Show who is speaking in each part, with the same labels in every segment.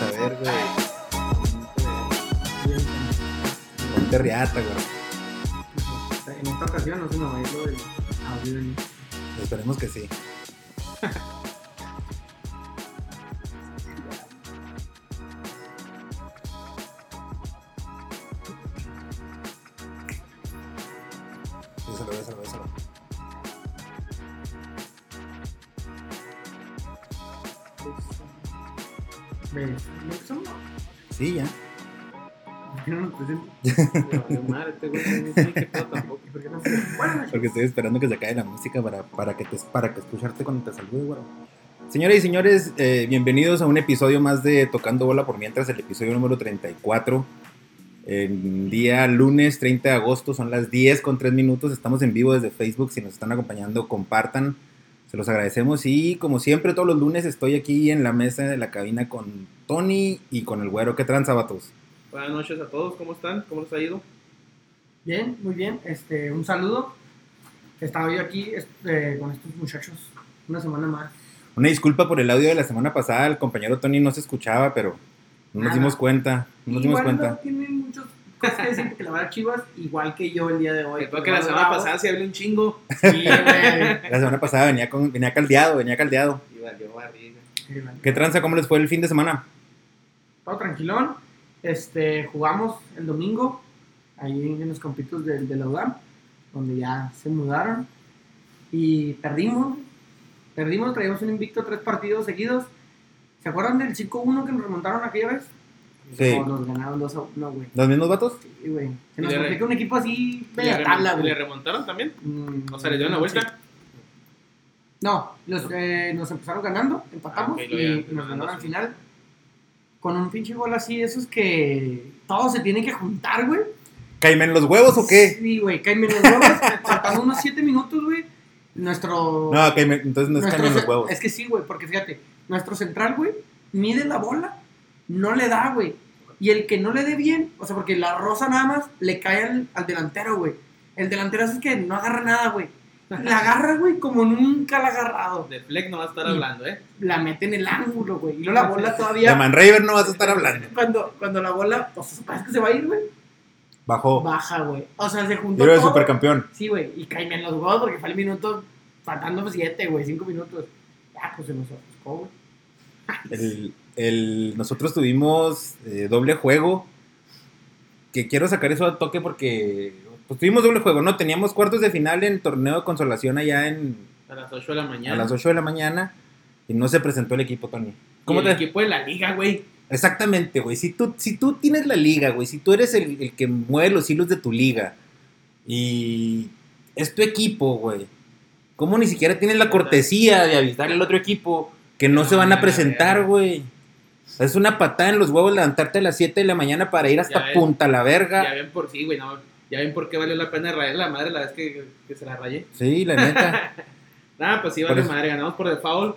Speaker 1: saber, güey. Ponte riata, güey.
Speaker 2: En esta ocasión no se me va a ir lo del audio del-
Speaker 1: Esperemos que sí. Porque estoy esperando que se acabe la música para, para, que, te, para que escucharte cuando te salude, güey. Señoras y señores, eh, bienvenidos a un episodio más de Tocando Bola por Mientras, el episodio número 34. El día lunes 30 de agosto, son las 10 con 3 minutos. Estamos en vivo desde Facebook. Si nos están acompañando, compartan. Se los agradecemos. Y como siempre, todos los lunes estoy aquí en la mesa de la cabina con Tony y con el güero. ¿Qué tranza, vatos?
Speaker 3: Buenas noches a todos, ¿cómo están? ¿Cómo les ha ido?
Speaker 2: Bien, muy bien. Este, un saludo. Estaba yo aquí este, con estos muchachos una semana más.
Speaker 1: Una disculpa por el audio de la semana pasada. El compañero Tony no se escuchaba, pero no nos
Speaker 2: Nada.
Speaker 1: dimos cuenta. No nos dimos
Speaker 2: Igual
Speaker 1: cuenta.
Speaker 2: tienen muchas cosas que decir porque la verdad Chivas, igual que yo el día de hoy.
Speaker 3: Recuerdo que la semana pasada se habló un chingo.
Speaker 2: Sí, güey.
Speaker 1: La semana pasada venía, con, venía caldeado, venía caldeado.
Speaker 3: Y valió barriga.
Speaker 2: Sí, güey.
Speaker 1: ¿Qué tranza? ¿Cómo les fue el fin de semana?
Speaker 2: Todo tranquilón. Este, jugamos el domingo ahí en los campitos de, de la UDAM, donde ya se mudaron. Y perdimos. Perdimos, traíamos un invicto tres partidos seguidos. ¿Se acuerdan del 5-1 que nos remontaron aquella vez?
Speaker 1: Sí.
Speaker 2: No, nos ganaron 2 a 1, güey.
Speaker 1: ¿Los mismos vatos?
Speaker 2: Sí, güey. Se
Speaker 3: Y
Speaker 2: nos complica un equipo así
Speaker 3: ¿Y
Speaker 2: media tabla, güey.
Speaker 3: le remontaron también?
Speaker 2: Mm,
Speaker 3: O sea, le dieron la vuelta.
Speaker 2: sí. No, los, eh, nos empezaron ganando, empatamos
Speaker 3: Ah,
Speaker 2: y
Speaker 3: ya-
Speaker 2: nos ganaron al final. Con un pinche gol así, esos que todos se tienen que juntar, güey.
Speaker 1: ¿Caimen los huevos o qué?
Speaker 2: Sí, güey, caen menos huevos. Faltando unos 7 minutos, güey. Nuestro.
Speaker 1: No, caimen- entonces no es
Speaker 2: nuestro
Speaker 1: caimen los huevos.
Speaker 2: Es que sí, güey, porque fíjate, nuestro central, güey, mide la bola, no le da, güey. Y el que no le dé bien, o sea, porque la rosa nada más le cae al, al delantero, güey. El delantero es que no agarra nada, güey. La agarra, güey, como nunca la ha agarrado.
Speaker 3: De Fleck no va a estar
Speaker 2: Y-
Speaker 3: hablando, ¿eh?
Speaker 2: La mete en el ángulo, güey. Y luego la bola
Speaker 1: De
Speaker 2: todavía.
Speaker 1: Man Raver no vas a estar hablando.
Speaker 2: Cuando, cuando la bola, pues parece que se va a ir, güey.
Speaker 1: Bajó.
Speaker 2: Baja, güey. O sea, se juntó.
Speaker 1: Yo era supercampeón.
Speaker 2: Sí, güey. Y caíme en los huevos porque fue el minuto faltando 7, güey, 5 minutos. Ya, pues se nos ofuscó, güey.
Speaker 1: El, el- nosotros tuvimos eh, doble juego. Que quiero sacar eso a toque porque pues, tuvimos doble juego, ¿no? Teníamos cuartos de final en torneo de consolación allá en,
Speaker 3: A las 8 de la mañana.
Speaker 1: a las 8 de la mañana y no se presentó el equipo, Tony. ¿Cómo
Speaker 3: ¿Cómo el
Speaker 1: te,
Speaker 3: equipo de la liga, güey?
Speaker 1: Exactamente, güey. Si tú, si tú tienes la liga, güey, si tú eres el, el que mueve los hilos de tu liga y es tu equipo, güey, ¿cómo ni siquiera tienes la cortesía de avisar al otro equipo que no,
Speaker 3: No,
Speaker 1: se van a
Speaker 3: ya,
Speaker 1: presentar,
Speaker 3: ya.
Speaker 1: güey? Es una patada en los huevos levantarte a las 7 de la mañana para ir
Speaker 3: Ya
Speaker 1: hasta. Punta la
Speaker 3: Ya
Speaker 1: verga.
Speaker 3: ven por sí, güey, no. Ya ven por qué valió la pena rayar la madre la vez que, que se la rayé.
Speaker 1: Sí, la neta.
Speaker 3: Nada, pues sí, vale madre, ganamos por default.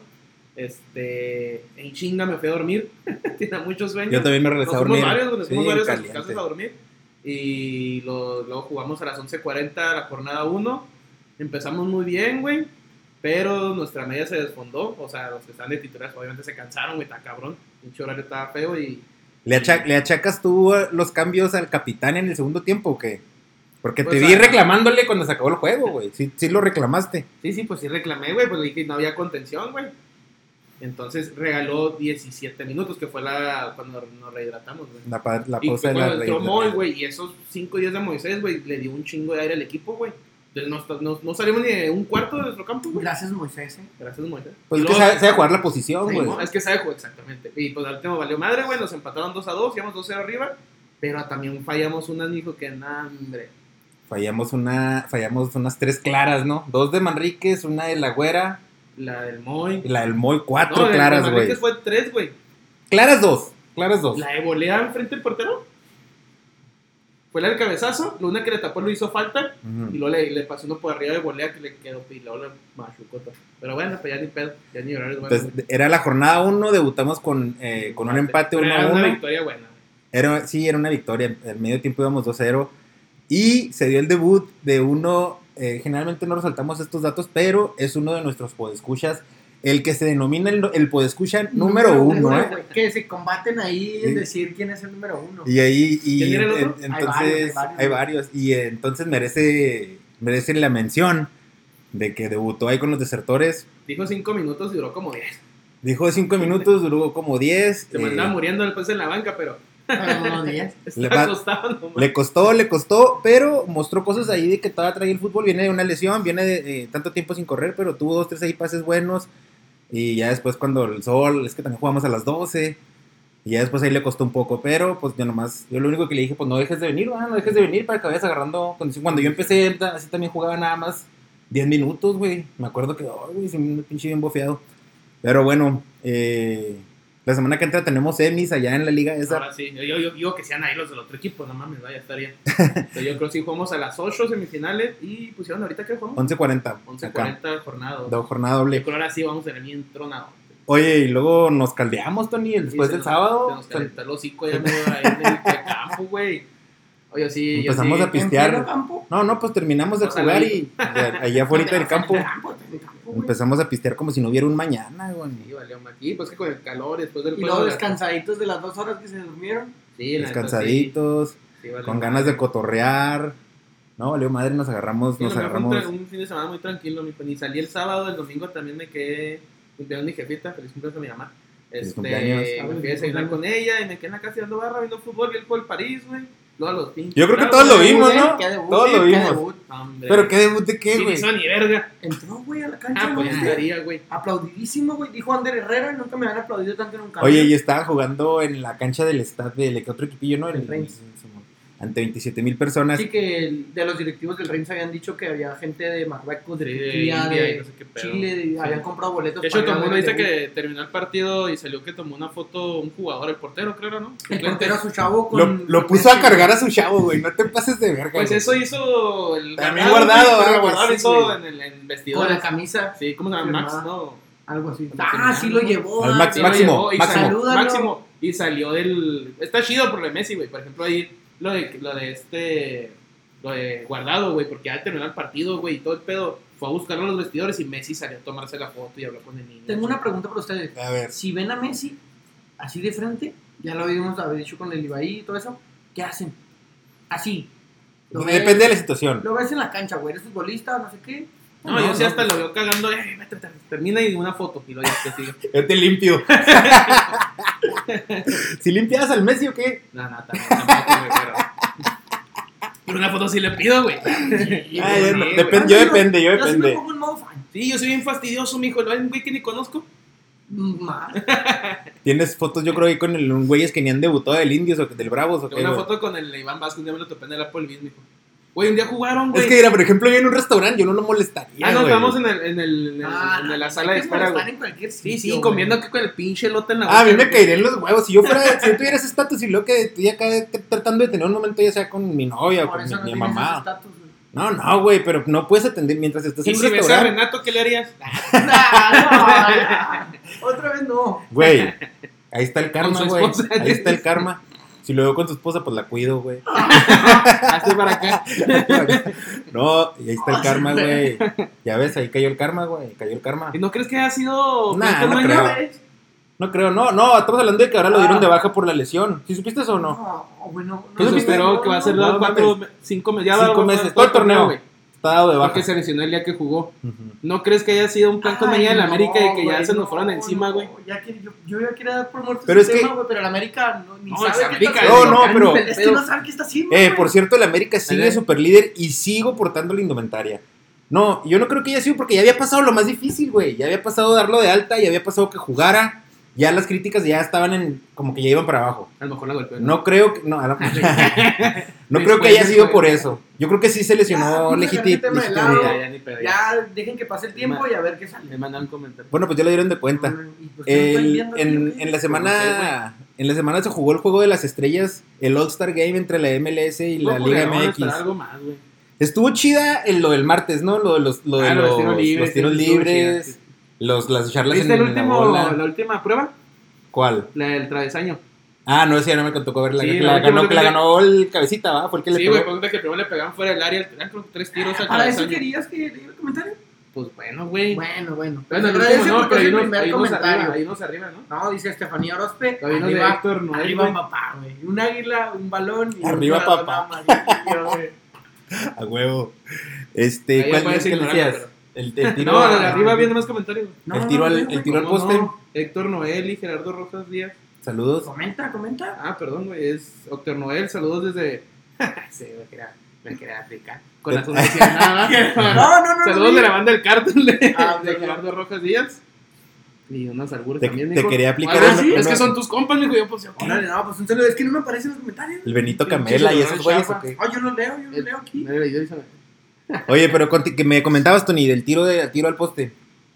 Speaker 3: Este, en chinga me fui a dormir. Tenía mucho sueño.
Speaker 1: Yo también me regresé a
Speaker 3: fuimos
Speaker 1: dormir.
Speaker 3: varios, nos
Speaker 1: Sí,
Speaker 3: fuimos varios a sus
Speaker 1: caliente.
Speaker 3: casas a dormir. Y lo- luego jugamos a las 11.40 la jornada 1. Empezamos muy bien, güey. Pero nuestra media se desfondó. O sea, los que están de titulares obviamente se cansaron, güey, está cabrón. Pinche horario estaba feo y
Speaker 1: ¿Le, acha- le achacas tú los cambios al capitán en el segundo tiempo o qué? Porque
Speaker 3: Pues,
Speaker 1: te vi
Speaker 3: ah,
Speaker 1: reclamándole cuando se acabó el juego, güey. Sí, sí lo reclamaste.
Speaker 3: Sí, sí, pues sí reclamé, güey, pues le dije que no había contención, güey. Entonces regaló 17 minutos, que fue la cuando nos rehidratamos, güey.
Speaker 1: La, la
Speaker 3: Y
Speaker 1: pausa
Speaker 3: fue
Speaker 1: de la
Speaker 3: Moy, güey, y esos 5 días de Moisés, güey, le dio un chingo de aire al equipo, güey. Entonces no, no, no salimos ni de un cuarto de nuestro campo, güey.
Speaker 2: Gracias, Moisés, eh.
Speaker 3: Gracias, Moisés.
Speaker 1: Pues
Speaker 3: Y
Speaker 1: es que sabe, sabe jugar la posición,
Speaker 3: Sí,
Speaker 1: güey.
Speaker 3: ¿no? Es que sabe jugar, exactamente. Y pues al último valió madre, güey, nos empataron 2 a 2, íbamos 2 0 arriba, pero también fallamos unas, dijo que nada, hombre.
Speaker 1: Fallamos una, fallamos unas tres claras, ¿no? Dos de Manríquez, una de la Güera
Speaker 3: La del Moy.
Speaker 1: y la del Moy, cuatro
Speaker 3: No,
Speaker 1: claras, güey.
Speaker 3: Manríquez fue 3, güey.
Speaker 1: Claras dos, claras dos.
Speaker 3: La de volea enfrente del portero. Fue la del cabezazo. La una que le tapó lo hizo falta. Y luego le, le pasó uno por arriba de volea que le quedó. Y luego le machucó todo. Pero bueno, pues ya ni pedo. Ya ni horarios.
Speaker 1: Entonces, era la jornada uno, debutamos con, eh, con un empate
Speaker 3: Pero
Speaker 1: 1
Speaker 3: era una
Speaker 1: 1.
Speaker 3: victoria buena.
Speaker 1: Era, sí, era una victoria. En medio tiempo íbamos 2-0. Y se dio el debut de uno. eh, generalmente no resaltamos estos datos, pero es uno de nuestros podescuchas el que se denomina el, el podescucha número uno, ¿eh?
Speaker 2: Que se combaten ahí en
Speaker 1: Sí.
Speaker 2: decir quién es el número uno.
Speaker 1: Y ahí, y
Speaker 3: ¿Quién era el
Speaker 1: en-
Speaker 3: otro?
Speaker 1: en-
Speaker 2: Hay
Speaker 1: entonces,
Speaker 2: varios, hay varios.
Speaker 1: hay varios. Y entonces merece, merece la mención de que debutó ahí con los desertores.
Speaker 3: Dijo cinco minutos y duró como 10.
Speaker 1: Dijo cinco minutos, duró como 10.
Speaker 3: Se me
Speaker 1: eh,
Speaker 3: andaba muriendo después en la banca, pero
Speaker 2: No, diez.
Speaker 1: Le va-. Le costó, le costó, pero mostró cosas ahí de que todavía trae el fútbol. Viene de una lesión, viene de tanto tiempo sin correr, pero tuvo dos, tres ahí pases buenos. Y ya después, cuando el sol, es que también jugamos a las 12. Y ya después ahí le costó un poco, pero pues yo nomás, yo lo único que le dije, pues no dejes de venir, no dejes de venir para que vayas agarrando condición. Cuando yo empecé, así también jugaba nada más 10 minutos, güey. Me acuerdo que, ay, güey, se me pinche bien bofeado. Pero bueno, eh, la semana que entra tenemos semis allá en la liga esa.
Speaker 3: Ahora sí, yo, yo, digo que sean ahí los del otro equipo, no mames, vaya, estaría. Pero yo creo que sí jugamos a las 8 semifinales y pusieron ahorita que jugamos
Speaker 1: 11.40. acá.
Speaker 3: 11.40 jornada.
Speaker 1: Do- jornada doble.
Speaker 3: Yo creo ahora sí vamos a tener bien tronado.
Speaker 1: Oye, y luego nos caldeamos, Tony, el- después
Speaker 3: Sí,
Speaker 1: del
Speaker 3: nos-
Speaker 1: sábado.
Speaker 3: Se nos calentó el hocico ya ahí en el campo, güey. Oye, sí, yo
Speaker 1: Empezamos
Speaker 3: sí.
Speaker 1: a pistear.
Speaker 2: ¿En pleno campo?
Speaker 1: No, no, pues terminamos de
Speaker 3: O sea,
Speaker 1: jugar y allá afuera del campo, empezamos a pistear como si no hubiera un mañana, güey.
Speaker 3: Sí, valió aquí, pues que con el calor después del
Speaker 2: Y luego descansaditos de las dos horas que se durmieron.
Speaker 3: Sí,
Speaker 1: Descansaditos,
Speaker 3: sí, sí,
Speaker 1: con ganas de cotorrear. No, valió madre, nos agarramos,
Speaker 3: Sí,
Speaker 1: nos
Speaker 3: un,
Speaker 1: agarramos.
Speaker 3: un fin de semana muy tranquilo, mijo. Ni salí el sábado, el domingo también me quedé cumpliendo mi jefita, feliz cumpleaños a mi mamá. Este,
Speaker 1: cumpleaños.
Speaker 3: me fui a desayunar con ella y me quedé en la casa dando barra viendo fútbol y el fue el París, güey. A los pinches.
Speaker 1: Yo creo que todos lo vimos, ¿no? Todos lo vimos. Pero qué debut de qué, güey.
Speaker 3: hizo ni verga.
Speaker 2: Entró, güey, a la cancha.
Speaker 3: Ah, pues estaría, güey.
Speaker 2: Aplaudidísimo, güey. Dijo Ander Herrera. Nunca me han aplaudido tanto en un campo.
Speaker 1: Oye, y estaban jugando en la cancha del estado del otro equipillo, ¿no?
Speaker 2: El
Speaker 1: El-
Speaker 2: Reims.
Speaker 1: Ante 27 mil personas.
Speaker 2: Sí que el- de los directivos del Reims habían dicho que había gente de Marruecos, de
Speaker 3: Sí, de no sé.
Speaker 2: Chile, de-
Speaker 3: Sí.
Speaker 2: habían comprado boletos.
Speaker 3: De hecho, tomó una
Speaker 2: el
Speaker 3: dice que terminó el partido y salió que tomó una foto un jugador, el portero, creo, ¿no?
Speaker 2: El portero a su chavo con...
Speaker 1: Lo, lo
Speaker 2: con
Speaker 1: puso a cargar a su chavo, güey. No te pases de verga.
Speaker 3: Pues
Speaker 1: güey.
Speaker 3: eso hizo el
Speaker 1: También guardado,
Speaker 3: güey, el guardado
Speaker 1: pues sí,
Speaker 3: hizo en el en
Speaker 2: Con
Speaker 3: vestidor.
Speaker 2: la camisa,
Speaker 3: Sí, ¿cómo se llama? Max. ¿no?
Speaker 2: algo así.
Speaker 3: Como
Speaker 2: Ah, sí lo llevó.
Speaker 1: Al Max-
Speaker 2: sí
Speaker 3: lo
Speaker 1: Máximo,
Speaker 3: llevó y
Speaker 1: Máximo.
Speaker 3: salió-
Speaker 2: Salúdalo.
Speaker 3: Máximo. Y salió del. Está chido por de Messi, güey. Por ejemplo, ahí lo de, lo de este. Lo de guardado, güey. Porque al terminar el partido, güey, y todo el pedo. Fue a buscarlo a los vestidores y Messi salió a tomarse la foto y habló con el niño.
Speaker 2: Tengo una pregunta para ustedes.
Speaker 1: A ver.
Speaker 2: Si ven a Messi así de frente, ya lo habíamos haber dicho con el Ibaí y todo eso, ¿qué hacen? Así. Lo ves-
Speaker 1: Depende de la situación.
Speaker 2: Lo ves en la cancha, güey. Eres futbolista, no sé qué.
Speaker 3: No, yo sí hasta lo veo cagando. Eh, vete, vete, termina y una foto. Y lo ya te sigue.
Speaker 1: Yo te limpio. si limpias al Messi o qué?
Speaker 3: No, no, tampoco, güey, pero. Pero una foto sí le pido, güey.
Speaker 1: Ah,
Speaker 3: Sí,
Speaker 1: yo, no- depende, yo depende, yo
Speaker 2: Yo sí me
Speaker 1: depende.
Speaker 2: pongo en modo fan.
Speaker 3: Sí, yo soy bien fastidioso, mijo. Hay un güey que ni conozco.
Speaker 2: Mal.
Speaker 1: Tienes fotos, yo creo, ahí con el, un güeyes que ni han debutado del Indios o que- del Bravos o qué,
Speaker 3: una
Speaker 1: güey?
Speaker 3: foto con el Iván Vázquez, un día me lo topé en el Applebee's, mijo. Güey, un día jugaron, güey.
Speaker 1: Es que, mira, por ejemplo, yo en un restaurante, yo no lo molestaría,
Speaker 3: Ah, no,
Speaker 1: güey.
Speaker 3: estamos en, el, en, el, en, el-
Speaker 2: Ah,
Speaker 3: en la sala de
Speaker 2: que
Speaker 3: espera, güey.
Speaker 2: en cualquier
Speaker 3: Sí,
Speaker 2: sitio,
Speaker 3: sí,
Speaker 2: güey.
Speaker 3: comiendo aquí con el pinche lote en la
Speaker 1: Ah, a mí
Speaker 3: boca,
Speaker 1: me
Speaker 3: güey.
Speaker 1: caerían los huevos. Si yo fuera, si yo tuviera ese estatus y luego que estoy acá tratando de tener un momento ya sea con mi novia o
Speaker 2: Por
Speaker 1: con
Speaker 2: eso
Speaker 1: mi,
Speaker 2: no
Speaker 1: mi
Speaker 2: tienes ese
Speaker 1: mamá.
Speaker 2: estatus, güey.
Speaker 1: No, no, güey, pero no puedes atender mientras estás
Speaker 3: Y
Speaker 1: en un
Speaker 3: si ves a
Speaker 1: restaurante.
Speaker 3: Renato, ¿qué le harías?
Speaker 2: Ah, no, no. Otra vez no.
Speaker 1: Güey, ahí está el karma,
Speaker 3: su
Speaker 1: güey.
Speaker 3: esposa.
Speaker 1: Ahí está el karma. Si lo veo con su esposa, pues la cuido, güey.
Speaker 3: Hazte para acá.
Speaker 1: No, y ahí está el karma, güey. Ya ves, ahí cayó el karma, güey. Cayó el karma.
Speaker 3: ¿Y no crees que haya sido...
Speaker 1: Nah, no creo. No creo, no, no, estamos hablando de que ahora lo dieron de baja por la lesión. ¿Sí supiste eso o no?
Speaker 2: No, bueno.
Speaker 3: ¿Qué supiste? Pero que va a ser
Speaker 1: no,
Speaker 3: dos, cuatro, cinco meses. Ya va-
Speaker 1: Cinco meses, todo el torneo.
Speaker 3: güey.
Speaker 1: Está dado de baja.
Speaker 3: Porque se lesionó el día que jugó. ¿No crees que haya sido un plan con
Speaker 2: Ay,
Speaker 3: mañana en la
Speaker 2: no,
Speaker 3: América y que ya se nos
Speaker 2: no,
Speaker 3: fueron encima,
Speaker 2: no,
Speaker 3: güey?
Speaker 2: Ya que, yo, yo ya quería dar por muerto
Speaker 1: Pero
Speaker 2: ese
Speaker 1: es que-
Speaker 2: tema, güey, pero el América no, ni
Speaker 3: No,
Speaker 2: sabe
Speaker 3: es
Speaker 2: qué
Speaker 3: América,
Speaker 2: está haciendo.
Speaker 1: no, no, pero-
Speaker 2: Es que no sabe qué está haciendo,
Speaker 1: Eh, por cierto, el América sigue super líder y sigo portando la indumentaria. No, yo no creo que haya sido porque ya había pasado lo más difícil, güey. Ya había pasado darlo de alta, ya había pasado que jugara. Ya las críticas ya estaban en. como que ya iban para abajo.
Speaker 3: A lo mejor la golpeó.
Speaker 1: No creo que. No, a la- no creo que haya sido por eso. Yo creo que sí se
Speaker 2: Ya,
Speaker 1: lesionó
Speaker 2: el de
Speaker 1: legitimidad.
Speaker 2: lado.
Speaker 3: Ya, ya. Ya.
Speaker 2: Ya dejen que pase el tiempo y a ver qué sale.
Speaker 3: Me mandan un comentario.
Speaker 1: Bueno, pues ya lo dieron de cuenta.
Speaker 2: Pues, ¿qué no están
Speaker 1: El- en, en la
Speaker 3: No
Speaker 1: semana en la semana se jugó el juego de las estrellas, el All Star Game entre la MLS y la
Speaker 3: No,
Speaker 1: Liga
Speaker 3: pues,
Speaker 1: MX.
Speaker 3: algo más.
Speaker 1: Estuvo chida en lo del martes, ¿no? Lo de los, lo de
Speaker 3: Ah,
Speaker 1: los,
Speaker 3: los tiros libres,
Speaker 1: los tiros libres. Los, las charlas en,
Speaker 3: ¿Viste el
Speaker 1: la
Speaker 3: último,
Speaker 1: bola.
Speaker 3: la última prueba?
Speaker 1: ¿Cuál?
Speaker 3: La del travesaño.
Speaker 1: Ah, no, ese ya no me tocó ver la,
Speaker 3: Sí,
Speaker 1: que,
Speaker 3: la
Speaker 1: la, ganó, que la ganó el cabecita, ¿va? El le
Speaker 3: Sí,
Speaker 1: pegó.
Speaker 3: güey, pregunta que primero le pegaban fuera del área, eran creo que tres tiros al
Speaker 2: ¿Para eso querías que le diera el comentario?
Speaker 3: Pues bueno, güey.
Speaker 2: Bueno, bueno.
Speaker 3: Bueno, el último no,
Speaker 2: porque
Speaker 3: pero
Speaker 2: el
Speaker 3: unos
Speaker 2: comentario.
Speaker 3: arriba, unos arriba, ¿no?
Speaker 2: No, dice Estefanía Orozpe.
Speaker 3: De
Speaker 2: Arriba,
Speaker 3: Héctor Noel,
Speaker 2: arriba
Speaker 3: güey.
Speaker 2: papá, güey. Un águila, un balón y
Speaker 1: Arriba,
Speaker 2: un
Speaker 1: papá.
Speaker 2: amarillo.
Speaker 1: A huevo. Este,
Speaker 3: Ahí
Speaker 1: ¿cuál es que decías? El, el tiro,
Speaker 3: No,
Speaker 1: a-
Speaker 3: el de arriba viene más comentarios.
Speaker 2: No,
Speaker 1: el
Speaker 2: no,
Speaker 1: tiro
Speaker 2: no,
Speaker 1: al,
Speaker 2: no,
Speaker 1: el tiro al
Speaker 3: ¿Cómo
Speaker 1: poste.
Speaker 3: no? Héctor Noel y Gerardo Rojas Díaz.
Speaker 1: Saludos.
Speaker 2: Comenta, comenta.
Speaker 3: Ah, perdón, güey. Es Héctor Noel. Saludos desde. sí, me quería, me quería aplicar. Con la sonrisa nada.
Speaker 2: No, no, no.
Speaker 3: Saludos
Speaker 2: no,
Speaker 3: de la banda del cártel de,
Speaker 2: Ah,
Speaker 3: de. Gerardo Rojas Díaz. Y unos albures
Speaker 1: Te-
Speaker 3: también,
Speaker 1: te quería aplicar
Speaker 3: Ah, sí, es que son tus compas, mijo. Yo, pues, yo,
Speaker 2: Órale, no, pues un saludo. Es que no me aparecen los comentarios.
Speaker 1: El Benito Camela y esos güeyes. ¿o qué?
Speaker 2: Ah, yo lo leo, yo lo
Speaker 3: El-
Speaker 2: leo aquí.
Speaker 1: Oye, pero que me comentabas, Tony, del tiro, de, tiro al poste.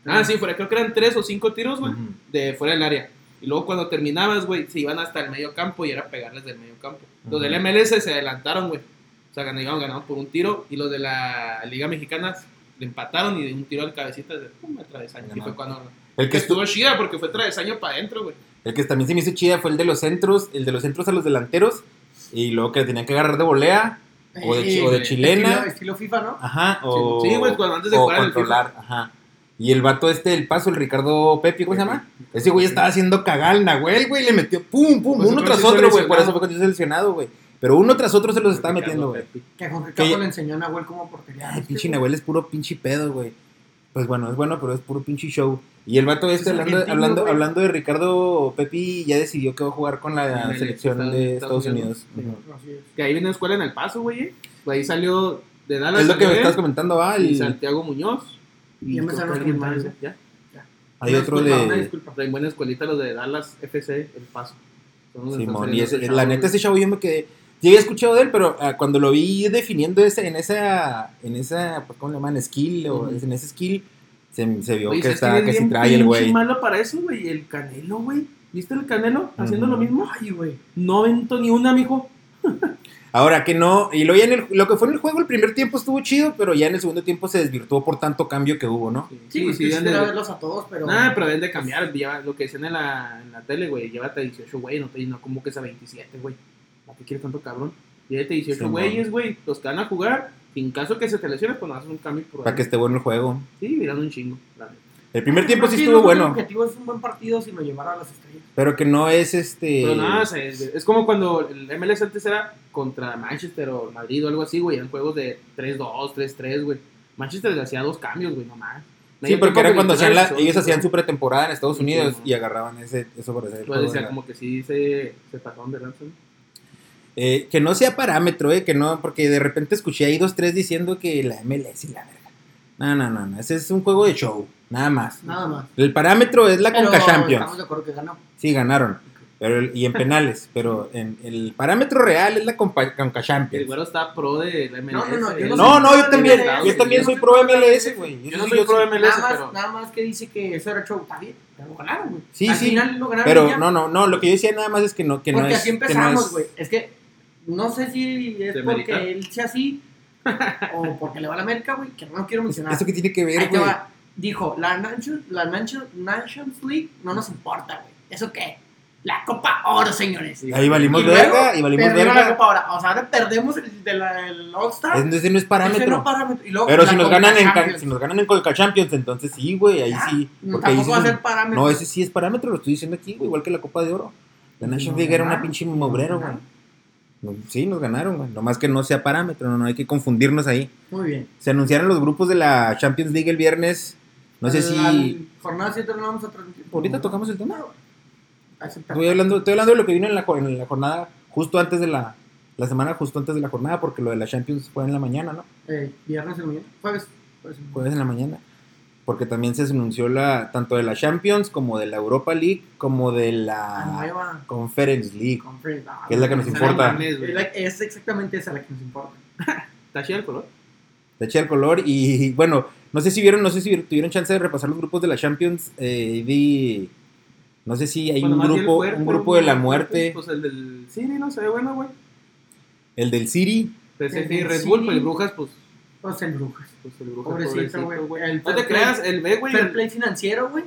Speaker 3: Ah, sí, fuera, creo que eran tres o cinco tiros, güey, de fuera del área. Y luego cuando terminabas, güey, se iban hasta el medio campo y era pegarles del medio campo. Los del. MLS se adelantaron, güey. O sea, ganaron, ganaron por un tiro. Y los de la Liga Mexicana le empataron y de un tiro al cabecita de pum, travesaño. Y
Speaker 1: Ganaron.
Speaker 3: fue cuando.
Speaker 1: El
Speaker 3: Que
Speaker 1: estuvo
Speaker 3: chida porque fue travesaño para adentro, güey.
Speaker 1: el que también se me hizo chida fue el de los centros, el de los centros a los delanteros. Y luego que le tenían que agarrar de volea. O de, o chilena.
Speaker 2: Estilo, estilo FIFA, ¿no?
Speaker 1: Ajá. O,
Speaker 3: Sí, güey, cuando antes de
Speaker 1: o
Speaker 3: jugar en el
Speaker 1: controlar. Ajá. Y el vato este, el paso, el Ricardo Pepe, ¿cómo se llama? Ese güey estaba haciendo cagar al Nahuel, güey. Le metió pum, pum,
Speaker 3: Pues
Speaker 1: uno tras otro, güey. Por eso
Speaker 3: lesionado.
Speaker 1: fue cuando se hizo lesionado, güey. Pero uno tras otro se los estaba
Speaker 3: Ricardo
Speaker 1: metiendo, güey.
Speaker 2: Que Jorge
Speaker 1: Que-
Speaker 2: Campos le enseñó a Nahuel cómo portería.
Speaker 1: Ay, pinche Nahuel es puro pinche pedo, güey. Pues bueno, es bueno, pero es puro pinche show. Y el vato este,
Speaker 2: Es
Speaker 1: hablando, hablando, hablando de Ricardo Pepi, ya decidió que va a jugar con la
Speaker 3: el
Speaker 1: selección
Speaker 3: Estados-
Speaker 1: de
Speaker 3: Estados
Speaker 1: Estados Unidos.
Speaker 3: Unidos.
Speaker 1: Ujú.
Speaker 2: Así es.
Speaker 3: Que ahí viene escuela en el paso, güey. eh. Ahí salió de Dallas.
Speaker 1: Es lo que me estás comentando, va.
Speaker 3: Y Santiago Muñoz.
Speaker 2: Y ya me comentarios.
Speaker 3: ¿ya?
Speaker 1: hay
Speaker 2: Una
Speaker 1: otro
Speaker 2: disculpa, una
Speaker 1: de.
Speaker 2: disculpa.
Speaker 3: Traen buena escuelita los de Dallas FC, el paso.
Speaker 1: Simón, y ese- la neta ese chavo yo me quedé, sí había escuchado de él, pero ah, cuando lo vi definiendo ese, en esa, en esa, pues, ¿cómo le llaman? Skill, o en ese skill, se, se vio que
Speaker 3: ¿sabes
Speaker 1: está, que sí trae el güey.
Speaker 3: malo para eso, güey. El Canelo, güey. ¿Viste el Canelo haciendo lo mismo?
Speaker 2: Ay, güey.
Speaker 3: No aventó ni una, mijo.
Speaker 1: Ahora que no, y lo, ya en el, lo que fue en el juego el primer tiempo estuvo chido, pero ya en el segundo tiempo se desvirtuó por tanto cambio que hubo, ¿no?
Speaker 2: Sí, pues
Speaker 3: sí,
Speaker 2: quisiera
Speaker 3: deben de-
Speaker 2: verlos a todos, pero.
Speaker 3: Nah, pero deben de cambiar. lleva- lo que decían en la, en la tele, güey. Llévate a 18, güey. No, te, no convoques a 27, güey. ¿Para qué quieres tanto cabrón? Llévate a 18
Speaker 1: Simón.
Speaker 3: güeyes, güey. Los que van a jugar. En caso que se te lesiones, pues no haces un cambio por
Speaker 1: Para que esté bueno el juego.
Speaker 3: Sí, mirando un chingo.
Speaker 1: El primer tiempo sí estuvo
Speaker 2: el
Speaker 1: bueno,
Speaker 2: objetivo es un buen partido si lo llevara a las estrellas.
Speaker 1: pero que no es este...
Speaker 3: Pero nada, es, es como cuando el MLS antes era contra Manchester o Madrid o algo así, güey. Eran juegos de 3-2, 3-3, güey. Manchester le hacía dos cambios, güey, nomás.
Speaker 1: Sí, porque era cuando hacían la- ellos
Speaker 3: el
Speaker 1: hacían su pretemporada en Estados
Speaker 3: Sí,
Speaker 1: Unidos
Speaker 3: sí,
Speaker 1: y agarraban ese, eso hacer el
Speaker 3: Pues decía como que sí se, se pasaron de lanza, ¿no?
Speaker 1: Eh, que no sea parámetro, eh, que no, porque de repente escuché ahí dos, tres diciendo que la MLS y la verga. No, no, no, no, ese es un juego de show, nada más.
Speaker 2: Nada más.
Speaker 1: El parámetro es la
Speaker 2: Pero
Speaker 1: Conca Champions.
Speaker 2: Estamos de acuerdo que ganó.
Speaker 1: Sí, ganaron. Pero el- y en penales, pero en, el parámetro real es la Conca, Conca
Speaker 3: El
Speaker 1: Champions.
Speaker 3: güero está pro de la MLS.
Speaker 2: No, no, no, yo
Speaker 3: él-
Speaker 2: no
Speaker 1: No, no, yo también,
Speaker 2: MLS,
Speaker 1: yo también
Speaker 2: yo
Speaker 1: soy
Speaker 2: no
Speaker 1: pro
Speaker 2: soy pro de
Speaker 1: MLS,
Speaker 2: MLS.
Speaker 1: güey.
Speaker 3: Yo no
Speaker 1: sí-
Speaker 3: soy pro MLS,
Speaker 2: Nada más,
Speaker 3: pero...
Speaker 2: nada más que dice que eso era show. Está bien, pero ganaron, güey.
Speaker 1: Sí,
Speaker 2: Al
Speaker 1: sí,
Speaker 2: final lo ganaron.
Speaker 1: Pero
Speaker 2: ya.
Speaker 1: no, no, no, lo que yo decía nada más es que no, que no
Speaker 2: porque
Speaker 1: es.
Speaker 2: así
Speaker 1: que no
Speaker 2: empezamos,
Speaker 1: es-
Speaker 2: güey. Es que no sé si es
Speaker 3: ¿De
Speaker 2: porque
Speaker 3: América?
Speaker 2: él sea así o porque le va a la América, güey, que no quiero mencionar.
Speaker 1: ¿Eso que tiene que ver, güey?
Speaker 2: Dijo, la, Nations, la Nations, Nations League no nos importa, güey. ¿Eso qué? La Copa Oro, señores.
Speaker 3: Sí,
Speaker 1: Ahí valimos
Speaker 2: Y luego
Speaker 1: verga, y valimos
Speaker 2: perdieron la
Speaker 1: verga.
Speaker 2: Copa Oro. O sea, ahora perdemos el de la el All-Star.
Speaker 1: Entonces no es
Speaker 2: Ese
Speaker 1: parámetro.
Speaker 2: no parámetro. Y luego
Speaker 1: Pero si nos ganan en si nos ganan en Conca Champions, entonces sí, güey, ahí
Speaker 2: Ya,
Speaker 1: sí.
Speaker 2: no,
Speaker 1: Porque ahí
Speaker 2: tampoco
Speaker 1: sí
Speaker 2: va a ser parámetro.
Speaker 1: No, ese sí es parámetro, lo estoy diciendo aquí, güey, igual que la Copa de Oro. La National
Speaker 2: Nos
Speaker 1: League era una pinche mobrero, güey. Sí, nos ganaron, güey. Nomás que no sea parámetro, no, no hay que confundirnos ahí.
Speaker 2: Muy bien.
Speaker 1: Se anunciaron los grupos de la Champions League el viernes. No sé
Speaker 2: La-
Speaker 1: si.
Speaker 2: Jornada 7 no vamos a transmitir.
Speaker 1: Ahorita tocamos el tema. Estoy hablando, estoy hablando de lo que vino en la, en la jornada, justo antes de la. La semana justo antes de la jornada, porque lo de la Champions fue en la mañana, ¿no?
Speaker 2: Eh, viernes en la mañana. Jueves. Jueves en la
Speaker 1: mañana. Porque también se anunció la tanto de la Champions como de la Europa League como de
Speaker 2: La
Speaker 1: la
Speaker 2: nueva
Speaker 1: Conference League.
Speaker 2: conference. Ah,
Speaker 1: Que es la que nos
Speaker 2: esa
Speaker 1: importa.
Speaker 2: Es, la- es exactamente esa la que nos importa.
Speaker 3: ¿Está chida el color?
Speaker 1: De eché el color y bueno, no sé si vieron, no sé si tuvieron chance de repasar los grupos de la Champions. Eh, vi, no sé si hay
Speaker 3: Bueno,
Speaker 1: un grupo,
Speaker 3: fuerte,
Speaker 1: un grupo de la muerte,
Speaker 3: Pues el del City, no se ve bueno, güey.
Speaker 1: el del City.
Speaker 3: PSG
Speaker 2: El
Speaker 3: y
Speaker 2: del
Speaker 3: Red Bull, pero el Brujas, pues.
Speaker 2: Pues el Brujas.
Speaker 3: pues el Brujas,
Speaker 2: Pobrecito, güey. El
Speaker 3: No te creas, el B, güey.
Speaker 2: Fair
Speaker 3: el-
Speaker 2: play financiero, güey.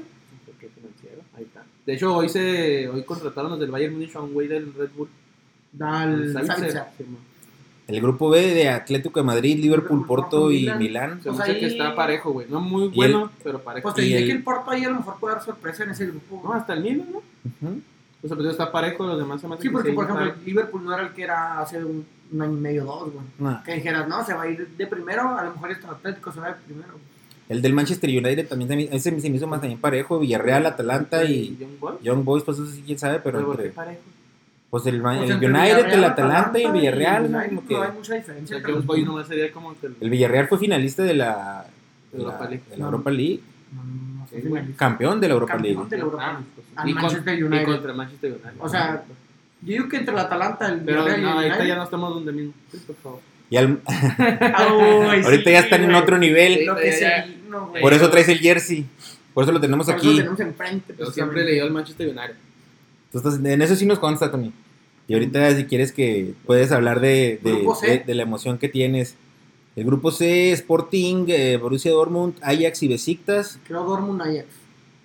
Speaker 3: Qué financiero, Ahí está. De hecho, hoy se hoy contrataron los del Bayern Munich a un güey del Red Bull.
Speaker 2: Da al
Speaker 3: Sabitzer.
Speaker 2: Sabitzer.
Speaker 3: Sí, man.
Speaker 1: El grupo B de Atlético de Madrid, Liverpool, Porto y. Milán.
Speaker 3: Se me
Speaker 2: Pues
Speaker 3: hace
Speaker 2: ahí-
Speaker 3: que está parejo, güey. No muy bueno, pero parejo.
Speaker 2: Pues te
Speaker 1: el-
Speaker 2: que el Porto ahí a lo mejor puede dar sorpresa en ese grupo.
Speaker 3: No, hasta el Milan, ¿no? O sea, pues está parejo, los demás se me
Speaker 2: Sí,
Speaker 3: que
Speaker 2: porque por ejemplo, Liverpool no era el que era hace un, un año y medio, dos, güey.
Speaker 1: Nah.
Speaker 2: Que dijeras, no, se va a ir de primero, a lo mejor este Atlético se va de primero.
Speaker 1: El del Manchester United también, también- ese se me hizo más también parejo. Villarreal, Atalanta y
Speaker 3: Young Boys.
Speaker 1: Young Boys, pues eso sí, quién sabe, pero
Speaker 3: Pero ¿por qué
Speaker 1: entre.
Speaker 3: parejo?
Speaker 1: Pues el,
Speaker 2: Pues
Speaker 1: el United,
Speaker 2: Villarreal,
Speaker 1: el Atalanta y el Villarreal. que
Speaker 2: no hay mucha
Speaker 3: O
Speaker 2: diferencia.
Speaker 3: sea, nomás sería como que el...
Speaker 1: el Villarreal fue finalista de la, de la,
Speaker 3: Europa League.
Speaker 1: de la Europa League.
Speaker 2: No, finalista.
Speaker 1: Campeón de la Europa
Speaker 2: Campeón
Speaker 1: League.
Speaker 2: de la Europa
Speaker 3: Ah,
Speaker 2: League.
Speaker 3: pues,
Speaker 2: Al
Speaker 3: y con-
Speaker 2: Manchester
Speaker 3: Y contra Manchester United.
Speaker 2: O sea, yo digo que entre el Atalanta, el
Speaker 3: Pero
Speaker 2: Villarreal y
Speaker 3: no,
Speaker 2: el
Speaker 3: ahorita
Speaker 2: United-
Speaker 3: ya no estamos donde mismo. Sí, por favor.
Speaker 1: Y al-
Speaker 2: Ay,
Speaker 1: ahorita
Speaker 2: sí,
Speaker 1: ya están en
Speaker 2: güey.
Speaker 1: otro nivel.
Speaker 2: Lo que
Speaker 3: Ya, ya.
Speaker 2: se vino, güey.
Speaker 1: Por eso traes el jersey. Por eso lo tenemos
Speaker 2: Por eso lo
Speaker 1: aquí.
Speaker 2: tenemos enfrente.
Speaker 3: Yo siempre leí al Manchester United.
Speaker 1: Estás- en eso sí nos consta, Tony. Y ahorita, si quieres que puedes hablar de, de,
Speaker 2: Grupo C.
Speaker 1: de- de la emoción que tienes. El grupo C, Sporting, eh, Borussia Dortmund, Ajax y Besiktas.
Speaker 2: Creo Dortmund Ajax.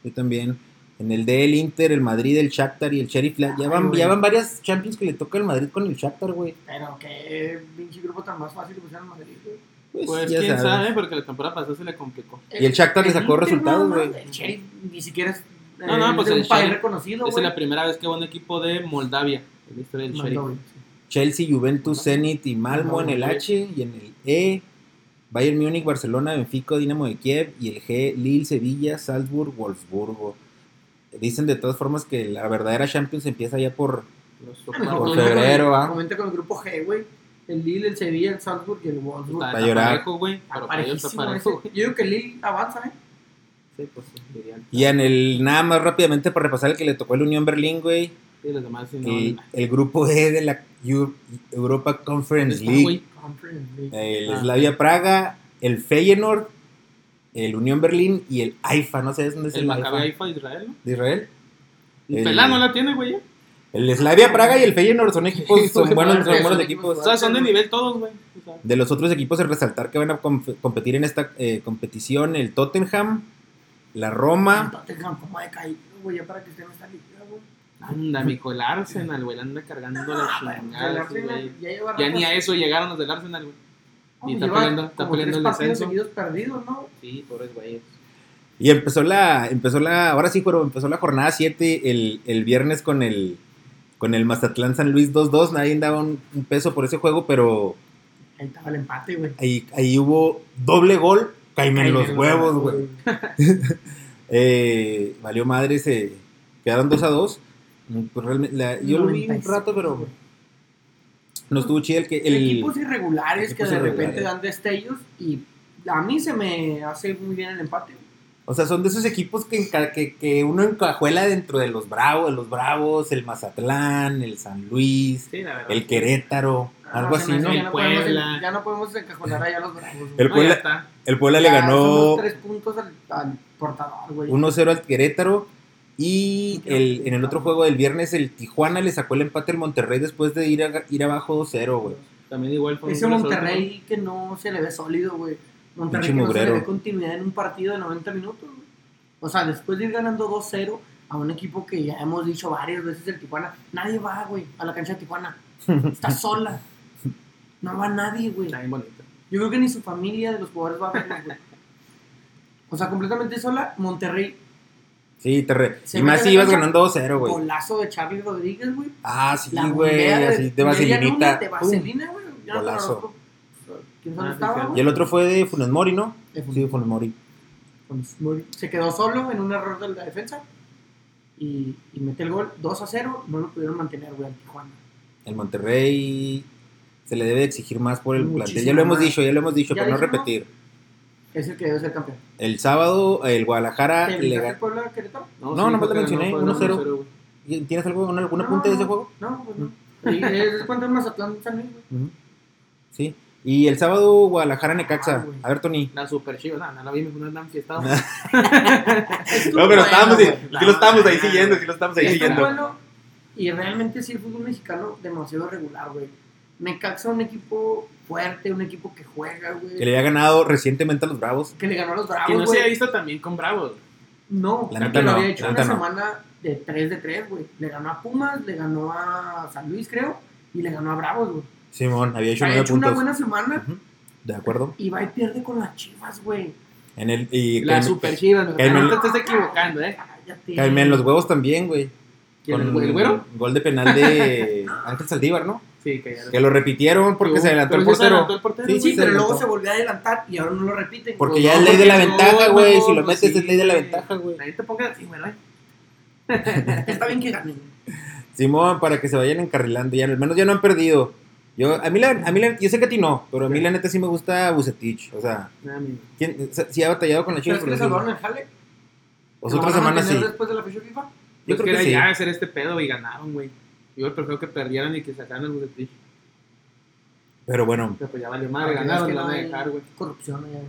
Speaker 1: Yo también. En el D, el Inter, el Madrid, el Shakhtar y el Sheriff. Ya
Speaker 2: Ay,
Speaker 1: van, ya van varias Champions que le toca al Madrid con el Shakhtar, güey.
Speaker 2: Pero qué pinche grupo tan más fácil que pusieron Madrid, güey.
Speaker 1: Pues,
Speaker 3: Pues
Speaker 1: ya
Speaker 3: quién
Speaker 1: sabes.
Speaker 3: sabe, porque la temporada pasada se le complicó.
Speaker 1: Y el Shakhtar le sacó
Speaker 2: Inter,
Speaker 1: resultados,
Speaker 2: no,
Speaker 1: güey.
Speaker 2: El Sheriff ni siquiera es,
Speaker 3: No, no,
Speaker 2: eh,
Speaker 3: pues el
Speaker 2: un país reconocido,
Speaker 3: es la primera vez que va un equipo de Moldavia en la historia del Sheriff.
Speaker 1: Chelsea, Juventus, Zenit y Malmo en el H. Y en el E, Bayern Múnich, Barcelona, Benfica, Dinamo de Kiev. Y el G, Lille, Sevilla, Salzburg, Wolfsburgo. Dicen de todas formas que la verdadera Champions empieza ya por... Febrero, ¿ah?
Speaker 2: Comenta con el grupo G, güey. El Lille, el Sevilla, el Salzburg y el Wolfsburg.
Speaker 3: Está, está
Speaker 1: llorar.
Speaker 3: parejo, güey. Pero parejo.
Speaker 2: Yo digo que el Lille avanza, ¿eh?
Speaker 3: Sí, pues.
Speaker 1: Y en el, nada más rápidamente para repasar el que le tocó el Unión Berlín, güey.
Speaker 3: Sí, los demás sí no.
Speaker 1: El, el grupo E de la Eu- Europa League.
Speaker 2: Conference League.
Speaker 1: El
Speaker 3: Ah.
Speaker 1: Slavia Praga, el Feyenoord, el Unión Berlín y el AIFA. No sé dónde es
Speaker 3: El
Speaker 1: el,
Speaker 3: Maccabi
Speaker 1: AIFA.
Speaker 3: Haifa de Israel, ¿no?
Speaker 1: de Israel.
Speaker 3: El
Speaker 1: El-
Speaker 3: Pelá no la tiene, güey. ya.
Speaker 1: El Slavia Praga y el Feyenoord son equipos, son buenos, son buenos
Speaker 2: equipos.
Speaker 3: O sea, son de nivel todos, güey. O sea,
Speaker 1: De los otros equipos es resaltar que van a com- competir en esta eh, competición el Tottenham, la
Speaker 2: El
Speaker 1: Roma,
Speaker 2: Tottenham, como ha decaído, güey, ya para que esta liga, güey.
Speaker 3: anda, mijo, el Arsenal, güey. anda cargando la
Speaker 2: Ah, el
Speaker 3: chingada,
Speaker 2: Arsenal
Speaker 3: güey.
Speaker 2: ya
Speaker 3: Ya ni a eso llegaron los del Arsenal, güey. Y está peleando- está peleando el descenso.
Speaker 2: perdidos, ¿no?
Speaker 3: Sí, pobres güeyes.
Speaker 1: y empezó la, empezó la, ahora sí, pero empezó la jornada 7 el, el viernes con el, con el Mazatlán San Luis 2-2, nadie daba un, un peso por ese juego, pero
Speaker 2: Ahí estaba el empate, güey.
Speaker 1: ahí, ahí hubo doble gol, caíme en los huevos, güey. Eh, valió madre, se quedaron 2 a 2. Pues realmente, la- yo lo vi un
Speaker 2: 96,
Speaker 1: rato, pero
Speaker 2: güey.
Speaker 1: No estuvo chido el que... El,
Speaker 2: Equipos irregulares
Speaker 1: equipos
Speaker 2: que de
Speaker 1: irregulares.
Speaker 2: repente dan destellos y a mí se me hace muy bien el empate.
Speaker 1: O sea, son de esos equipos que, que, que uno encajuela dentro de los Bravos, los Bravos, el Mazatlán, el San Luis,
Speaker 3: Sí,
Speaker 1: el Querétaro, algo
Speaker 2: Ah, se
Speaker 1: así, ¿no?
Speaker 2: Ya no, podemos,
Speaker 3: Puebla.
Speaker 2: ya no podemos encajonar allá a los bravos.
Speaker 1: El
Speaker 3: No,
Speaker 1: Puebla-
Speaker 3: ya está.
Speaker 1: El Puebla le ganó
Speaker 2: tres puntos al, al portador, güey.
Speaker 1: 1-0 al Querétaro. Y el, en el otro juego del viernes, el Tijuana le sacó el empate al Monterrey después de ir, a- ir abajo 2-0, güey.
Speaker 3: También igual fue un
Speaker 2: Ese Monterrey que no se le ve sólido, güey. Monterrey que no se le ve continuidad en un partido de 90 minutos, güey. O sea, después de ir ganando 2-0 a un equipo que ya hemos dicho varias veces el Tijuana, nadie va, güey, a la cancha de Tijuana. Está sola. No va nadie, güey.
Speaker 3: Está bien bonito.
Speaker 2: Yo creo que ni su familia de los jugadores va a verlos, güey. O sea, completamente sola, Monterrey.
Speaker 1: Sí, te re- y más si ibas ganando 2-0, güey.
Speaker 2: Golazo de Charlie Rodríguez, güey.
Speaker 1: Ah, sí, güey, así de vaselinita.
Speaker 2: De vaselina, güey.
Speaker 1: Golazo.
Speaker 2: ¿Quién solo
Speaker 3: Ah, sí,
Speaker 2: estaba, güey?
Speaker 1: Y el otro fue de Funes Mori, ¿no?
Speaker 2: De
Speaker 1: Sí, de Funes Mori.
Speaker 2: Se quedó solo en un error de la defensa y, y mete el gol 2 a 0. No lo pudieron mantener, güey, al Tijuana.
Speaker 1: El Monterrey se le debe exigir más por el plantel.
Speaker 2: Muchísimo
Speaker 1: Ya lo hemos
Speaker 2: más.
Speaker 1: dicho, ya lo hemos dicho,
Speaker 2: ¿Ya
Speaker 1: para no repetir.
Speaker 2: Es el que debe ser campeón.
Speaker 1: El sábado, el Guadalajara
Speaker 2: ¿Te
Speaker 1: le
Speaker 2: Puebla Querétaro?
Speaker 1: No,
Speaker 3: sí,
Speaker 1: nomás
Speaker 3: que
Speaker 1: mencioné,
Speaker 3: ganó, fue
Speaker 1: 1-0.
Speaker 3: 1-0, güey.
Speaker 1: ¿Tienes algo, algún
Speaker 2: No,
Speaker 1: apunte de ese
Speaker 2: no,
Speaker 1: juego?
Speaker 2: No, pues no. Y es el Mazatlán San Luis, güey.
Speaker 1: Sí. Y el sábado, Guadalajara Necaxa.
Speaker 2: Ah.
Speaker 1: A ver, Tony.
Speaker 3: La super chiva, no, no la vi, me fue una fiesta.
Speaker 2: Estuvo
Speaker 1: No, pero
Speaker 2: bueno,
Speaker 1: estábamos,
Speaker 2: güey.
Speaker 1: sí lo estábamos ahí siguiendo, sí lo estábamos ahí siguiendo.
Speaker 2: bueno y realmente sí el fútbol mexicano demasiado regular, güey. Necaxa un equipo fuerte, un equipo que juega, güey.
Speaker 1: Que le había ganado recientemente a los Bravos.
Speaker 2: Que le ganó a los
Speaker 3: Que
Speaker 2: Bravos,
Speaker 3: no se
Speaker 2: güey.
Speaker 3: ha visto también con Bravos.
Speaker 2: No,
Speaker 1: La
Speaker 2: que
Speaker 1: neta
Speaker 2: lo
Speaker 1: no,
Speaker 2: había hecho
Speaker 1: la
Speaker 2: una
Speaker 1: no.
Speaker 2: semana de 3 de 3, güey. Le ganó a Pumas, le ganó a San Luis, creo, y le ganó a Bravos, güey.
Speaker 1: Simón, había hecho
Speaker 2: Ha
Speaker 1: nueve
Speaker 2: hecho una buena semana
Speaker 1: De acuerdo.
Speaker 2: y va y pierde con las chivas, güey.
Speaker 1: En el, y
Speaker 3: La super chivas, güey. No te estés equivocando, eh.
Speaker 2: Cállate.
Speaker 1: En los huevos también, güey.
Speaker 3: ¿Quién,
Speaker 1: Con
Speaker 3: el güero?
Speaker 1: Gol de penal de Ángel Saldívar, ¿no?
Speaker 3: Sí, que.
Speaker 1: Que lo repitieron porque se adelantó
Speaker 3: pero
Speaker 1: el portero.
Speaker 3: adelantó el portero,
Speaker 1: Sí,
Speaker 2: Sí, pero luego se volvió a adelantar y ahora no lo repiten.
Speaker 1: Porque
Speaker 3: Pues
Speaker 1: ya
Speaker 3: no,
Speaker 1: es ley de la ventaja, güey.
Speaker 3: no,
Speaker 1: Si lo metes
Speaker 3: sí,
Speaker 1: es ley de la ventaja, güey.
Speaker 3: Nadie te ponga así, güey.
Speaker 2: Está bien que ganen.
Speaker 1: Simón, para que se vayan encarrilando. Ya, al menos ya no han perdido. Yo, a mí, la, a mí la- yo sé que a ti no, pero a mí la neta sí me gusta Bucetich. O sea, ¿quién, si ha batallado con la
Speaker 2: ¿Crees
Speaker 1: Chivas?
Speaker 2: que le salvaron el jale?
Speaker 1: Pues
Speaker 2: ¿Lo
Speaker 1: otra semana sí.
Speaker 2: después de la fecha FIFA?
Speaker 1: Yo
Speaker 3: Pues
Speaker 1: creo
Speaker 3: que
Speaker 1: que
Speaker 3: era
Speaker 1: sí.
Speaker 3: ya hacer este pedo y ganaron, güey. Yo prefiero que perdieran y que sacaran el Bucetich.
Speaker 1: Pero bueno,
Speaker 3: Pero pues ya valió madre,
Speaker 2: es
Speaker 3: ganaron,
Speaker 2: que
Speaker 3: lo
Speaker 2: no
Speaker 3: van a dejar, güey.
Speaker 2: Corrupción allá.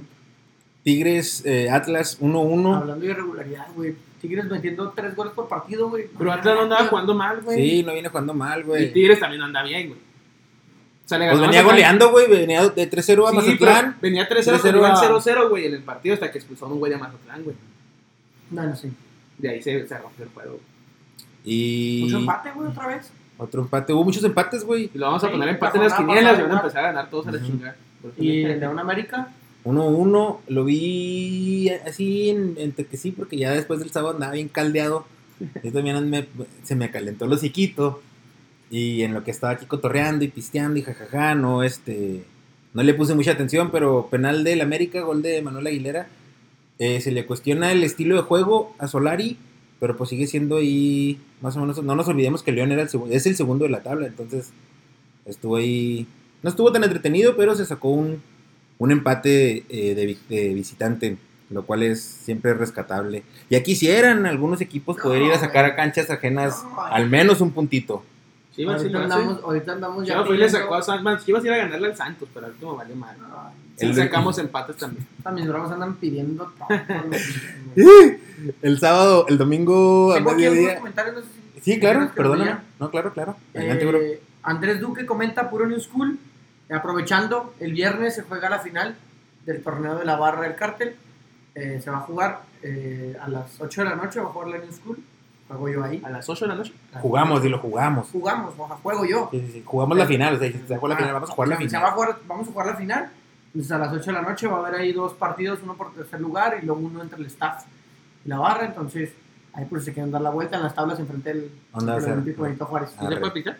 Speaker 1: Tigres, eh, Atlas 1-1.
Speaker 2: Hablando de irregularidad, güey. Tigres metiendo tres goles por partido, güey.
Speaker 3: Pero Atlas no andaba jugando mal, güey.
Speaker 1: Sí, no viene jugando mal,
Speaker 3: Y
Speaker 1: güey.
Speaker 3: Tigres también no anda bien, güey. O sea, le
Speaker 1: Pues
Speaker 3: ganó a
Speaker 1: venía goleando, güey. Venía de 3-0 a
Speaker 3: Sí,
Speaker 1: Mazatlán.
Speaker 3: venía 3-0,
Speaker 1: 3-0
Speaker 3: pero iban
Speaker 1: a-
Speaker 3: 0-0, güey, en el partido hasta que expulsó a un güey de Mazatlán, güey.
Speaker 2: Bueno, sí.
Speaker 3: De ahí se, se rompió el juego.
Speaker 1: Y
Speaker 2: Mucho empate, güey, otra vez.
Speaker 1: otro empate. Hubo muchos empates, güey.
Speaker 3: Y lo vamos a
Speaker 2: Sí,
Speaker 3: poner empate en las quinielas y van a empezar a ganar todos a la chingada.
Speaker 2: Y el de un América.
Speaker 1: 1-1. Lo vi así en- entre que sí, porque ya después del sábado andaba bien caldeado. Yo también me- se me calentó el hociquito. Y en lo que estaba aquí cotorreando y pisteando y jajaja, no, este. No le puse mucha atención, pero penal del América, gol de Manuel Aguilera. eh, se le cuestiona el estilo de juego a Solari, pero pues sigue siendo ahí más o menos. No nos olvidemos que León era el segundo, es el segundo de la tabla, entonces estuvo ahí. No estuvo tan entretenido, pero se sacó un, un empate eh, de, de visitante, lo cual es siempre rescatable. Ya quisieran algunos equipos poder ir a sacar a canchas ajenas
Speaker 2: No,
Speaker 1: al menos un puntito.
Speaker 3: Chivas sí
Speaker 2: ahorita, andamos, ahorita andamos ya.
Speaker 3: Chivas fue y le sacó a Santos. Chivas iba a ganarle al Santos, pero al último valió mal. Sí,
Speaker 1: El de-
Speaker 3: sacamos empates también.
Speaker 2: mis bravos andan pidiendo todo.
Speaker 1: El sábado, el domingo a mediodía.
Speaker 2: no sé si-
Speaker 1: Sí, claro, perdóname. No, claro, claro.
Speaker 2: Eh, Andrés Duque comenta puro New School. Aprovechando, el viernes se juega la final del torneo de la barra del cártel. Eh, se va a jugar eh, a las 8 de la noche, va a jugar la New School. Juego yo ahí.
Speaker 3: A las 8 de la noche.
Speaker 1: Jugamos, dilo, jugamos.
Speaker 2: Jugamos, o sea, juego yo.
Speaker 1: Sí, sí, sí, Jugamos la final, o sea, se sacó la
Speaker 2: Ah,
Speaker 1: final, vamos a jugar la
Speaker 2: sea, se
Speaker 1: final.
Speaker 2: va a jugar- vamos a jugar la final. Entonces a las 8 de la noche va a haber ahí dos partidos, uno por tercer lugar y luego uno entre el staff y la barra. Entonces ahí por si se quieren dar la vuelta en las tablas enfrente del Olímpico Benito Juárez.
Speaker 3: ¿Sí se puede pitar?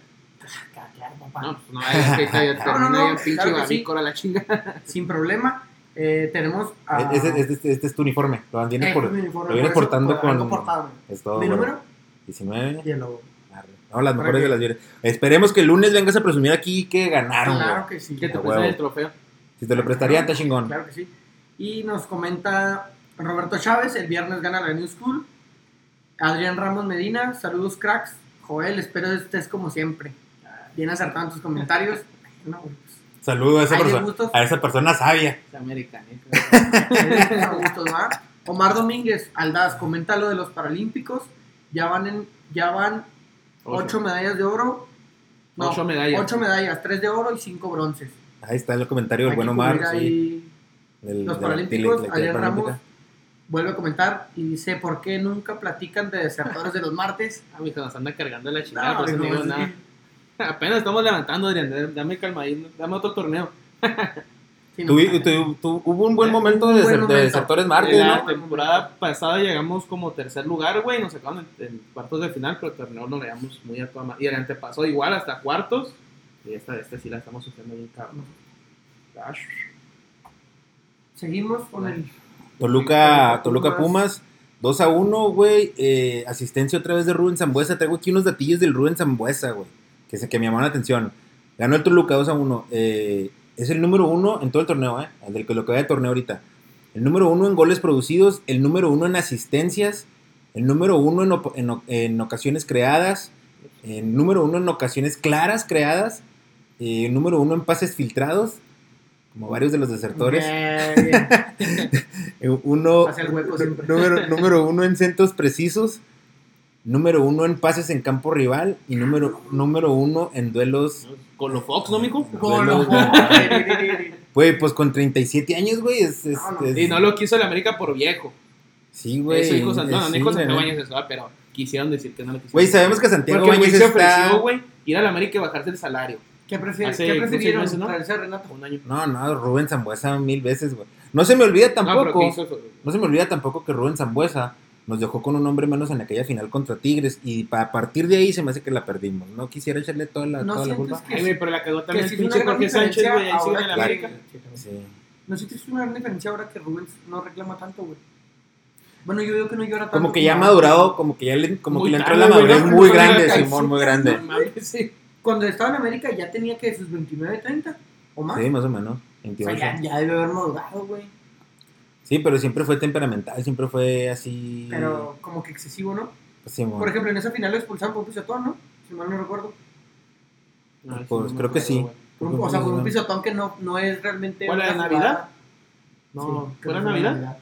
Speaker 2: Claro, papá.
Speaker 3: No, pues no ya
Speaker 2: No,
Speaker 3: termina
Speaker 2: no, no,
Speaker 3: pinche bavícora la chinga.
Speaker 2: Sin problema. Eh, tenemos a...
Speaker 1: Este, este- este- este es tu uniforme, lo vienes,
Speaker 2: Este
Speaker 1: por, lo vienes portando con...
Speaker 2: portado.
Speaker 1: Es todo,
Speaker 2: Mi número
Speaker 1: 19.
Speaker 2: y el logo.
Speaker 1: No, las mejores de las vieres. Esperemos que el lunes vengas a presumir aquí que ganaron,
Speaker 2: Claro que sí.
Speaker 3: Que te
Speaker 1: A
Speaker 3: presten el trofeo.
Speaker 1: Si te lo prestaría, está chingón.
Speaker 2: Claro que sí. Y nos comenta Roberto Chávez, el viernes gana la New School. Adrián Ramos Medina, saludos cracks. Joel, espero estés como siempre. Bien acertado en tus comentarios. No, pues,
Speaker 1: Saludo a esa, persona, a esa persona sabia.
Speaker 3: Es americanita.
Speaker 2: a gustos, ¿va? Omar Domínguez, Aldaz, comenta lo de los Paralímpicos. Ya van en, ya van ocho medallas de oro. No,
Speaker 3: Ocho medallas.
Speaker 2: Ocho medallas, tres de oro y cinco bronces.
Speaker 1: Ahí está el comentario del buen Omar. sí, del-
Speaker 2: los
Speaker 1: de
Speaker 2: Paralímpicos, Adrián. Ramos vuelve a comentar y dice, ¿por qué nunca platican de desertores de los martes?
Speaker 3: A mí nos anda cargando la chingada,
Speaker 2: No,
Speaker 3: por eso no digo
Speaker 2: es
Speaker 3: nada. Apenas estamos levantando, Adrián. Dame calma ahí. Dame otro torneo.
Speaker 2: Sí, no,
Speaker 1: Tuvi- tu- tu- hubo un buen momento de,
Speaker 2: buen
Speaker 1: de desertores martes,
Speaker 3: En la
Speaker 1: ¿no?
Speaker 3: temporada pasada llegamos como tercer lugar, güey. Nos sacaron en, en cuartos de final, pero el torneo lo llegamos muy a toda Y el antepasó igual hasta cuartos. Y esta, esta sí la estamos sufriendo bien cabrón.
Speaker 2: Seguimos con el...
Speaker 1: Toluca, Toluca Pumas, 2 a 1, güey. eh, asistencia otra vez de Rubén Zambuesa. Traigo aquí unos datillos del Rubén Zambuesa, güey. Que, se, que me llamaron la atención. Ganó el Toluca 2 a 1. eh, es el número uno en todo el torneo, ¿eh? El del que lo que va de torneo ahorita. El número uno en goles producidos. El número uno en asistencias. El número uno en, en en ocasiones creadas. El número uno en ocasiones claras creadas. eh, número uno en pases filtrados. Como varios de los desertores. Uno,
Speaker 2: el hueco
Speaker 1: número, número uno en centros precisos, número uno en pases en campo rival y número, número uno en duelos.
Speaker 3: Con los Fox, ¿no, mijo?
Speaker 2: Gol,
Speaker 1: duelos
Speaker 2: gol.
Speaker 1: de- Güey, pues con 37 años, güey, es, es-
Speaker 2: No, no.
Speaker 1: es-
Speaker 3: Y no lo quiso el América por viejo.
Speaker 1: Sí, güey.
Speaker 3: Eso dijo Santiago. No, no dijo Santiago. Bañez eso, pero quisieron decir que no lo quisieron.
Speaker 1: Güey, sabemos que Santiago
Speaker 3: Porque el güey
Speaker 1: Bañez
Speaker 3: se
Speaker 1: está...
Speaker 3: ofreció, güey, ir al América y bajarse el salario.
Speaker 2: ¿Qué, prefier-
Speaker 3: Hace
Speaker 2: ¿qué
Speaker 3: como seis
Speaker 2: prefirieron?
Speaker 3: meses, ¿no?
Speaker 2: ¿Traerse a Renato?
Speaker 3: Un año.
Speaker 1: No, no, Rubén Zambuesa mil veces, güey. No se me olvida
Speaker 3: pero
Speaker 1: tampoco. No se me olvida tampoco que Rubén Zambuesa nos dejó con un hombre menos en aquella final contra Tigres y a partir de ahí se me hace que la perdimos. No quisiera echarle toda la,
Speaker 2: ¿No
Speaker 1: toda la
Speaker 2: sientes
Speaker 1: culpa.
Speaker 2: que
Speaker 3: Ay, güey, pero la cagó también
Speaker 2: que
Speaker 3: el
Speaker 2: es
Speaker 3: pinche
Speaker 2: una gran
Speaker 3: Jorge Sánchez,
Speaker 2: diferencia
Speaker 3: güey, ahí sigue en
Speaker 2: ahora
Speaker 3: América.
Speaker 2: que-
Speaker 1: Sí.
Speaker 2: ¿No sientes una gran diferencia ahora que Rubens no reclama tanto, güey? Bueno, yo veo que no llora tanto.
Speaker 1: Como que ya ha madurado, como que ya le, como
Speaker 3: Muy
Speaker 1: que le entró la madurez muy grande, Simón, muy grande.
Speaker 3: Sí.
Speaker 2: Cuando estaba en América ya tenía que sus 29, 30 o más.
Speaker 1: Sí, más o menos.
Speaker 2: o
Speaker 1: 28.
Speaker 2: sea, ya, ya debe haber madurado, güey.
Speaker 1: Sí, pero siempre fue temperamental, siempre fue así.
Speaker 2: Pero como que excesivo, ¿no?
Speaker 1: Simón.
Speaker 2: Por ejemplo, en esa final lo expulsaron por un pisotón, ¿no? Si mal no recuerdo.
Speaker 3: Ay,
Speaker 1: Pues,
Speaker 3: no me
Speaker 1: creo que sí.
Speaker 3: güey.
Speaker 2: Por un- o sea, por un pisotón que no, no es realmente.
Speaker 3: ¿Cuál,
Speaker 2: una
Speaker 3: Navidad? No,
Speaker 2: Sí, creo
Speaker 3: ¿fue
Speaker 2: que
Speaker 3: Navidad?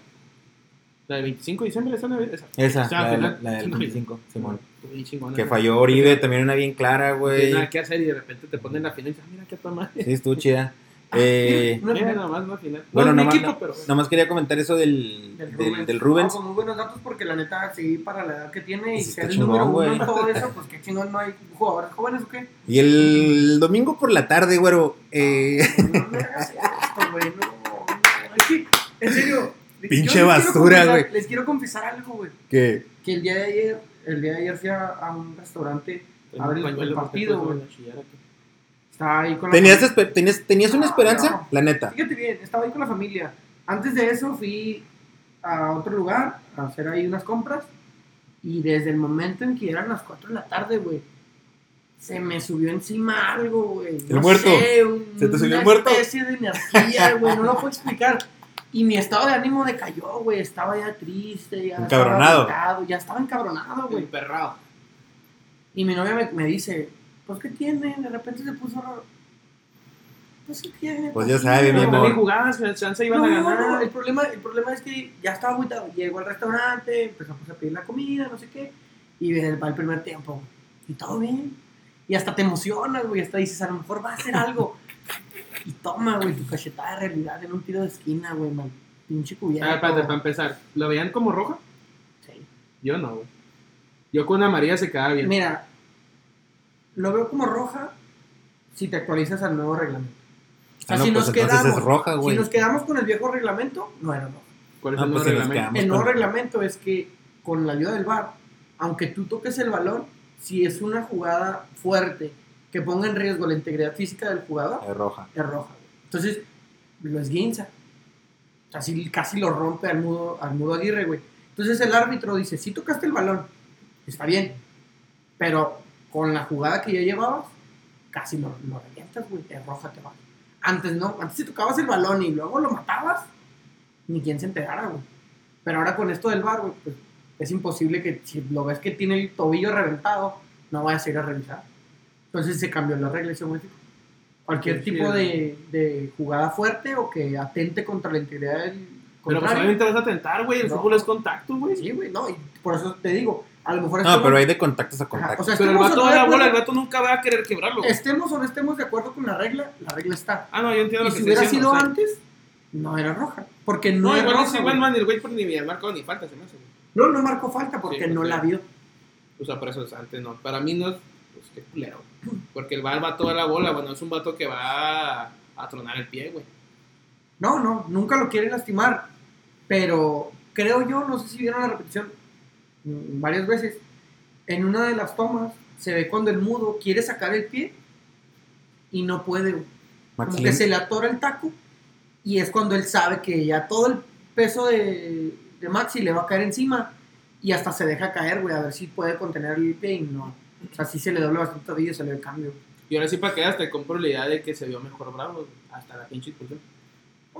Speaker 3: La del 25 de diciembre, esa. Esa,
Speaker 1: Esa,
Speaker 3: O sea,
Speaker 1: la,
Speaker 3: al
Speaker 1: la- la del
Speaker 3: sí,
Speaker 1: 25, Simón. Que falló Oribe, también una bien clara,
Speaker 3: No
Speaker 1: güey.
Speaker 3: tienes nada que hacer y de repente te ponen la final y dices, "Ah, mira qué toma.
Speaker 1: Sí, estuvo chida. Eh,
Speaker 2: Una
Speaker 3: Mira,
Speaker 2: final
Speaker 3: nada más, no final.
Speaker 1: Bueno,
Speaker 3: no,
Speaker 1: no
Speaker 3: mi
Speaker 1: más-
Speaker 3: equipo,
Speaker 1: no-
Speaker 3: pero.
Speaker 1: Nada más quería comentar eso del,
Speaker 2: Del Rubens.
Speaker 1: del Rubens.
Speaker 2: No, con muy buenos datos porque la neta, sí, para la edad que tiene y
Speaker 1: Pues
Speaker 2: ser el número uno en todo eso, pues qué chingón no hay jugadores jóvenes o qué.
Speaker 1: Y el domingo por la tarde, güero. Eh,
Speaker 2: No me hagas esto, güey, no, no. En serio.
Speaker 1: Pinche basura, güey.
Speaker 2: Les quiero confesar algo, güey.
Speaker 1: que
Speaker 2: Que el día de ayer, el día de ayer fui a, a un restaurante, a ver el, el partido, güey. Estaba ahí con la
Speaker 1: tenías, tenías, tenías una esperanza,
Speaker 2: no.
Speaker 1: la neta.
Speaker 2: Fíjate bien, estaba ahí con la familia. Antes de eso fui a otro lugar a hacer ahí unas compras. Y desde el momento en que eran las 4 de la tarde, güey, se me subió encima algo, güey.
Speaker 1: ¿El muerto?
Speaker 2: sé, un-
Speaker 1: ¿Se te subió el
Speaker 2: una
Speaker 1: muerto?
Speaker 2: especie de energía, güey, no lo puedo explicar. Y mi estado de ánimo decayó, güey. Estaba ya triste, ya.
Speaker 1: Encabronado.
Speaker 2: Estaba agotado, ya estaba encabronado, güey.
Speaker 3: Emperrado.
Speaker 2: Y mi novia me, me dice, pues, ¿qué tiene? De repente se puso. Pues, ¿qué tiene?
Speaker 1: Pues ya sabe, mi
Speaker 2: no,
Speaker 1: amor.
Speaker 3: También jugadas, chance iban
Speaker 2: no,
Speaker 3: a
Speaker 2: no,
Speaker 3: ganar.
Speaker 2: el problema, el problema es que ya estaba agüitado. Llegó al restaurante, empezamos a pedir la comida, no sé qué. Y va el primer tiempo. Y todo bien. Y hasta te emocionas, güey. Hasta dices, a lo mejor va a hacer algo. Y toma, güey, tu cachetada de realidad en un tiro de esquina, güey, man. Pinche cubierto.
Speaker 3: Ah, espérate, para empezar. ¿Lo veían como roja?
Speaker 2: Sí.
Speaker 3: Yo no, güey. Yo con una amarilla se quedaba bien.
Speaker 2: Mira, lo veo como roja si te actualizas al nuevo reglamento. O sea,
Speaker 1: Ah, no,
Speaker 2: si
Speaker 1: pues
Speaker 2: nos quedamos,
Speaker 1: es roja,
Speaker 2: si nos quedamos con el viejo reglamento, no era roja.
Speaker 3: ¿Cuál es
Speaker 1: Ah,
Speaker 3: el
Speaker 1: pues
Speaker 3: nuevo
Speaker 1: nos
Speaker 3: reglamento?
Speaker 2: El nuevo
Speaker 1: con-
Speaker 2: reglamento es que con la ayuda del VAR, aunque tú toques el balón, si es una jugada fuerte que ponga en riesgo la integridad física del jugador,
Speaker 1: Es roja.
Speaker 2: es roja. Entonces, lo esguinza. Sí, casi lo rompe al mudo, al mudo Aguirre, güey. Entonces el árbitro dice, si tocaste el balón, está bien. Pero con la jugada que ya llevabas, casi lo, lo revientas, güey. Es roja, te va. Antes no. Antes si tocabas el balón y luego lo matabas, ni quien se enterara, güey. Pero ahora con esto del bar, güey, pues es imposible que si lo ves que tiene el tobillo reventado, no vayas a ir a revisar. Entonces se cambió la regla y se modificó. Cualquier
Speaker 3: Sí,
Speaker 2: tipo
Speaker 3: sí.
Speaker 2: de, de jugada fuerte o que atente contra la integridad del
Speaker 3: Pero pues
Speaker 2: contrario.
Speaker 3: obviamente vas a tentar, güey. El
Speaker 2: No.
Speaker 3: fútbol es contacto, güey.
Speaker 2: Sí, güey, no, y por eso te digo, a lo mejor
Speaker 1: No,
Speaker 2: estemos-
Speaker 1: pero hay de contactos a contactos.
Speaker 2: o sea,
Speaker 3: Pero el vato
Speaker 2: no de
Speaker 3: la bola, el vato nunca va a querer quebrarlo.
Speaker 2: estemos o no estemos de acuerdo con la regla, la regla está.
Speaker 3: Ah, no, yo entiendo
Speaker 2: Y
Speaker 3: lo que
Speaker 2: si hubiera
Speaker 3: diciendo,
Speaker 2: sido
Speaker 3: o sea,
Speaker 2: antes, no era roja. Porque no,
Speaker 3: No,
Speaker 2: es
Speaker 3: igual
Speaker 2: roja,
Speaker 3: es igual,
Speaker 2: güey.
Speaker 3: man. El güey por ni me marcó ni falta, se me hace.
Speaker 2: No, no marcó falta porque
Speaker 3: Sí,
Speaker 2: no la vio.
Speaker 3: O sea, por eso es antes, no. Para mí no es. Qué culero. Porque el va va toda la bola, bueno, es un vato que va a, a tronar el pie, güey.
Speaker 2: No, no, nunca lo quiere lastimar. Pero creo yo, no sé si vieron la repetición mm, varias veces. En una de las tomas se ve cuando el mudo quiere sacar el pie y no puede. güey. Como que se le atora el taco y es cuando él sabe que ya todo el peso de, de Maxi le va a caer encima y hasta se deja caer, güey, a ver si puede contener el pie y no. O sea, sí se le dobla bastante el tobillo y se le ve el cambio.
Speaker 3: Y ahora sí, para que te compro la idea de que se vio mejor Bravo, hasta la pinche expulsión.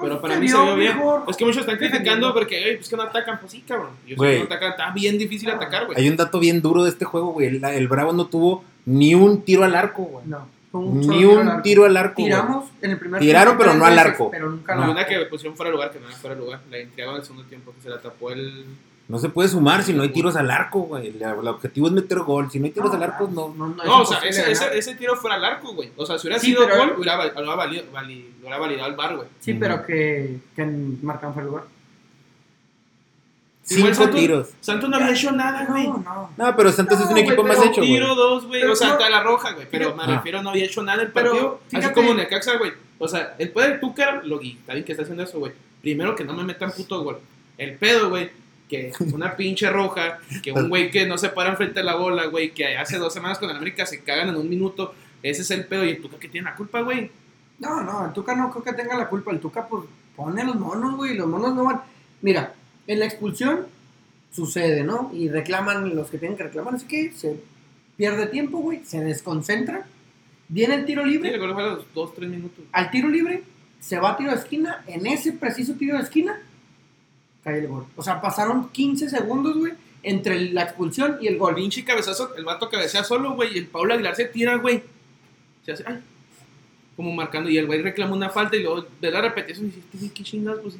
Speaker 3: Pero para mí se vio bien.
Speaker 2: mejor.
Speaker 3: Es que muchos están criticando porque, "Ey, pues que no atacan. Pues sí, cabrón. Yo sé que no atacan. Está bien difícil atacar, güey.
Speaker 1: Hay un dato bien duro de este juego, güey. El, el Bravo no tuvo ni un tiro al arco, güey.
Speaker 2: No, un
Speaker 1: Ni un
Speaker 2: al
Speaker 1: tiro al arco. güey.
Speaker 2: Tiramos en el primer
Speaker 1: Tiraron,
Speaker 2: tiempo
Speaker 1: pero no al arco.
Speaker 2: Pero nunca
Speaker 3: No,
Speaker 2: la
Speaker 3: una que pusieron fuera de lugar, que no era fuera de lugar. La entregaban en el segundo tiempo, que se la tapó el.
Speaker 1: No se puede sumar si no hay tiros al arco, güey. El, el objetivo es meter gol. Si no hay tiros al arco, no.
Speaker 2: no, no,
Speaker 3: o sea, ese,
Speaker 2: ganar.
Speaker 3: ese, ese tiro fuera al arco, güey. O sea, si hubiera
Speaker 2: Sí,
Speaker 3: sido
Speaker 2: pero-
Speaker 3: gol, hubiera, hubiera valido, vali- hubiera validado el bar, güey.
Speaker 2: Sí, pero que, que fuera de lugar.
Speaker 3: Igual
Speaker 1: Cinco
Speaker 3: Santos-
Speaker 1: tiros.
Speaker 3: Santos no había hecho nada, güey.
Speaker 2: No, no.
Speaker 1: No, pero Santos
Speaker 2: No,
Speaker 1: es un equipo más hecho, güey.
Speaker 3: tiro, dos, güey. O sea, la roja, güey. Pero me refiero, no había hecho nada el
Speaker 2: Pero,
Speaker 3: partido. Así como Necaxa, güey. O sea, el pedo del Tuca, lo y está bien que está haciendo eso, güey. Primero que no me metan puto gol. El pedo, güey. Que una pinche roja, que un güey que no se para enfrente de la bola, güey, que hace dos semanas con el América se cagan en un minuto. Ese es el pedo. Y el Tuca que tiene la culpa, güey.
Speaker 2: No, no, el Tuca no creo que tenga la culpa. El Tuca, pues, pone los monos, güey. Los monos no van. Mira, en la expulsión sucede, ¿no? Y reclaman los que tienen que reclamar. Así que se pierde tiempo, güey. Se desconcentra. Viene el tiro
Speaker 3: Sí,
Speaker 2: libre.
Speaker 3: fue a los dos, tres minutos.
Speaker 2: Al tiro libre, se va a tiro de esquina. En ese preciso tiro de esquina, cae el gol. O sea, pasaron 15 segundos, güey, entre la expulsión y el gol.
Speaker 3: pinche cabezazo, el vato cabecea solo, güey. Y el Pablo Aguilar se tira, güey. Se hace, ay. Como marcando. Y el güey reclama una falta y luego de la repetición. Y dice, "Este güey, qué chingados, pues.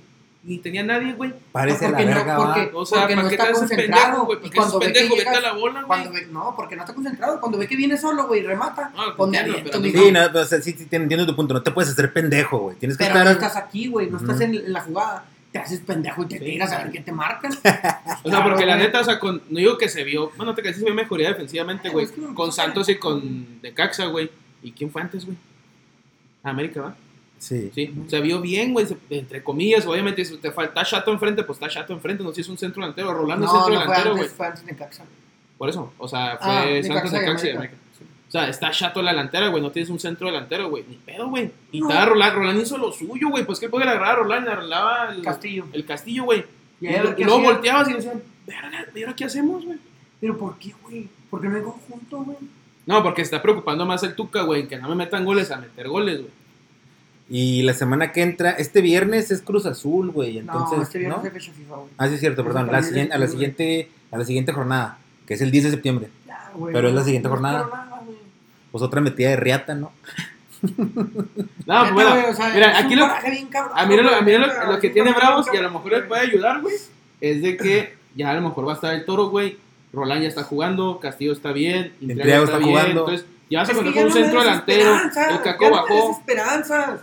Speaker 3: Ni tenía nadie, güey.
Speaker 1: Parece la
Speaker 2: porque no-
Speaker 1: verga,
Speaker 2: porque-
Speaker 1: va.
Speaker 3: O sea,
Speaker 2: Porque
Speaker 3: ¿para
Speaker 2: no
Speaker 3: qué
Speaker 2: está
Speaker 3: te haces
Speaker 2: concentrado,
Speaker 3: pendejo, güey?
Speaker 2: y
Speaker 3: Porque
Speaker 2: cuando ve que
Speaker 3: pendejo, vete
Speaker 2: llegas-
Speaker 3: la bola, güey.
Speaker 2: Cuando ve, no, porque no está concentrado. Cuando ve que viene solo, güey, remata.
Speaker 3: Ah, pero
Speaker 2: mijo.
Speaker 3: no-
Speaker 1: Sí, no, o sea, sí, sí, entiendo tu punto. No te puedes hacer pendejo, güey. Tienes que
Speaker 2: Pero no
Speaker 1: estar.
Speaker 2: estás aquí, güey, no
Speaker 1: Ujú.
Speaker 2: estás en, en la jugada. Te haces pendejo y te
Speaker 3: Sí.
Speaker 2: tiras a ver qué te marcan.
Speaker 3: O sea, porque la neta, o sea, con, no digo que se vio, bueno, te crees que se vio mejoría defensivamente, güey,
Speaker 2: Es que no-
Speaker 3: con Santos y con Decaxa, güey. ¿Y quién fue antes, güey? América, ¿va?
Speaker 1: Sí.
Speaker 3: Sí, se vio bien, güey, entre comillas, obviamente, si te falta chato enfrente, pues está chato enfrente, no si es un centro delantero, Rolando es
Speaker 2: No,
Speaker 3: centro
Speaker 2: no fue
Speaker 3: delantero,
Speaker 2: antes,
Speaker 3: güey.
Speaker 2: fue antes de Caxa.
Speaker 3: Por eso, o sea, fue
Speaker 2: Ah,
Speaker 3: Santos,
Speaker 2: Necaxa y América.
Speaker 3: Sea, está chato la delantera, güey, no tienes un centro delantero, güey, ni pedo, güey. Y
Speaker 2: No.
Speaker 3: estaba Roland, Roland hizo lo suyo, güey, pues que puede agarrar a Roland, le arreglaba el
Speaker 2: Castillo.
Speaker 3: el castillo, güey. Y, luego volteabas y decían, verga, ¿y ahora qué hacemos, güey?
Speaker 2: Pero ¿por qué, güey? Porque no hay conjunto, güey.
Speaker 3: No, porque está preocupando más el Tuca, güey, que no me metan goles a meter goles, güey.
Speaker 1: Y la semana que entra, este viernes es Cruz Azul, güey. Entonces,
Speaker 2: no, este viernes
Speaker 1: ¿no?
Speaker 2: es fecha FIFA, güey.
Speaker 1: Ah, sí, es cierto, perdón. La
Speaker 2: partido
Speaker 1: siguiente, a, la siguiente, a la siguiente jornada, que es el 10 de septiembre.
Speaker 2: Ya, güey.
Speaker 1: Pero es la siguiente
Speaker 2: No
Speaker 1: jornada. Pues otra metida de riata, ¿no?
Speaker 3: No,
Speaker 2: Neta,
Speaker 3: bueno,
Speaker 2: güey, o sea,
Speaker 3: mira, aquí lo,
Speaker 2: cabrón,
Speaker 3: a mí, lo, a mí lo, que tiene Bravos y a lo mejor le puede ayudar, güey, es de que ya a lo mejor va a estar el Toro, güey. Roland ya está jugando, Castillo está bien, Intriago
Speaker 1: Triago
Speaker 3: está
Speaker 1: está
Speaker 3: bien.
Speaker 1: jugando.
Speaker 3: Entonces, ya vas a contar con un centro delantero. El Caco bajó.
Speaker 2: esperanzas.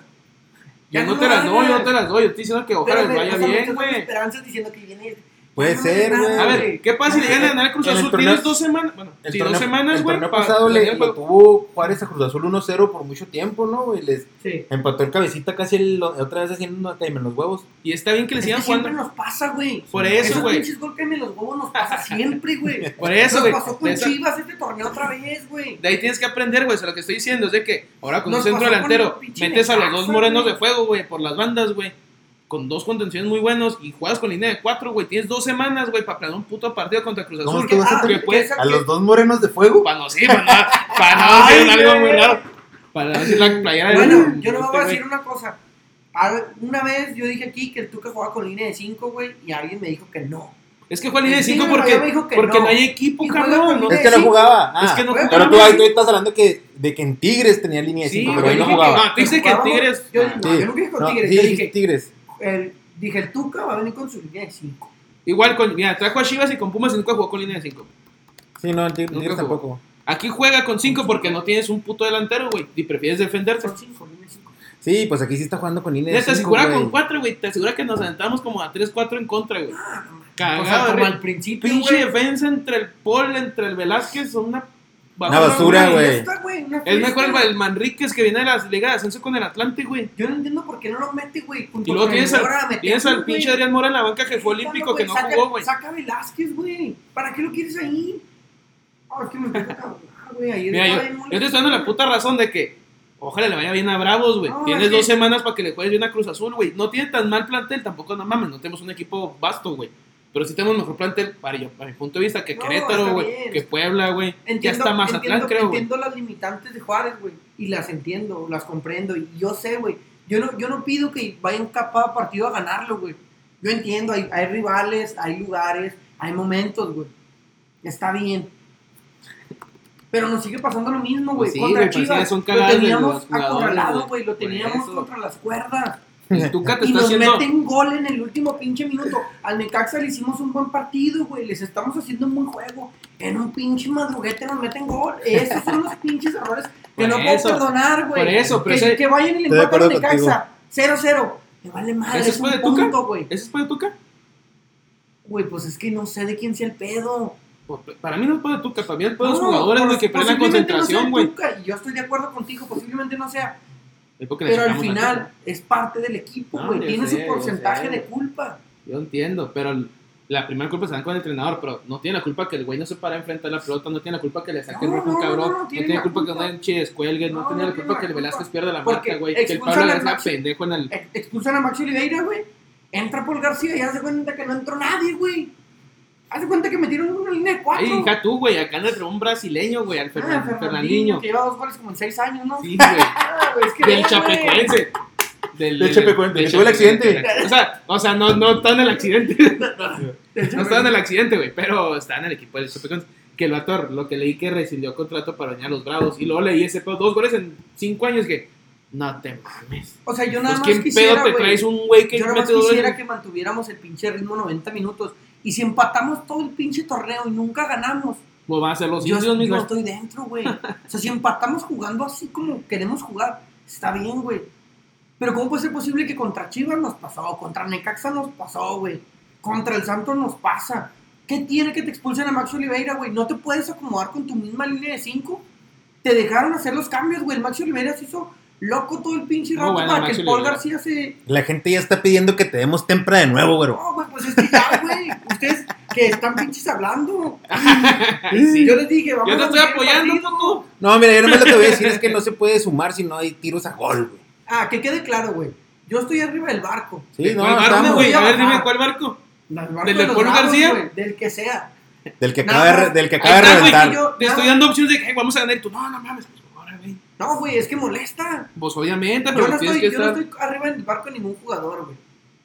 Speaker 3: Ya
Speaker 2: Ya
Speaker 3: no
Speaker 2: no
Speaker 3: te las doy, no te las doy. Yo estoy diciendo que ojalá les vaya bien, güey.
Speaker 2: esperanzas diciendo que viene.
Speaker 1: Puede
Speaker 2: me
Speaker 1: ser, güey.
Speaker 3: A ver, ¿qué pasa si le ganan a ganar el Cruz
Speaker 1: el
Speaker 3: Azul?
Speaker 1: torneo-
Speaker 3: Tienes dos semanas, bueno,
Speaker 1: El
Speaker 3: sí,
Speaker 1: torneo,
Speaker 3: dos semanas,
Speaker 1: el
Speaker 3: güey.
Speaker 1: torneo
Speaker 3: para
Speaker 1: pasado le,
Speaker 3: el
Speaker 1: le tuvo Juárez a Cruz Azul 1-0 por mucho tiempo, ¿no? güey? les
Speaker 2: Sí.
Speaker 1: empató el cabecita casi el- otra vez haciendo en los huevos.
Speaker 3: Y está bien que le
Speaker 2: Es que
Speaker 3: sigan
Speaker 2: siempre
Speaker 3: jugando.
Speaker 2: nos pasa, güey.
Speaker 3: Por eso,
Speaker 2: Esos
Speaker 3: güey.
Speaker 2: pinches gol que me los huevos nos pasa siempre, güey.
Speaker 3: Por eso,
Speaker 2: Nos
Speaker 3: güey.
Speaker 2: pasó con Chivas este torneo otra vez, güey.
Speaker 3: De ahí tienes que aprender, güey. O sea, lo que estoy diciendo es de que ahora con
Speaker 2: Nos
Speaker 3: un centro delantero
Speaker 2: el
Speaker 3: metes a los dos morenos de fuego, güey, por las bandas, güey. Con dos contenciones muy buenos y juegas con línea de cuatro, güey. Tienes dos semanas, güey, para planear un puto partido contra Cruz
Speaker 1: ¿Cómo
Speaker 3: Azul.
Speaker 1: es que vas a
Speaker 2: Ah,
Speaker 3: que
Speaker 1: A
Speaker 2: que-
Speaker 1: los dos morenos de fuego.
Speaker 3: Para no, sí, para no, para no
Speaker 2: Ay,
Speaker 3: decir algo muy raro. Para no decir la playera de
Speaker 2: Bueno, yo no
Speaker 3: este
Speaker 2: voy a
Speaker 3: güey.
Speaker 2: decir una cosa. Una vez yo dije aquí que el Tuca jugaba con línea de 5, güey, y alguien me dijo que no.
Speaker 3: Es que juega línea de
Speaker 2: Sí,
Speaker 3: 5
Speaker 2: pero
Speaker 3: porque, porque no.
Speaker 2: no.
Speaker 3: hay equipo, cabrón. ¿no?
Speaker 1: Es que no
Speaker 2: sí.
Speaker 1: jugaba. Ah,
Speaker 3: Es que no
Speaker 2: Güey,
Speaker 1: pero tú,
Speaker 3: jugaba.
Speaker 1: ahí tú estás hablando que, de que en Tigres tenía línea de
Speaker 3: Sí,
Speaker 1: 5, pero
Speaker 3: güey,
Speaker 1: ahí no
Speaker 3: dije que-
Speaker 1: jugaba.
Speaker 3: no, tú dices que
Speaker 2: Jugábamos-
Speaker 3: Tigres.
Speaker 2: Yo,
Speaker 3: Ah,
Speaker 2: no,
Speaker 1: Sí.
Speaker 2: yo no dije con
Speaker 1: No,
Speaker 2: Tigres,
Speaker 1: sí,
Speaker 2: yo dije,
Speaker 1: Tigres.
Speaker 2: El, dije, el Tuca va a venir con su línea de 5.
Speaker 3: Igual, con, mira, trajo a Chivas y con Pumas y nunca jugó con línea de 5.
Speaker 1: Sí, no, el Tigres,
Speaker 3: jugó.
Speaker 1: tampoco.
Speaker 3: Aquí juega con 5 porque no tienes un puto delantero, güey. Y prefieres defenderte.
Speaker 2: Son 5, línea de 5.
Speaker 1: Sí, pues aquí sí está jugando con línea de
Speaker 3: Neta, si
Speaker 1: 5,
Speaker 3: jugara
Speaker 1: güey.
Speaker 3: con 4, güey, te asegura que nos aventamos como a 3-4 en contra, güey.
Speaker 2: Ah.
Speaker 3: Cagado,
Speaker 2: O sea, como al principio,
Speaker 3: Pinche defensa entre el Paul, entre el Velázquez, son una
Speaker 1: Una basura, güey.
Speaker 3: Es mejor el, el Manríquez que viene de la Liga de Ascenso con el Atlante, güey.
Speaker 2: Yo no entiendo por qué no lo mete, güey.
Speaker 3: Y luego tienes
Speaker 2: el
Speaker 3: al, tienes al pinche Adrián Mora en la banca que fue olímpico, que no
Speaker 2: Saca-
Speaker 3: jugó, güey.
Speaker 2: Saca Velázquez, güey. ¿Para qué lo quieres ahí? Ah, es que me güey.
Speaker 3: Mira, yo, yo te estoy dando la puta razón de que ojalá le vaya bien a Bravos, güey.
Speaker 2: No,
Speaker 3: Tienes dos semanas para que le juegues bien a Cruz Azul, güey. No tiene tan mal plantel, tampoco no mames, no tenemos un equipo vasto, güey. Pero sí tenemos mejor plantel, para, yo, para mi punto de vista, que
Speaker 2: No,
Speaker 3: Querétaro, güey. Que Puebla, güey. Ya está Mazatlán,
Speaker 2: entiendo,
Speaker 3: creo, güey.
Speaker 2: entiendo las limitantes de Juárez, güey. Y las entiendo, las comprendo. Y yo sé, güey. Yo no, yo no pido que vayan cada partido a ganarlo, güey. Yo entiendo, hay, hay rivales, hay lugares, hay momentos, güey. Está bien. Pero nos sigue pasando lo mismo, güey.
Speaker 3: Sí,
Speaker 2: contra Chivas.
Speaker 3: son
Speaker 2: lo teníamos acorralado,
Speaker 3: güey.
Speaker 2: Lo teníamos contra las cuerdas.
Speaker 3: El Tuca te
Speaker 2: Y
Speaker 3: está
Speaker 2: nos
Speaker 3: haciendo.
Speaker 2: meten gol en el último pinche minuto. Al Necaxa le hicimos un buen partido, güey. Les estamos haciendo un buen juego. En un pinche madruguete nos meten gol. Esos son los pinches errores que
Speaker 3: Por
Speaker 2: no
Speaker 3: eso,
Speaker 2: puedo perdonar, güey.
Speaker 3: por eso, pero
Speaker 2: que,
Speaker 3: ese-
Speaker 2: que vayan y le
Speaker 1: de
Speaker 2: empatan al Necaxa. 0-0. Me vale madre.
Speaker 3: ¿Ese
Speaker 2: Es
Speaker 3: fue de Tuca? ¿Ese es para Tuca?
Speaker 2: Güey, pues es que no sé de quién sea el pedo.
Speaker 3: Por- Para mí no es pedo de Tuca, para mí es pedo de los
Speaker 2: No,
Speaker 3: jugadores, güey, que pierden
Speaker 2: no
Speaker 3: concentración, güey.
Speaker 2: Y yo estoy de acuerdo contigo, posiblemente no sea. Pero al final es parte del equipo, güey. Tiene
Speaker 3: sé,
Speaker 2: su porcentaje de culpa.
Speaker 3: Yo entiendo, pero la primera culpa se dan con el entrenador, pero no tiene la culpa que el güey no se para enfrente de la pelota, no tiene la culpa que le saque el
Speaker 2: No,
Speaker 3: rojo un cabrón,
Speaker 2: no,
Speaker 3: no,
Speaker 2: tiene la
Speaker 3: culpa que
Speaker 2: culpa.
Speaker 3: un Chides cuelgue, no, tiene la culpa que el. Velázquez pierda la marca, güey, que el Pablo
Speaker 2: Maxi-
Speaker 3: pendejo en el...
Speaker 2: Ex- Expulsan a Maxi Oliveira, güey. Entra Paul García y hace cuenta que no entró nadie, güey. Hace cuenta que metieron una línea de cuatro.
Speaker 3: Ay, hija tú, güey, acá entró un brasileño, güey, al
Speaker 2: Ah,
Speaker 3: Fernan-
Speaker 2: Fernandinho,
Speaker 3: Fernandinho.
Speaker 2: que lleva dos goles como en seis años, ¿no?
Speaker 3: Sí, güey.
Speaker 2: Ah, güey, es que
Speaker 3: Del. Chapecoense. Del,
Speaker 1: Del Chapecoense,
Speaker 3: del
Speaker 1: que tuvo el accidente.
Speaker 3: O sea, o sea, no, no está en el accidente. No está en el accidente, güey, pero está en el equipo del Chapecoense. Que el vato, lo que leí que rescindió contrato para venir a los Bravos. Y luego leí ese pedo, dos goles en cinco años que... No te mames.
Speaker 2: O sea, yo nada
Speaker 3: Pues
Speaker 2: más
Speaker 3: ¿quién
Speaker 2: quisiera,
Speaker 3: pedo te
Speaker 2: güey,
Speaker 3: traes un güey que
Speaker 2: Yo nada más quisiera
Speaker 3: goles?
Speaker 2: que mantuviéramos el pinche ritmo 90 minutos. Y si empatamos todo el pinche torneo y nunca ganamos,
Speaker 3: Pues van a ser los
Speaker 2: yo,
Speaker 3: indios,
Speaker 2: yo estoy dentro, güey. O sea, si empatamos jugando así como queremos jugar, está bien, güey. Pero ¿cómo puede ser posible que contra Chivas nos pasó? Contra Necaxa nos pasó, güey. Contra el Santos nos pasa. ¿Qué tiene que te expulsen a Max Oliveira, güey? ¿No te puedes acomodar con tu misma línea de 5? Te dejaron hacer los cambios, güey. El Max Oliveira se hizo loco todo el pinche
Speaker 3: No,
Speaker 2: rato
Speaker 3: bueno,
Speaker 2: para que el Paul. García se,
Speaker 1: La gente ya está pidiendo que te demos tempra de nuevo, güero.
Speaker 2: no, güey, pues es que ya, güey. Ustedes que están pinches hablando.
Speaker 3: Sí.
Speaker 2: Yo les dije, vamos
Speaker 3: Yo te
Speaker 2: a
Speaker 3: estoy apoyando. Poco.
Speaker 1: No, mira, yo nomás lo que voy a decir es que no se puede sumar si no hay tiros a gol, güey.
Speaker 2: Ah, que quede claro, güey. Yo estoy arriba del barco.
Speaker 1: Sí, no,
Speaker 3: ¿Cuál barco, güey? A ver, dime, ¿cuál barco?
Speaker 2: Del barco
Speaker 3: ¿Del
Speaker 2: de
Speaker 3: de Paul García?
Speaker 2: güey, Del que sea.
Speaker 1: Del que
Speaker 2: Nada
Speaker 1: acaba de, del que acaba de reventar.
Speaker 2: yo-
Speaker 3: Te estoy dando opciones de que "Ay, vamos a ganar. Y tú, no, no mames.
Speaker 2: No, güey, es que molesta.
Speaker 3: Pues obviamente,
Speaker 2: Yo
Speaker 3: pero
Speaker 2: no,
Speaker 3: tienes
Speaker 2: estoy,
Speaker 3: que
Speaker 2: yo no estoy arriba del barco de ningún jugador, güey.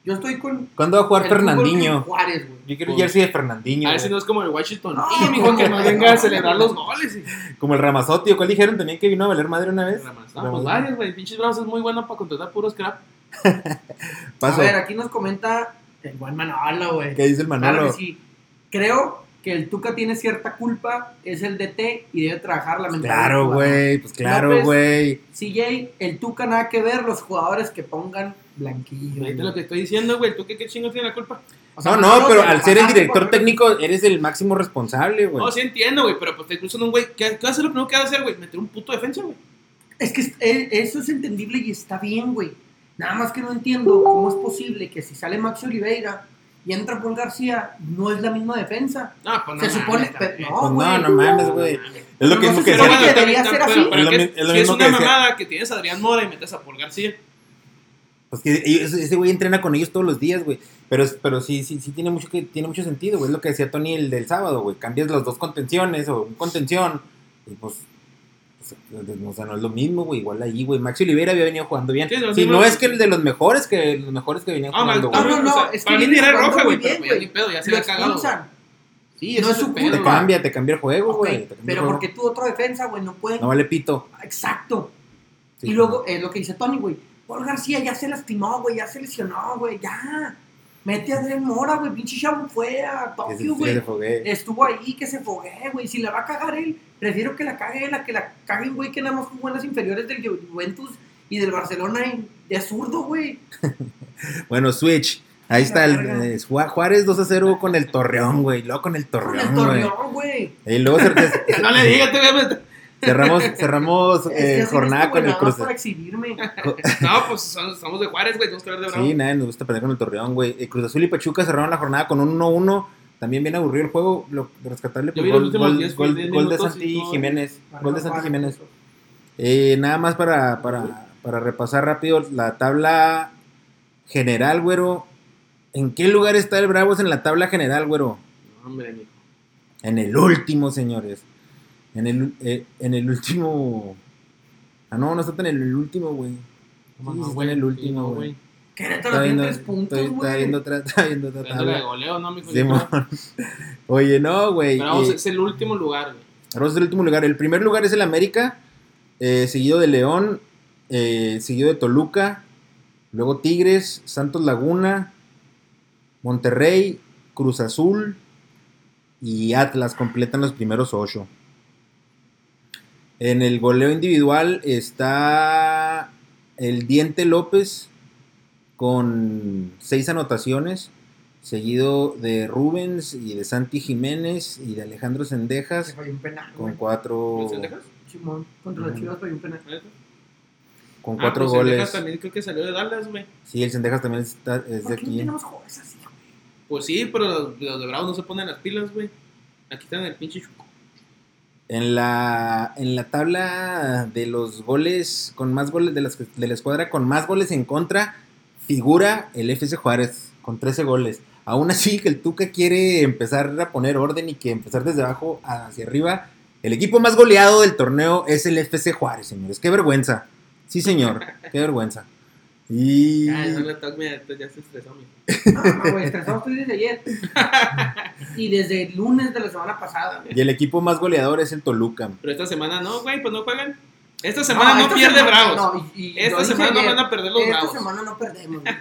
Speaker 2: Yo estoy con.
Speaker 1: ¿Cuándo va a jugar
Speaker 2: el
Speaker 1: Fernandinho?
Speaker 2: Juárez, güey.
Speaker 1: Yo quiero el
Speaker 3: Pues-
Speaker 1: jersey de Fernandinho.
Speaker 3: A ver si no es como el Washington.
Speaker 2: No,
Speaker 3: y mijo, que
Speaker 2: no,
Speaker 3: venga a
Speaker 2: no,
Speaker 3: celebrar
Speaker 2: no.
Speaker 3: los goles.
Speaker 1: Como el Ramazotti, ¿o cuál dijeron también que vino a valer madre una vez?
Speaker 3: No, pues varios, güey. Pinches bravos es muy bueno para contratar puros crap.
Speaker 1: Paso.
Speaker 2: A ver, aquí nos comenta el buen Manolo, güey.
Speaker 1: ¿Qué dice el
Speaker 2: Claro
Speaker 1: Manolo?
Speaker 2: que sí. Creo que el Tuca tiene cierta culpa, es el DT y debe trabajar la mentalidad.
Speaker 1: Claro, güey, pues claro,
Speaker 2: López.
Speaker 1: güey.
Speaker 2: CJ, el Tuca nada que ver, los jugadores que pongan blanquillo.
Speaker 3: Ahorita
Speaker 2: güey.
Speaker 3: lo que estoy diciendo, güey. ¿Tú qué, qué chingo tiene la culpa?
Speaker 2: O sea,
Speaker 1: No, no, pero al ser el director
Speaker 2: por-
Speaker 1: técnico eres el máximo responsable, güey.
Speaker 3: No, sí entiendo, güey. Pero pues te cruzan un güey. ¿Qué, ¿Qué hace lo primero que va a hacer, güey? Meter un puto defensa, güey.
Speaker 2: Es que eh, eso es entendible y está bien, güey. Nada más que no entiendo cómo es posible que si sale Max Oliveira y entra Paul García, no es la misma defensa.
Speaker 3: No, pues no.
Speaker 2: Se supone.
Speaker 3: mames, también.
Speaker 2: no,
Speaker 1: Pues
Speaker 2: güey.
Speaker 1: no, no mames, güey. Es lo que Es lo
Speaker 3: que es,
Speaker 1: lo mismo
Speaker 3: una
Speaker 1: que
Speaker 3: mamada que tienes a Adrián Mora y metes a Paul García.
Speaker 1: Pues que ellos- ese güey entrena con ellos todos los días, güey. Pero, pero sí, sí, sí tiene mucho que tiene mucho sentido, güey. Es lo que decía Tony el del sábado, güey. Cambias las dos contenciones o un contención. Y pues, pues, o sea, no es lo mismo, güey. Igual ahí, güey. Maxi Oliveira había venido jugando bien.
Speaker 3: Sí,
Speaker 1: Si no es que el de los mejores que los mejores que venían
Speaker 3: Ah,
Speaker 1: jugando,
Speaker 3: ah,
Speaker 2: no, no,
Speaker 3: o sea,
Speaker 2: es que
Speaker 3: para mí era roja,
Speaker 2: muy
Speaker 3: güey. Pero
Speaker 2: bien,
Speaker 3: pues ya
Speaker 2: güey.
Speaker 3: ni pedo, ya se
Speaker 2: Lo
Speaker 3: había cagado. güey.
Speaker 2: expulsan.
Speaker 3: Sí,
Speaker 2: No es su culpa.
Speaker 3: pedo,
Speaker 1: Te cambia, te cambia el juego, güey.
Speaker 2: pero
Speaker 1: juego.
Speaker 2: porque tu otro defensa, güey, no puede.
Speaker 1: No vale pito.
Speaker 2: Exacto.
Speaker 1: Sí,
Speaker 2: y luego es lo que dice Tony, güey. Paul García ya se lastimó, güey, ya se lesionó, güey, ya. Mete a Adrián Mora, güey, pinche chavo fuera,
Speaker 1: que se-
Speaker 2: Tokio,
Speaker 1: que
Speaker 2: güey.
Speaker 1: se.
Speaker 2: Estuvo ahí, que se foguee, güey. Si la va a cagar él, prefiero que la cague él a que la cague un güey que nada más jugó en las inferiores del Juventus y del Barcelona y de zurdo, güey.
Speaker 1: Bueno, Switch. Ahí está el eh, Ju- Juárez 2 a 0 con el Torreón, güey. Luego con el
Speaker 2: Con el
Speaker 1: Torreón, güey.
Speaker 2: Torreón.
Speaker 1: Y luego cer-
Speaker 3: No le digas, te voy a meter.
Speaker 1: Cerramos, cerramos
Speaker 2: Es
Speaker 1: eh,
Speaker 2: que así
Speaker 1: jornada con el Cruz.
Speaker 2: para exhibirme.
Speaker 3: No, pues son- somos de Juárez, güey. Tenemos que hablar de Bravo.
Speaker 1: Sí, nada, nos gusta perder con el Torreón, güey. Eh, Cruz Azul y Pachuca cerraron la jornada con un 1-1. También bien aburrido el juego. Lo, de rescatarle
Speaker 3: Yo
Speaker 1: pues, gol, gol-
Speaker 3: 10,
Speaker 1: gol-
Speaker 3: 10
Speaker 1: gol de Santi. Jiménez. Gol de Santi Jiménez. Eh, nada más para, para, para repasar rápido la tabla general, güero. ¿En qué lugar está el Bravos en la tabla general, güero?
Speaker 3: No, hombre.
Speaker 1: En el último, señores. En el, eh, en el último. Ah, no, no está en el último, güey.
Speaker 3: ¿Cómo
Speaker 1: Sí,
Speaker 3: no,
Speaker 1: está
Speaker 3: güey?
Speaker 1: en el
Speaker 3: Sí,
Speaker 1: último,
Speaker 3: no,
Speaker 1: güey.
Speaker 2: Querétaro
Speaker 1: Está
Speaker 2: tiene
Speaker 1: viendo,
Speaker 2: tres puntos,
Speaker 1: estoy- está
Speaker 2: güey.
Speaker 1: viendo otra, está viendo otra
Speaker 3: Dándole de
Speaker 1: tabla.
Speaker 3: goleo, ¿no, mijo?
Speaker 1: Simón. Oye, no, güey.
Speaker 3: Pero vamos,
Speaker 1: eh,
Speaker 3: es el último lugar, güey.
Speaker 1: Bravos es el último lugar. El primer lugar es el América, eh, seguido de León, eh, seguido de Toluca, luego Tigres, Santos Laguna, Monterrey, Cruz Azul y Atlas completan los primeros ocho. En el goleo individual está el Diente López con seis anotaciones, seguido de Rubens y de Santi Jiménez y de Alejandro
Speaker 2: Se
Speaker 1: Sendejas
Speaker 2: penal.
Speaker 1: con cuatro,
Speaker 3: ¿Los Sendejas?
Speaker 2: Simón, contra. Chivas falló un penal.
Speaker 1: con
Speaker 3: Ah,
Speaker 1: cuatro
Speaker 3: pues Sendejas
Speaker 1: goles.
Speaker 3: también creo que salió de Dallas, güey.
Speaker 1: Sí, el Sendejas también está, es de
Speaker 2: ¿Por qué no
Speaker 1: aquí.
Speaker 2: tenemos jugadores así, güey?
Speaker 3: Pues sí, pero los, los de Bravos no se ponen las pilas, güey. Aquí están el pinche chuco.
Speaker 1: En la, en la tabla de los goles, con más goles de, las, de la escuadra, con más goles en contra, figura el FC Juárez, con 13 goles. Aún así, que el Tuca quiere empezar a poner orden y que empezar desde abajo hacia arriba. El equipo más goleado del torneo es el FC Juárez, señores. Qué vergüenza. Sí, señor. Qué vergüenza. Y.
Speaker 3: Ah, no le toca, mira, ya se estresó, mi.
Speaker 2: No, no, güey, estresado estoy desde ayer. y desde el lunes de la semana pasada, güey.
Speaker 1: Y el equipo más goleador es el Toluca.
Speaker 3: Pero esta semana no, güey, pues no juegan. Esta semana no,
Speaker 2: esta
Speaker 3: pierde
Speaker 2: semana-
Speaker 3: Bravos.
Speaker 2: no, y- y
Speaker 3: Esta semana no van a perder los
Speaker 2: Esta
Speaker 3: Bravos.
Speaker 2: semana no perdemos. güey.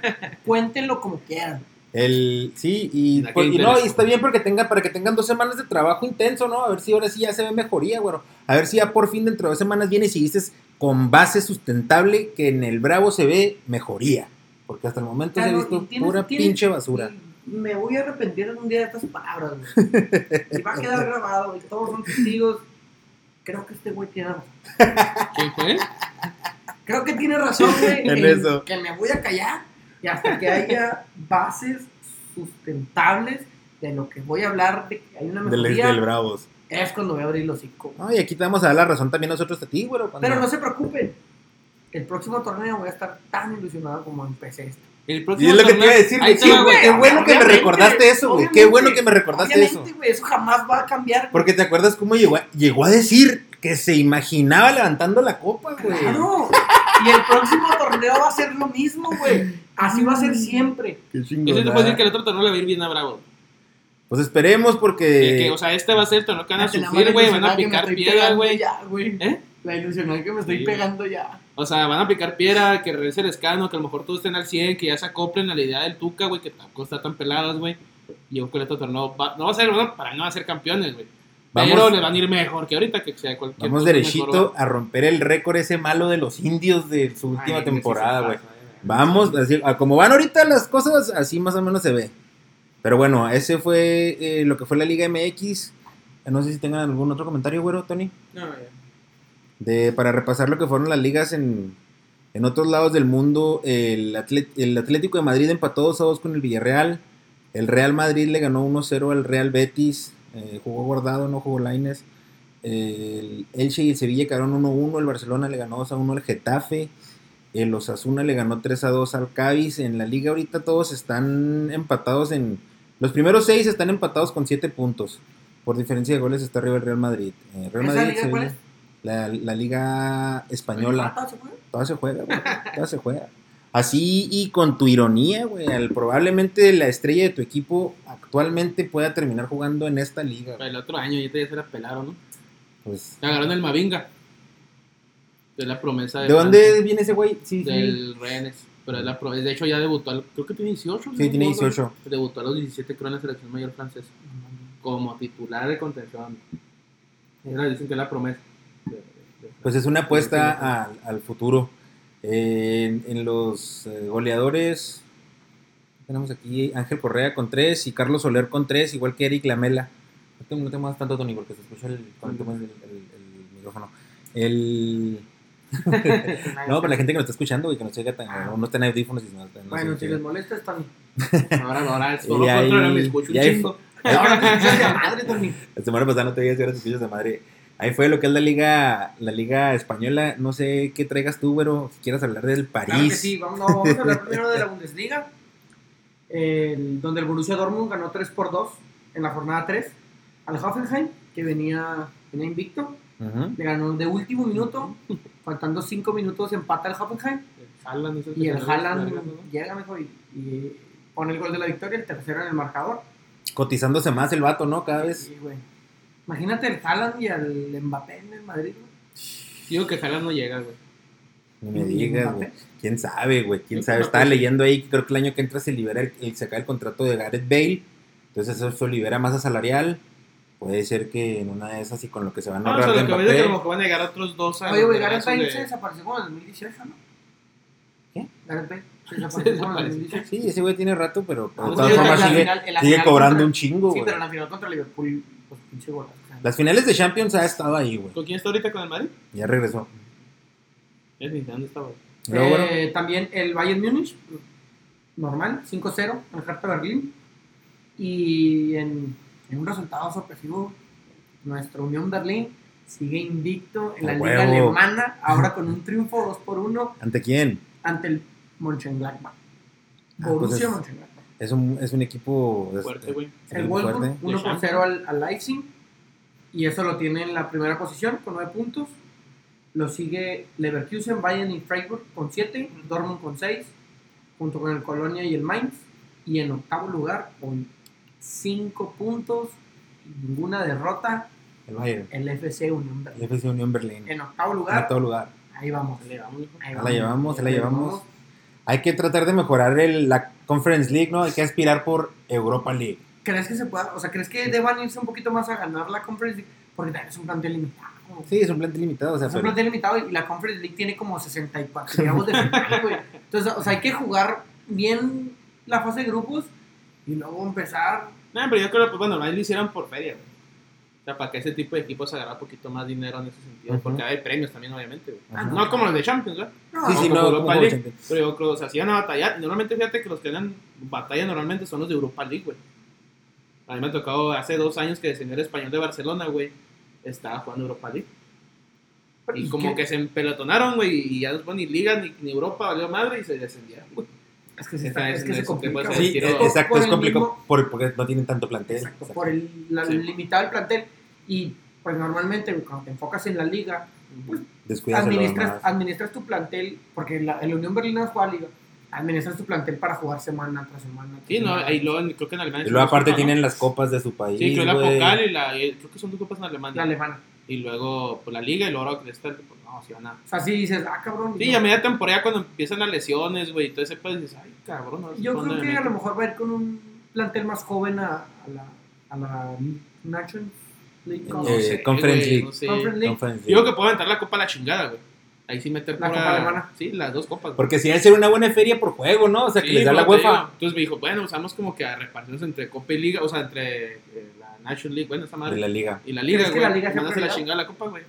Speaker 2: Cuéntenlo como quieran.
Speaker 1: El, sí, y,
Speaker 3: ¿A qué
Speaker 1: pues, y no, y está bien porque tenga, para que tengan dos semanas de trabajo intenso, ¿no? A ver si ahora sí ya se ve mejoría, güey. A ver si ya por fin dentro de dos semanas viene y si dices con base sustentable que en el Bravo se ve mejoría. Porque hasta el momento se ha
Speaker 2: Claro,
Speaker 1: visto
Speaker 2: tienes-
Speaker 1: pura
Speaker 2: tienes-
Speaker 1: pinche basura.
Speaker 2: Me voy a arrepentir algún día de estas palabras, güey. Y va a quedar grabado y todos son testigos. Creo que este güey tiene razón.
Speaker 3: ¿Quién fue?
Speaker 2: Creo que tiene razón, güey.
Speaker 1: En eso.
Speaker 2: Que me voy a callar y hasta que haya bases sustentables de lo que voy a hablar de que hay una
Speaker 1: Del,
Speaker 2: mejoría.
Speaker 1: del Bravos.
Speaker 2: Es cuando voy a abrir los hocico.
Speaker 1: No, y aquí te vamos a dar la razón también nosotros a ti, güey. cuando-
Speaker 2: Pero no se preocupen. El próximo torneo voy a estar tan ilusionado como empecé este.
Speaker 3: El
Speaker 1: Y
Speaker 3: próximo
Speaker 1: es lo que te iba a decir, güey.
Speaker 3: te
Speaker 1: Sí,
Speaker 3: va,
Speaker 1: güey,
Speaker 3: güey.
Speaker 1: qué bueno que me recordaste eso, güey. Qué bueno que me recordaste eso.
Speaker 2: Obviamente, güey, eso jamás va a cambiar.
Speaker 1: Porque te acuerdas cómo llegó a, llegó a decir que se imaginaba levantando la copa, güey.
Speaker 2: Claro. Y el próximo torneo va a ser lo mismo, güey. Así va a ser siempre.
Speaker 1: Qué
Speaker 3: Yo sí te puedo decir que el otro torneo le va a ir bien a Bravo.
Speaker 1: Pues esperemos
Speaker 3: Que-
Speaker 1: porque...
Speaker 3: que, o sea, este va a ser el torneo que van a sufrir, güey. Van a picar piedra, güey. ¿Eh?
Speaker 2: La ilusionada que me estoy
Speaker 3: Sí.
Speaker 2: pegando ya.
Speaker 3: O sea, van a picar piedra, que regrese el escano, que a lo mejor todos estén al 100, que ya se acoplen a la idea del Tuca, güey, que tampoco está tan peladas, güey. Y yo creo que el otro torneo va- no va a ser, bueno, para no va a ser campeones, güey.
Speaker 1: Vamos-
Speaker 3: Pero le van a ir mejor que ahorita, que sea cualquier
Speaker 1: Vamos derechito
Speaker 3: mejor,
Speaker 1: a romper el récord ese malo de los indios de su última
Speaker 3: Ay,
Speaker 1: temporada, güey. Vamos, así, a como van ahorita las cosas, así más o menos se ve. Pero bueno, ese fue eh, lo que fue la Liga MX. No sé si tengan algún otro comentario, güero, Tony.
Speaker 3: No, ya.
Speaker 1: De, para repasar lo que fueron las ligas en, en otros lados del mundo, el, Atlet- el Atlético de Madrid empató 2 a 2 con el Villarreal. El Real Madrid le ganó 1-0 al Real Betis. eh, jugó guardado, no jugó Laines. El Elche y el Sevilla quedaron 1-1. El Barcelona le ganó 2-1 al Getafe. El Osasuna le ganó 3-2 al Cádiz. En la liga ahorita todos están empatados en... Los primeros seis están empatados con 7 puntos. Por diferencia de goles está arriba el Real Madrid. Eh, Real
Speaker 2: ¿Esa
Speaker 1: Madrid,
Speaker 2: liga
Speaker 1: Sevilla. La, la liga española. Toda se juega, güey. Toda se juega. Así y con tu ironía, güey. al- Probablemente la estrella de tu equipo actualmente pueda terminar jugando en esta liga.
Speaker 3: El otro año ahorita ya se la pelaron, ¿no?
Speaker 1: Pues,
Speaker 3: Agarraron el Mavinga. De la promesa
Speaker 1: ¿De dónde viene ese güey? Sí, sí.
Speaker 3: Del Rennes. Pero es la promesa. De hecho, ya debutó. al- creo que tiene 18.
Speaker 1: Sí, tiene 18.
Speaker 3: Debutó a los 17 creo en la selección mayor francesa. Como titular de contención. Era, dicen que es la promesa. de- de- de-
Speaker 1: Pues es una apuesta al, al futuro. En, en los eh, goleadores tenemos aquí Ángel Correa con 3 y Carlos Soler con 3, igual que Eric Lamela. No te, no te muevas tanto, Tony, porque se escucha el, el- el micrófono. El... No, para la gente que nos está escuchando y que nos oiga tan, o no está en audífonos y no, no
Speaker 2: Bueno, si les molesta, está bien.
Speaker 3: Ahora, ahora, es
Speaker 1: ahí-
Speaker 3: contra me escucho
Speaker 1: y
Speaker 3: un chingo.
Speaker 2: Ahora de madre, Tony.
Speaker 1: La semana pasada no te veías ahora te escuchas de madre. Ahí fue lo que es la liga, la liga española. No sé qué traigas tú, güero. Si quieres hablar del París.
Speaker 2: Claro que sí, vamos, no, vamos a hablar primero de la Bundesliga, donde el Borussia Dortmund ganó 3 por 2 en la jornada 3 al Hoffenheim, que venía, venía invicto, Le ganó de último minuto, faltando 5 minutos empata el Hoffenheim,
Speaker 3: El Haaland hizo
Speaker 2: y el Haaland llega mejor y, y pone el gol de la victoria, el tercero en el marcador.
Speaker 1: Cotizándose más el vato, ¿no? Cada vez.
Speaker 2: Sí, güey. Imagínate el Haaland y el Mbappé en el Madrid, güey.
Speaker 3: Digo que Haaland no llega, güey.
Speaker 1: No me digas, güey. ¿Quién sabe, güey? ¿Quién sabe? Estaba leyendo ahí que creo que el año que entra se libera, el, el- se acaba el contrato de Gareth Bale. Entonces eso libera masa salarial. Puede ser que en una de esas y con lo que se van a
Speaker 3: No, o sea,
Speaker 1: ahorrar
Speaker 3: lo
Speaker 1: de
Speaker 3: que que a lo
Speaker 1: Mbappé.
Speaker 3: mejor van a llegar otros dos a
Speaker 2: Oye, güey, Gareth Bale
Speaker 3: de-
Speaker 2: se desapareció como en el 2018, ¿no?
Speaker 1: ¿Qué?
Speaker 2: Gareth Bale. Se desapareció en el
Speaker 3: desapareció.
Speaker 2: 2018.
Speaker 1: Sí, ese güey tiene rato, pero de
Speaker 3: Ah,
Speaker 1: todas formas sigue, sigue cobrando
Speaker 2: contra-
Speaker 1: un chingo,
Speaker 2: Sí, pero en la final contra Liverpool, pues pinche sea,
Speaker 1: Las finales de Champions ha estado ahí, güey.
Speaker 3: ¿Con quién está ahorita con el Madrid?
Speaker 1: Ya regresó.
Speaker 3: ¿Dónde estaba?
Speaker 2: Eh, también el Bayern Múnich, normal, 5-0 en Hertha Berlín. Y en, en un resultado sorpresivo, nuestra Unión Berlín sigue invicto en la
Speaker 1: ¡A
Speaker 2: liga alemana, ahora con un triunfo 2 por 1
Speaker 1: ¿ante quién?
Speaker 2: ante el Mönchengladbach.
Speaker 1: Ah, pues
Speaker 2: Borussia
Speaker 1: es-
Speaker 2: Mönchengladbach.
Speaker 1: Es un, es un equipo este,
Speaker 3: Fuerte, güey.
Speaker 2: El Wolfsburg
Speaker 1: fuerte.
Speaker 2: 1 por
Speaker 3: De
Speaker 2: 0 al, al Leipzig. Y eso lo tiene en la primera posición con 9 puntos. Lo sigue Leverkusen, Bayern y Freiburg con 7. Dortmund con 6. Junto con el Colonia y el Mainz. Y en octavo lugar con 5 puntos. Ninguna derrota.
Speaker 1: El Bayern.
Speaker 2: El FC Unión
Speaker 1: El
Speaker 2: Berlín.
Speaker 1: FC Unión Berlín.
Speaker 2: En octavo
Speaker 1: En
Speaker 2: lugar.
Speaker 1: todo lugar.
Speaker 2: Ahí vamos.
Speaker 3: Le vamos.
Speaker 2: Ahí
Speaker 1: Ahí la llevamos, ahí la
Speaker 2: Ahí
Speaker 1: llevamos.
Speaker 2: vamos.
Speaker 1: Hay que tratar de mejorar el, la Conference League, ¿no? Hay que aspirar por Europa League.
Speaker 2: ¿Crees que se pueda? O sea, ¿crees que deban irse un poquito más a ganar la Conference League? Porque también es un plantel limitado.
Speaker 1: Sí, es un plantel limitado, o sea,
Speaker 2: Es un plantel limitado y la Conference League tiene como 64 digamos, de final, güey. Entonces, o sea, hay que jugar bien la fase de grupos y luego empezar.
Speaker 3: No, pero yo creo que, bueno, más lo hicieron por feria, güey. O sea, para que ese tipo de equipos agarra un poquito más dinero en ese sentido. Porque hay premios también, obviamente, güey. No como los de Champions, ¿verdad?
Speaker 2: No,
Speaker 1: Sí, sí,
Speaker 3: como
Speaker 1: no,
Speaker 3: Europa
Speaker 1: como
Speaker 3: League.
Speaker 1: Champions.
Speaker 3: Pero yo creo, o sea, si van a batallar, normalmente fíjate que los que ganan batalla normalmente son los de Europa League, güey. A mí me ha tocado hace dos años que el señor español de Barcelona, güey, estaba jugando Europa League. Y como que se empelotonaron, güey, y ya después ni Liga ni, ni Europa valió madre y se descendieron, güey.
Speaker 2: Es que, está,
Speaker 3: es-
Speaker 2: que se
Speaker 3: es-
Speaker 2: complica.
Speaker 1: Sí,
Speaker 3: tiro-
Speaker 1: eh, exacto,
Speaker 2: por
Speaker 1: es
Speaker 2: el
Speaker 1: complicado porque no tienen tanto plantel.
Speaker 2: Exacto,
Speaker 1: Exacto.
Speaker 2: por el la,
Speaker 3: Sí.
Speaker 2: limitado del plantel. Y pues normalmente cuando te enfocas en la liga, pues administras, administras tu plantel, porque la, el Unión Berlín no juega liga, administras tu plantel para jugar semana tras semana. tras
Speaker 3: Sí, no, ahí luego creo que en Alemania.
Speaker 1: Y luego aparte
Speaker 3: ¿no?
Speaker 1: tienen las copas de su país.
Speaker 3: Sí, creo la. Pokal y la. y Creo que son dos copas en Alemania.
Speaker 2: La alemana.
Speaker 3: Y luego pues, la Liga y luego que está. Pues, no, si van a.
Speaker 2: O sea, sí dices, ah, cabrón.
Speaker 3: Sí,
Speaker 2: no.
Speaker 3: a media temporada cuando empiezan las lesiones, güey, todo ese pues dices, ay, cabrón. no
Speaker 2: Yo creo que a lo mejor va a ir con un plantel más joven a, a la, a la National League.
Speaker 1: Eh,
Speaker 3: No sé,
Speaker 1: Conference League.
Speaker 3: no sé.
Speaker 2: Conference League.
Speaker 1: Conference
Speaker 3: Yo creo
Speaker 1: League.
Speaker 3: que puedo aventar la copa a la chingada, güey. Ahí sí meter
Speaker 2: La
Speaker 3: pura-
Speaker 2: copa alemana.
Speaker 3: Sí, las dos copas. güey.
Speaker 1: Porque si debe ser una buena feria por juego, ¿no? O sea, que les da la UEFA.
Speaker 3: Entonces me dijo, bueno, usamos como que a repartirnos entre Copa y Liga, o sea, entre eh, la National League, bueno, esa madre.
Speaker 1: De la liga.
Speaker 3: Y la Liga,
Speaker 2: ¿Crees que
Speaker 3: güey.
Speaker 2: la Liga
Speaker 3: hacer la chingada la Copa, güey.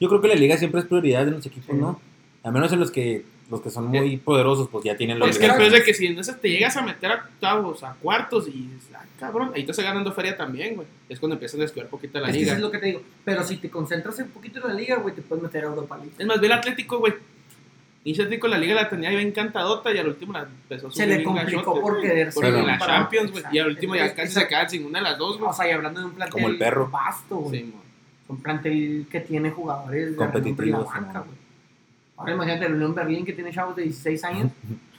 Speaker 1: Yo creo que la liga siempre es prioridad de los equipos,
Speaker 2: Sí.
Speaker 1: ¿no? A menos en los que los que son muy poderosos, pues ya tienen la
Speaker 3: Es que el es de que si en ese te llegas a meter a octavos, a cuartos y ah, cabrón, ahí te estás ganando feria también, güey. Es cuando empiezas a descuidar poquito la
Speaker 2: Es que
Speaker 3: liga.
Speaker 2: eso es lo que te digo. Pero si te concentras un poquito en la liga, güey, te puedes meter a Europa League.
Speaker 3: Es más, ve el Atlético, güey. Y ese Atlético la liga la tenía bien encantadota y al último la empezó a
Speaker 2: Se
Speaker 3: subir
Speaker 2: le
Speaker 3: bien
Speaker 2: complicó
Speaker 3: gachote,
Speaker 2: por querer
Speaker 3: Porque
Speaker 1: ser
Speaker 3: la Champions, güey. Y al último ya casi se quedan sin una de las dos, güey.
Speaker 2: O sea, y hablando de un plantel
Speaker 1: Como el perro.
Speaker 2: vasto, güey.
Speaker 3: Sí,
Speaker 2: un plantel que tiene jugadores de
Speaker 1: Competitivos,
Speaker 2: renombre en la
Speaker 1: ¿no?
Speaker 2: banca, güey. Ahora imagínate la Unión Berlín que tiene chavos de 16 años.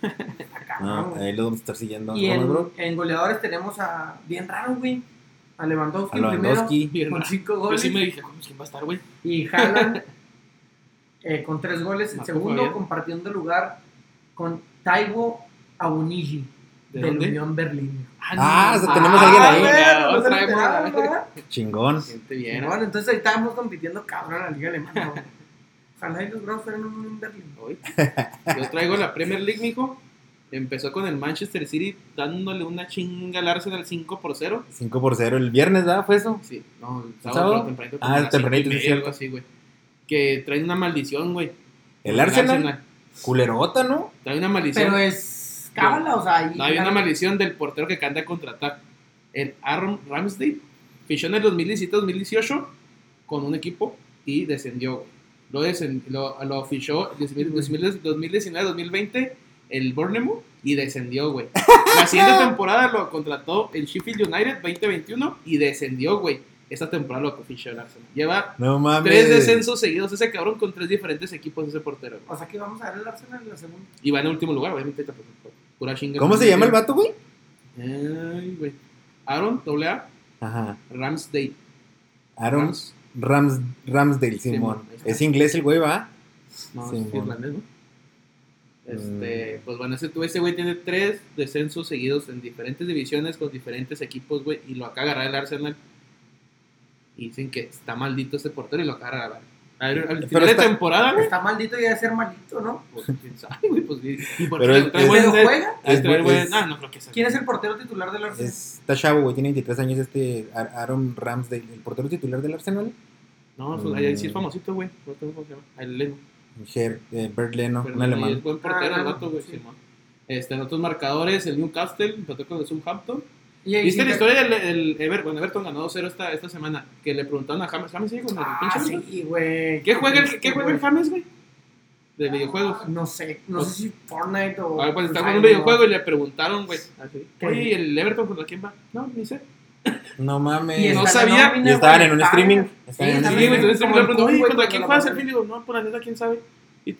Speaker 2: Cabrón,
Speaker 1: No, ahí lo vamos a estar siguiendo.
Speaker 2: y
Speaker 1: ¿no,
Speaker 2: en,
Speaker 1: bro?
Speaker 2: en goleadores tenemos a, bien raro, güey, a Lewandowski,
Speaker 1: A Lewandowski.
Speaker 2: primero, con 5
Speaker 3: Yo
Speaker 2: goles.
Speaker 3: sí me dije, "Vamos, ¿quién va a estar, güey?
Speaker 2: Y Haaland eh, con 3 goles. El segundo
Speaker 3: Fabián.
Speaker 2: compartiendo lugar con Taibo Abuniji
Speaker 3: ¿De
Speaker 2: del
Speaker 3: dónde?
Speaker 2: Unión Berlín.
Speaker 1: Ah, o sea, tenemos a alguien ahí.
Speaker 3: Ya,
Speaker 2: no se lo. ¿verdad?
Speaker 1: Chingón.
Speaker 3: Gente bien.
Speaker 2: Bueno, entonces ahí estábamos compitiendo cabrón en la Liga Alemana. güey. Ojalá y los Bravos fueran un Unión Berlín.
Speaker 3: Hoy. Yo traigo la Premier League, mijo. Empezó con el Manchester City dándole una chinga al Arsenal 5 por 0.
Speaker 1: 5 por 0 el viernes, ¿verdad? ¿Fue eso?
Speaker 3: Sí, no, el
Speaker 1: sábado?
Speaker 3: sábado, tempranito. como
Speaker 1: Ah,
Speaker 3: a las
Speaker 1: tempranito,
Speaker 3: cinco y
Speaker 1: sí,
Speaker 3: media,
Speaker 1: cierto.
Speaker 3: algo así, güey. Que trae una maldición, güey.
Speaker 1: El Arsenal, culerota, ¿no?
Speaker 3: Trae una maldición.
Speaker 2: Pero es cábala, o sea.
Speaker 3: No, hay una maldición del portero que canta a contratar. El Aaron Ramsdale fichó en el 2017-2018 con un equipo y descendió. güey. Lo, descend- lo, lo fichó en 2019-2020 el Bournemouth y descendió, güey. La siguiente temporada lo contrató el Sheffield United 2021 y descendió, güey. Esta temporada lo fichó el Arsenal. Lleva
Speaker 1: No mames.
Speaker 3: tres descensos seguidos ese cabrón con tres diferentes equipos ese portero. güey.
Speaker 2: O sea que vamos a ver el Arsenal en la segunda.
Speaker 3: Y va en último lugar, obviamente. tampoco, Pura chinga.
Speaker 1: ¿Cómo se llama el vato, güey?
Speaker 3: Ay, güey. Aaron, doble A,
Speaker 1: Ajá.
Speaker 3: Ramsdale.
Speaker 1: Aaron
Speaker 3: Rams-
Speaker 1: Rams, Ramsdale, Simón.
Speaker 3: Simón.
Speaker 1: Es inglés el güey, ¿va?
Speaker 3: No,
Speaker 1: Sí,
Speaker 3: es irlandés, ¿no? Este,
Speaker 1: Mm.
Speaker 3: pues bueno, ese, ese güey tiene tres descensos seguidos en diferentes divisiones con diferentes equipos, güey, y lo acaba de agarrar el Arsenal. Y dicen que está maldito ese portero y lo acaba de agarrar. Al, final de
Speaker 1: está-
Speaker 3: temporada, güey.
Speaker 2: Está maldito y debe ser malito, ¿no?
Speaker 3: Pues quién sabe, güey. Pues, y, por
Speaker 1: Pero
Speaker 3: qué
Speaker 1: es-
Speaker 3: trae
Speaker 1: es-
Speaker 3: buen-
Speaker 2: ¿Pero juega?
Speaker 3: es- trae
Speaker 1: es-
Speaker 3: buen-
Speaker 1: es-
Speaker 3: Ah, no creo que sea.
Speaker 2: ¿Quién es el portero titular del Arsenal?
Speaker 1: Es, está chavo, güey, tiene 23 años este Ar- Aaron Ramsdale, el portero titular del Arsenal.
Speaker 3: No, pues, ahí sí es famosito, güey. No sé cómo se llama. El Leno.
Speaker 1: Ger, eh, Bert Leno,
Speaker 3: Pero
Speaker 1: un
Speaker 3: sí,
Speaker 1: alemán.
Speaker 3: Es buen portero
Speaker 2: Ah,
Speaker 3: el güey.
Speaker 2: sí.
Speaker 3: Este, en otros marcadores, el Newcastle empató con el Southampton.
Speaker 2: Y
Speaker 3: ¿Viste
Speaker 2: sí
Speaker 3: la historia del el Ever, bueno, Everton ganó 2-0 esta, esta semana? Que le preguntaron a James. ¿James sigue con el
Speaker 2: Ah,
Speaker 3: pinche
Speaker 2: sí, güey.
Speaker 3: ¿Qué juega el, ¿qué juega el. James, güey? De videojuegos.
Speaker 2: No sé, no
Speaker 3: Pues-
Speaker 2: sé si Fortnite o.
Speaker 3: A ver, pues está
Speaker 2: Ay,
Speaker 3: jugando un
Speaker 2: no.
Speaker 3: videojuego y le preguntaron, güey.
Speaker 2: ¿Qué?
Speaker 3: Oye, ¿y el Everton contra quién va? No, ni sé.
Speaker 1: No mames.
Speaker 2: Y
Speaker 3: no sabía,
Speaker 2: nómina,
Speaker 1: y estaban en un streaming.
Speaker 2: Sí,
Speaker 1: en un
Speaker 3: Sí,
Speaker 1: streaming.
Speaker 3: le preguntó, oye,
Speaker 2: güey,
Speaker 3: ¿contra quién juegas el? Digo, no, por la neta, quién sabe.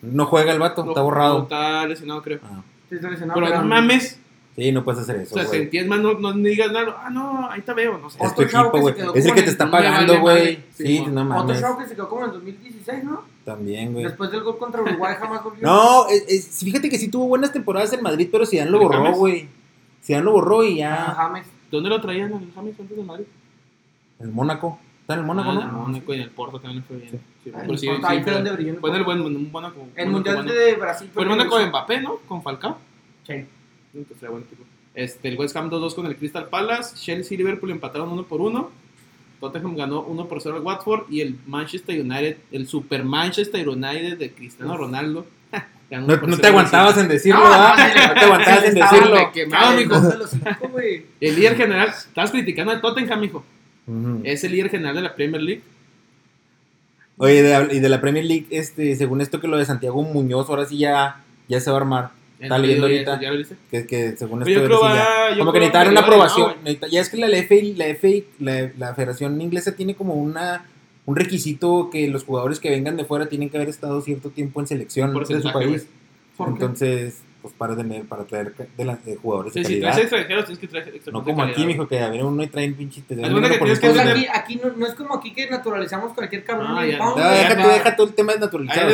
Speaker 1: No juega el vato, está
Speaker 3: No,
Speaker 1: borrado.
Speaker 3: Está lesionado, creo.
Speaker 1: Ah,
Speaker 2: Sí, está lesionado,
Speaker 3: Pero no mames.
Speaker 1: Sí, no puedes hacer
Speaker 3: O
Speaker 1: eso,
Speaker 3: sea,
Speaker 1: güey.
Speaker 3: sentías más, no, no digas nada. Ah, no, ahí te veo, no sé.
Speaker 1: Es tu
Speaker 2: Otro
Speaker 1: equipo,
Speaker 2: que
Speaker 1: güey. Es el
Speaker 2: como
Speaker 1: que
Speaker 2: en
Speaker 1: te está pagando, güey. Sí,
Speaker 3: Sí,
Speaker 1: no
Speaker 2: Otro
Speaker 1: mames.
Speaker 2: chavo que se quedó como en el 2016, ¿no?
Speaker 1: También, güey.
Speaker 2: Después del gol contra Uruguay jamás volvió.
Speaker 1: No, es- es- fíjate que sí tuvo buenas temporadas en Madrid, pero Zidane lo
Speaker 3: ¿El
Speaker 1: borró, güey. Zidane lo borró y ya.
Speaker 2: James.
Speaker 3: ¿Dónde lo traían el James antes de Madrid?
Speaker 1: El Mónaco. Está en el Mónaco,
Speaker 3: ah,
Speaker 1: ¿no?
Speaker 3: en el Mónaco y en el Porto también le fue bien.
Speaker 1: Sí.
Speaker 3: Sí,
Speaker 2: Ah, el ahí fue
Speaker 3: fue-
Speaker 2: donde brilló el
Speaker 3: Fue en el buen Mónaco.
Speaker 2: El Mundial de Brasil.
Speaker 3: Fue el Mónaco de. Mbappé, ¿no? Con Falcao.
Speaker 2: Sí.
Speaker 3: Buen equipo. Este, el West Ham 2-2 con el Crystal Palace. Chelsea y Liverpool empataron 1 por 1. Tottenham ganó 1 por 0 al Watford. Y el Manchester United, el Super Manchester United de Cristiano Ronaldo. ganó
Speaker 1: No,
Speaker 3: 1 por
Speaker 1: no
Speaker 3: 0
Speaker 1: te aguantabas en decirlo,
Speaker 2: No,
Speaker 1: ¿verdad?
Speaker 2: no,
Speaker 1: No te aguantabas en decirlo.
Speaker 3: quemado, mijo. El líder general, estabas criticando al Tottenham, mijo.
Speaker 1: Ujú.
Speaker 3: Es el líder general de la Premier League.
Speaker 1: Oye, de- y de la Premier League, este, según esto que lo de Santiago Muñoz, ahora sí ya, ya se va a armar. Está leyendo ahorita.
Speaker 3: ¿Ya lo viste?
Speaker 1: Que, que según
Speaker 3: Pero
Speaker 1: esto
Speaker 3: yo creo
Speaker 1: ahora sí ya-
Speaker 3: va- yo
Speaker 1: como que
Speaker 3: creo que
Speaker 1: una aprobación.
Speaker 3: ¿no, güey?
Speaker 1: necesita- ya es que la FA, la FA, la, la Federación Inglesa tiene como una un requisito que los jugadores que vengan de fuera tienen que haber estado cierto tiempo en selección de su país. Entonces, pues para tener, para traer de la- de jugadores
Speaker 3: Sí,
Speaker 1: de
Speaker 3: si
Speaker 1: calidad.
Speaker 3: traes extranjeros, tienes que traer extranjeros.
Speaker 1: no
Speaker 3: de
Speaker 1: como aquí,
Speaker 3: calidad.
Speaker 1: mijo, que ver uno y traen pinche te
Speaker 3: cuenta que tienes que
Speaker 2: Pues
Speaker 3: tener-
Speaker 2: aquí, aquí no, no es como aquí que naturalizamos cualquier cabrón.
Speaker 3: Ah,
Speaker 2: y
Speaker 3: ya.
Speaker 1: No, deja, tú, deja todo el tema de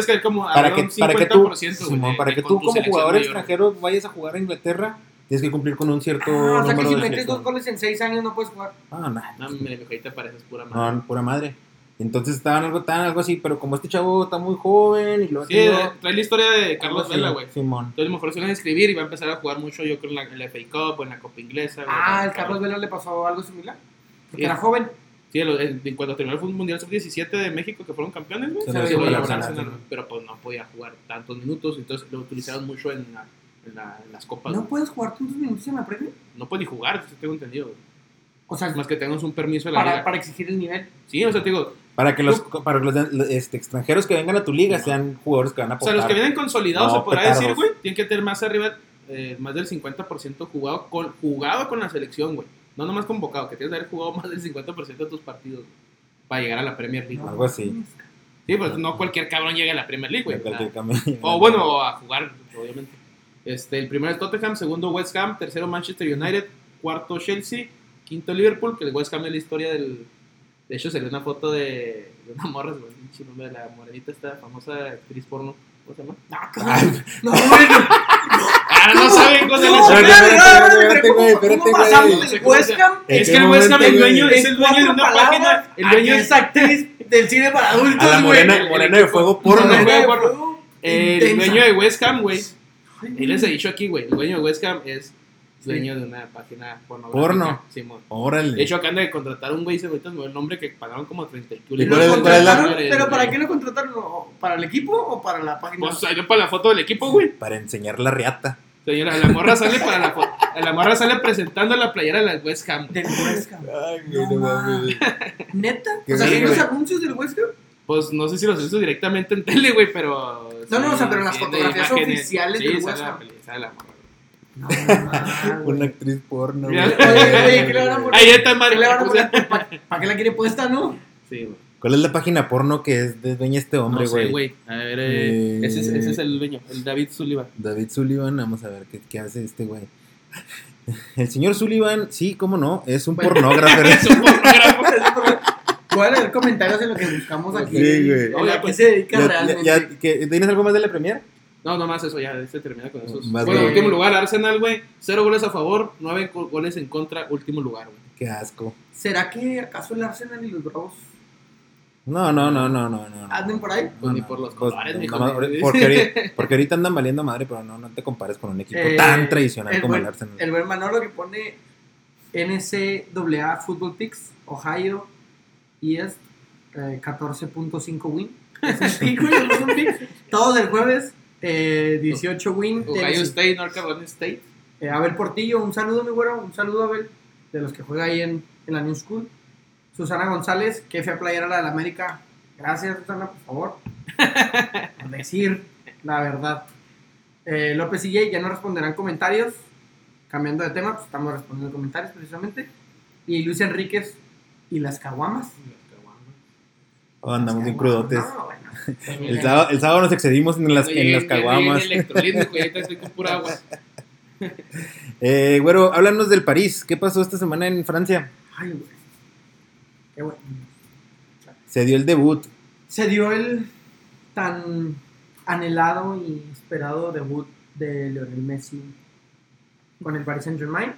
Speaker 3: es que como
Speaker 1: Para que, para que tú,
Speaker 3: 50%, güey,
Speaker 1: Simón,
Speaker 3: de-
Speaker 1: para
Speaker 3: de
Speaker 1: que tú
Speaker 3: tu
Speaker 1: como jugador
Speaker 3: mayor.
Speaker 1: extranjero vayas a jugar a Inglaterra, tienes que cumplir con un cierto
Speaker 2: Ah, o sea que si
Speaker 1: de
Speaker 2: metes dos goles en seis años no puedes jugar.
Speaker 1: Ah, no,
Speaker 3: No, me te pareces pura madre.
Speaker 1: no, pura madre. Entonces estaban algo, estaban algo así, pero como este chavo está muy joven y lo
Speaker 3: Sí, eh, trae la historia de Carlos Vela, güey.
Speaker 1: Simón.
Speaker 3: Entonces, se van a inscribir y va a empezar a jugar mucho, yo creo, en la, en la FA Cup o en la Copa Inglesa.
Speaker 2: Ah, el Carlos Vela le pasó algo similar. Porque
Speaker 3: Sí.
Speaker 2: era joven.
Speaker 3: Sí, en, cuando terminó el Fútbol Mundial Sub-17 de México, que fueron campeones, güey.
Speaker 1: Se lo Arsenal,
Speaker 3: pero pues no podía jugar tantos minutos, entonces lo utilizaron mucho en, la- en, la- en las copas.
Speaker 2: ¿No
Speaker 3: güey.
Speaker 2: puedes jugar tantos minutos en la Premier?
Speaker 3: No puede ni jugar, eso tengo entendido. güey.
Speaker 2: O sea,
Speaker 3: Más que tengamos un permiso de la
Speaker 2: para,
Speaker 3: liga.
Speaker 2: para exigir el nivel.
Speaker 3: Sí, o sea, te digo,
Speaker 1: Para que los, para que los este, extranjeros que vengan a tu liga sean jugadores que van a
Speaker 3: o sea,
Speaker 1: aportar.
Speaker 3: los que vienen consolidados,
Speaker 1: No,
Speaker 3: se podrá decir, güey, tienen que tener más arriba, eh, más del 50% jugado con, jugado con la selección, güey. No nomás convocado, que tienes que haber jugado más del 50% de tus partidos para llegar a la Premier League.
Speaker 1: Algo así.
Speaker 3: Sí, pues no cualquier cabrón llega a la Premier League, güey.
Speaker 1: Cambio.
Speaker 3: O bueno, a jugar, obviamente. Este, el primero es Tottenham, segundo West Ham, tercero Manchester United, cuarto Chelsea, quinto Liverpool, que el West Ham es la historia del... De hecho, salió una foto de, de una morra, güey, chino, de la morenita esta famosa actriz porno. ¿Cómo se llama?
Speaker 2: Ah. No.
Speaker 3: Ah, no saben cómo se
Speaker 2: No,
Speaker 3: llama.
Speaker 1: espérate,
Speaker 2: espérate,
Speaker 1: espérate,
Speaker 2: espérate,
Speaker 1: güey,
Speaker 2: ¿cómo-
Speaker 1: espérate,
Speaker 2: ¿Cómo
Speaker 1: güey.
Speaker 2: pasamos
Speaker 3: No sé
Speaker 2: del
Speaker 3: cómo se-?
Speaker 1: ¿En
Speaker 3: Es que el West Ham
Speaker 1: momento,
Speaker 3: es dueño, es el dueño de una página. El dueño es
Speaker 2: actriz del cine para adultos, güey.
Speaker 1: morena, morena de fuego porno.
Speaker 3: El dueño de West Ham, güey. Y les he dicho aquí, güey. El dueño de West Ham es dueño de una página pornográfica.
Speaker 1: Porno.
Speaker 3: Simón.
Speaker 1: Órale.
Speaker 3: De hecho, acaban de contratar a un güey, se ahorita el nombre que pagaron como 30 y
Speaker 1: ¿Y cuál es-
Speaker 2: ¿Lo
Speaker 1: cuál es la-?
Speaker 2: ¿Pero para qué lo contrataron? ¿O ¿Para el equipo o para la página?
Speaker 3: Pues salió para la foto del equipo, güey.
Speaker 1: Para enseñar la riata.
Speaker 3: Señora, la morra sale para la foto. La morra sale presentando la playera de la West Ham.
Speaker 2: Del West Ham.
Speaker 1: Ay,
Speaker 2: No
Speaker 1: güey, no mames.
Speaker 2: ¿Neta? O sea,
Speaker 1: sí,
Speaker 2: ¿sí los anuncios del West Ham?
Speaker 3: Pues no sé si los hizo directamente en tele, güey, pero.
Speaker 2: No, no, o sea, pero en las fotografías oficiales
Speaker 3: sí,
Speaker 2: del West Ham.
Speaker 3: sale la morra.
Speaker 2: No, no,
Speaker 1: Una
Speaker 2: güey.
Speaker 1: actriz porno. Güey.
Speaker 2: Oye, oye, ¿qué le van a poner?
Speaker 3: Ahí está, madre.
Speaker 2: ¿Para qué la quiere puesta, no?
Speaker 3: Sí, güey.
Speaker 1: ¿Cuál es la página porno que es de dueña este hombre,
Speaker 3: no sé,
Speaker 1: güey?
Speaker 3: güey. A ver, eh,
Speaker 1: Eh,
Speaker 3: ese, es, ese es el dueño, el David Sullivan.
Speaker 1: David Sullivan, vamos a ver qué, qué hace este güey. El señor Sullivan, sí, cómo no, es un pornógrafo.
Speaker 3: Es un pornógrafo.
Speaker 2: Voy a leer comentarios en lo que buscamos aquí.
Speaker 1: Sí, güey.
Speaker 2: Oye, ¿a qué se dedica
Speaker 1: Ya-
Speaker 2: realmente?
Speaker 1: ya- ¿qué- ¿Tienes algo más de la Premier?
Speaker 3: No, nomás eso, ya se termina con esos.
Speaker 1: Más
Speaker 3: bueno, último lugar, Arsenal, güey. Cero goles a favor, nueve go- goles en contra, último lugar, güey.
Speaker 1: Qué asco.
Speaker 2: ¿Será que acaso el Arsenal y los Bravos
Speaker 1: No, no, no, no, no, no.
Speaker 2: Anden por ahí.
Speaker 3: Pues
Speaker 1: No,
Speaker 3: ni
Speaker 1: no,
Speaker 3: por los
Speaker 1: pues,
Speaker 3: colores,
Speaker 1: no,
Speaker 3: mijo,
Speaker 1: no,
Speaker 3: ni-
Speaker 1: porque, ahorita, porque ahorita andan valiendo madre, pero no, no te compares con un equipo
Speaker 2: Eh,
Speaker 1: tan tradicional como
Speaker 2: buen,
Speaker 1: el Arsenal.
Speaker 2: El buen Manolo que pone NCAA Football Picks, Ohio, y es eh, 14.5 win. Es un pick, güey, es un pick. Todo del jueves, eh, 18 win.
Speaker 3: Ohio. State, North Carolina State.
Speaker 2: Eh, Abel Portillo, un saludo, mi güero, un saludo, Abel, de los que juega ahí en, en la New School. Susana González, que fue a playera la del América. Gracias, Susana, por favor. Por decir la verdad. Eh, López y Jay ya no responderán comentarios. Cambiando de tema, pues estamos respondiendo comentarios precisamente. Y Luis Enríquez y las caguamas.
Speaker 1: Oh, andamos bien
Speaker 2: Caguamas,
Speaker 1: crudotes.
Speaker 2: no, bueno.
Speaker 1: El sábado, el sábado nos excedimos en las, en las caguamas.
Speaker 3: estoy con pura agua.
Speaker 1: Eh, güero, háblanos del París. ¿Qué pasó esta semana en Francia?
Speaker 2: Ay, güey. Qué bueno.
Speaker 1: Se dio el debut.
Speaker 2: se dio el tan anhelado y esperado debut de Lionel Messi con el Paris Saint Germain.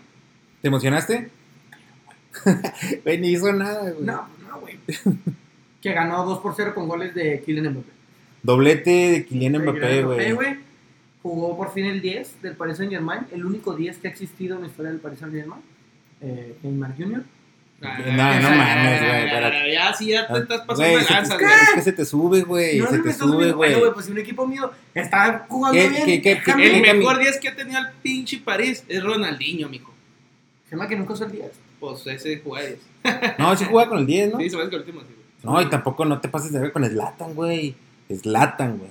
Speaker 1: ¿Te emocionaste? Güey, ni hizo nada, güey.
Speaker 2: No, no, güey. Que ganó 2 por 0 con goles de Kylian Mbappé.
Speaker 1: Doblete de Kylian Mbappé,
Speaker 2: Kylian
Speaker 1: güey.
Speaker 2: güey. Jugó por fin el 10 del Paris Saint Germain, el único 10 que ha existido en la historia del Paris Saint Germain. Eh, Neymar Jr.
Speaker 1: No, no mames, güey.
Speaker 3: Ya, sí, ya te estás pasando
Speaker 1: Güey,
Speaker 3: de
Speaker 1: se te-
Speaker 3: lanza,
Speaker 1: es
Speaker 3: güey.
Speaker 1: que se te sube, güey.
Speaker 2: No,
Speaker 1: se
Speaker 2: no
Speaker 1: te sube.
Speaker 2: Bueno,
Speaker 1: güey.
Speaker 2: pues si un equipo mío está jugando
Speaker 1: ¿Qué-
Speaker 2: bien,
Speaker 1: qué- qué-
Speaker 2: déjame.
Speaker 1: qué-
Speaker 3: El
Speaker 1: qué-
Speaker 3: mejor 10 que ha tenido el pinche París es Ronaldinho, mijo.
Speaker 2: Se llama que nunca usó el 10.
Speaker 3: Pues ese juega 10.
Speaker 1: No, sí juega con el 10, ¿no?
Speaker 3: Sí, se hace que el último sí, güey.
Speaker 1: No, y tampoco no te pases de ver con Slatan, güey. Slatan, güey.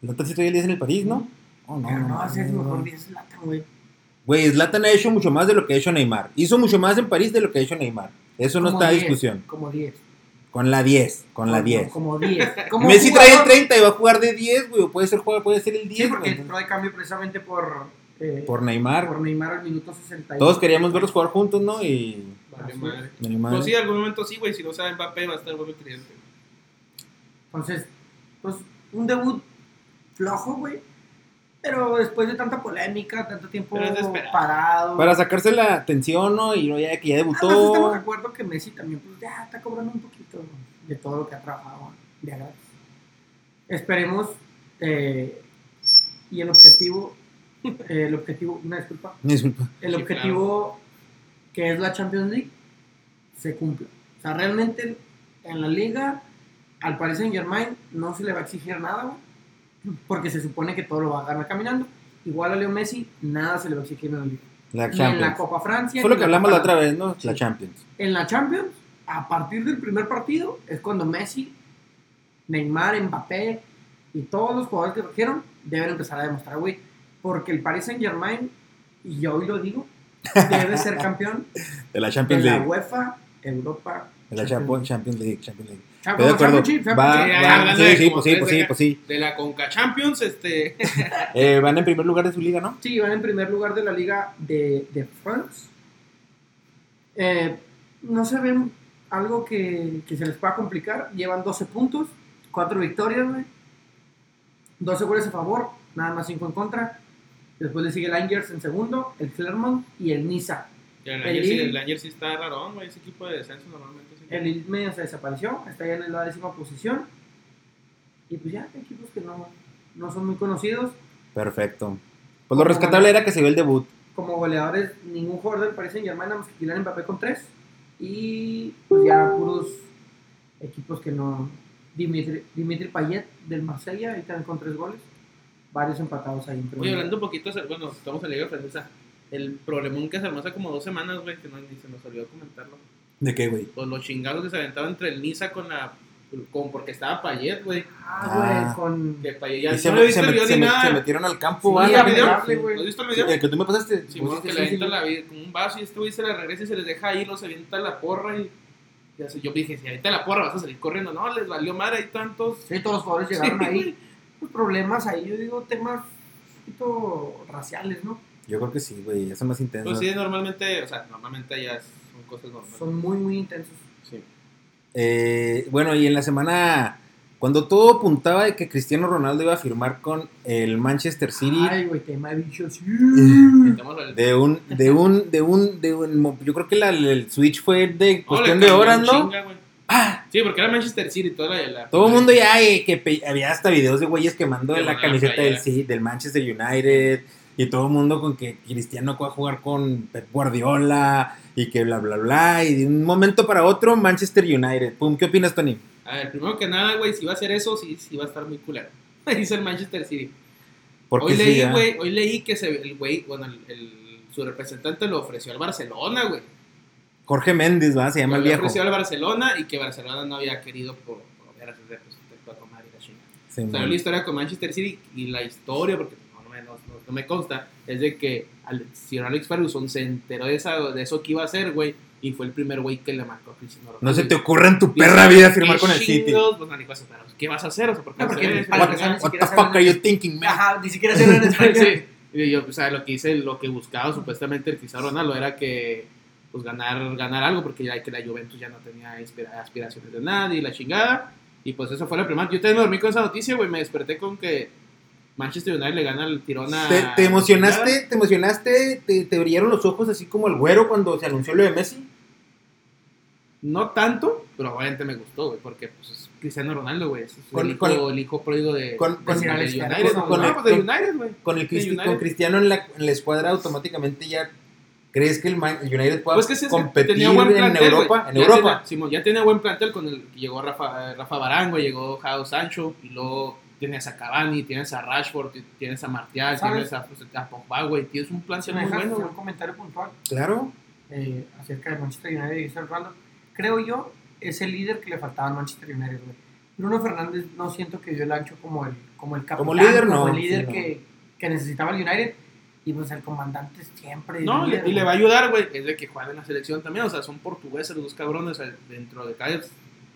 Speaker 1: Slatan sí todavía el 10 en el París, ¿no? Oh, no,
Speaker 2: Pero
Speaker 1: no,
Speaker 2: no,
Speaker 1: no,
Speaker 2: es mejor 10 Lata, güey.
Speaker 1: Güey, Zlatan ha hecho mucho más de lo que ha hecho Neymar. Hizo mucho más en París de lo que ha hecho Neymar. Eso no
Speaker 2: Como
Speaker 1: está
Speaker 2: 10,
Speaker 1: discusión.
Speaker 2: Como 10.
Speaker 1: Con la 10, con la
Speaker 2: Como-
Speaker 1: 10.
Speaker 2: Como 10. Como
Speaker 1: Messi trae el 30 y va a jugar de 10, güey. Puede ser, puede ser el 10,
Speaker 2: Sí, porque entró de cambio precisamente por, eh,
Speaker 1: Por Neymar.
Speaker 2: por Neymar al minuto 60.
Speaker 1: Todos queríamos verlos jugar juntos, ¿no? Y
Speaker 3: Vale, madre.
Speaker 1: Neymar.
Speaker 3: Pues sí, en algún momento sí, güey. Si no sabe Mbappé, va a estar bueno el cliente.
Speaker 2: Entonces, pues un debut flojo, güey. Pero después de tanta polémica, tanto tiempo parado.
Speaker 1: Para sacarse la atención, ¿no? Y ya que ya
Speaker 2: Además, estamos de
Speaker 1: debutó.
Speaker 2: acuerdo que Messi también pues, ya está cobrando un poquito de todo lo que ha trabajado de gratis. Esperemos eh, y el objetivo, eh, el objetivo, una disculpa,
Speaker 1: Disculpa.
Speaker 2: el
Speaker 3: Sí,
Speaker 2: objetivo que es la Champions League se cumple. O sea, realmente en la liga al Paris Saint Germain no se le va a exigir nada, güey, porque se supone que todo lo va a ganar caminando. Igual a Leo Messi, nada se le va a exigir en la liga.
Speaker 1: La
Speaker 2: en la. Copa Francia.
Speaker 1: Fue lo que hablamos la otra vez, ¿no? La. Champions.
Speaker 2: en la Champions, a partir del primer partido, es cuando Messi, Neymar, Mbappé y todos los jugadores que trajeron deben empezar a demostrar, güey. Porque el Paris Saint Germain, y yo hoy lo digo, debe ser campeón
Speaker 1: De la
Speaker 2: de
Speaker 1: Champions
Speaker 2: la
Speaker 1: League.
Speaker 2: UEFA, Europa.
Speaker 1: De la Champions Champions League. Champions League. Estoy de acuerdo. Sí,
Speaker 3: de
Speaker 1: sí, pues sí, pues sí,
Speaker 3: de-
Speaker 1: pues sí.
Speaker 3: De la Conca Champions, este.
Speaker 1: Eh, van en primer lugar de su liga, ¿no?
Speaker 2: Sí, van en primer lugar de la Liga de, de France. Eh, no se ven algo que, que se les pueda complicar. Llevan 12 puntos, 4 victorias, güey. 12 goles a favor, nada más 5 en contra. Después le sigue el Angers en segundo, el Clermont y el Niza.
Speaker 3: El
Speaker 2: El
Speaker 3: Ayer sí,
Speaker 2: Lille.
Speaker 3: el Ayer sí está raro, güey. Ese equipo de descenso normalmente. sí.
Speaker 2: El Lille medio se desapareció, está ya en la décima posición. Y pues ya, equipos que no, no son muy conocidos.
Speaker 1: Perfecto. Pues lo rescatable era que se vio el debut.
Speaker 2: como goleadores, ningún jugador del Paris Saint Germain, nada más que Kylian Mbappé con tres. Y pues ya puros equipos que no. Dimitri, Dimitri Payet del Marsella, ahí también con tres goles. Varios empatados ahí
Speaker 3: Oye, hablando un poquito, bueno, estamos en la Liga Francesa. El problemón que se armó hace como dos semanas, güey, que no, ni se nos olvidó comentarlo.
Speaker 1: ¿De qué, güey?
Speaker 3: Pues los chingados que se aventaban entre el Niza con la. Con, porque estaba Payet, güey.
Speaker 2: Ah,
Speaker 1: Ah.
Speaker 2: güey, con.
Speaker 3: Que Payet ya
Speaker 1: Y se,
Speaker 3: no
Speaker 1: se
Speaker 3: el
Speaker 1: me-
Speaker 3: video
Speaker 1: se se metieron al campo,
Speaker 2: Sí,
Speaker 1: ¿va?
Speaker 3: ¿Sí,
Speaker 2: güey.
Speaker 3: ¿Has visto el
Speaker 1: Sí,
Speaker 3: video?
Speaker 1: el que tú me pasaste.
Speaker 3: Sí, bueno, que
Speaker 1: sí,
Speaker 3: le
Speaker 1: sí,
Speaker 3: avienta
Speaker 1: sí.
Speaker 3: la vida con un vaso y este güey se la regresa y se les deja ahí, los avienta la porra y. y así, yo dije, si avienta la porra vas a salir corriendo. No, les valió madre, hay tantos.
Speaker 2: Sí, todos los jugadores llegaron
Speaker 3: Sí,
Speaker 2: ahí. Pues, problemas ahí, yo digo temas un poquito raciales, ¿no?
Speaker 1: Yo creo que sí, güey. Eso es más intenso.
Speaker 3: Pues sí, normalmente, o sea, normalmente ya son cosas normales.
Speaker 2: Son muy, muy intensos.
Speaker 3: Sí.
Speaker 1: Eh, bueno, y en la semana, cuando todo apuntaba de que Cristiano Ronaldo iba a firmar con el Manchester City,
Speaker 2: Ay, güey, tema de bichos.
Speaker 3: Metémoslo al-
Speaker 1: de un, de un, de un, de un, yo creo que la- el switch fue de cuestión de horas, ¿no?
Speaker 3: chinga, güey. Sí, porque era Manchester City toda la. la
Speaker 1: Todo el mundo ya, eh, que pe- había hasta videos de güeyes quemando
Speaker 3: Que
Speaker 1: la camiseta del, sí, del Manchester United. Y todo el mundo con que Cristiano va a jugar con Pep Guardiola. Y que bla, bla, bla. Y de un momento para otro, Manchester United. Pum, ¿qué opinas, Tony?
Speaker 3: A ver, primero que nada, güey, si va a hacer eso, sí, sí va a estar muy culero. Dice el Manchester City. Hoy leí,
Speaker 1: ah.
Speaker 3: güey, hoy leí que se, el güey, bueno, el, el- su representante lo ofreció al Barcelona, güey.
Speaker 1: Jorge Méndez, ¿va? Se llama el viejo.
Speaker 3: ofreció al Barcelona y que Barcelona no había querido por, por ver a sus con madre y la chingada.
Speaker 1: Sí,
Speaker 3: Salió
Speaker 1: man.
Speaker 3: la historia con Manchester City y la historia, porque no, no me, no- no- no me consta, es de que al, señor Alex Ferguson se enteró de, esa, de eso que iba a hacer, güey, y fue el primer güey que le marcó a Cristiano Ronaldo.
Speaker 1: No se te ocurra en tu perra vida
Speaker 3: "¿Qué
Speaker 1: firmar con el City.
Speaker 3: chingados?" Pues no, ni cosa, pero ¿qué vas a hacer? O sea, ¿por qué
Speaker 2: No, porque
Speaker 1: What, the fuck are you thinking, man?
Speaker 2: Ajá, ni siquiera se en español.
Speaker 3: Sí. Y yo, o sea, lo que hice, lo que buscaba supuestamente el Cristiano Ronaldo era que pues ganar, ganar algo, porque ya que la Juventus ya no tenía aspiraciones de nadie y la chingada. Y pues eso fue la primera. Yo también me dormí con esa noticia, güey. Me desperté con que Manchester United le gana el tirón a.
Speaker 1: ¿Te, te emocionaste? ¿Te emocionaste? ¿Te, ¿Te brillaron los ojos así como el güero cuando se anunció lo de Messi?
Speaker 3: No tanto, pero obviamente me gustó, güey, porque pues es Cristiano Ronaldo, güey. Es
Speaker 1: Con-
Speaker 3: el, hijo,
Speaker 1: con-
Speaker 3: el hijo pródigo de,
Speaker 1: con- con-
Speaker 3: United, con,
Speaker 1: ¿no?
Speaker 3: no, pues de
Speaker 1: Con-
Speaker 3: United, güey.
Speaker 1: Con, el Cristi-
Speaker 3: United.
Speaker 1: con Cristiano en la, en la escuadra automáticamente ya crees que el, United pueda
Speaker 3: Pues que sí,
Speaker 1: competir
Speaker 3: tenía buen
Speaker 1: en
Speaker 3: plantel,
Speaker 1: Europa.
Speaker 3: güey.
Speaker 1: En
Speaker 3: Ya
Speaker 1: Europa.
Speaker 3: tenía- Simón, ya tenía buen plantel con el llegó Rafa, Rafa Barán, güey, llegó Jao Sancho, y luego tienes a Cavani, tienes a Rashford, tienes a Martial,
Speaker 2: ¿Sabes?
Speaker 3: tienes a, pues, a Pogba, güey, tienes un
Speaker 2: me
Speaker 3: muy bueno,
Speaker 2: un comentario puntual
Speaker 1: Claro.
Speaker 2: eh, acerca de Manchester United y Cristiano Ronaldo, creo yo es el líder que le faltaba al Manchester United, güey. Bruno Fernández no siento que dio el ancho como el, como el capitán,
Speaker 1: Como líder, no,
Speaker 2: el líder
Speaker 1: sí, no.
Speaker 2: que, que necesitaba el United. Y pues el comandante siempre.
Speaker 3: No,
Speaker 2: líder,
Speaker 3: y le va a ayudar, güey, es de que juegan en la selección también, o sea, son portugueses los dos cabrones, o sea, dentro de cada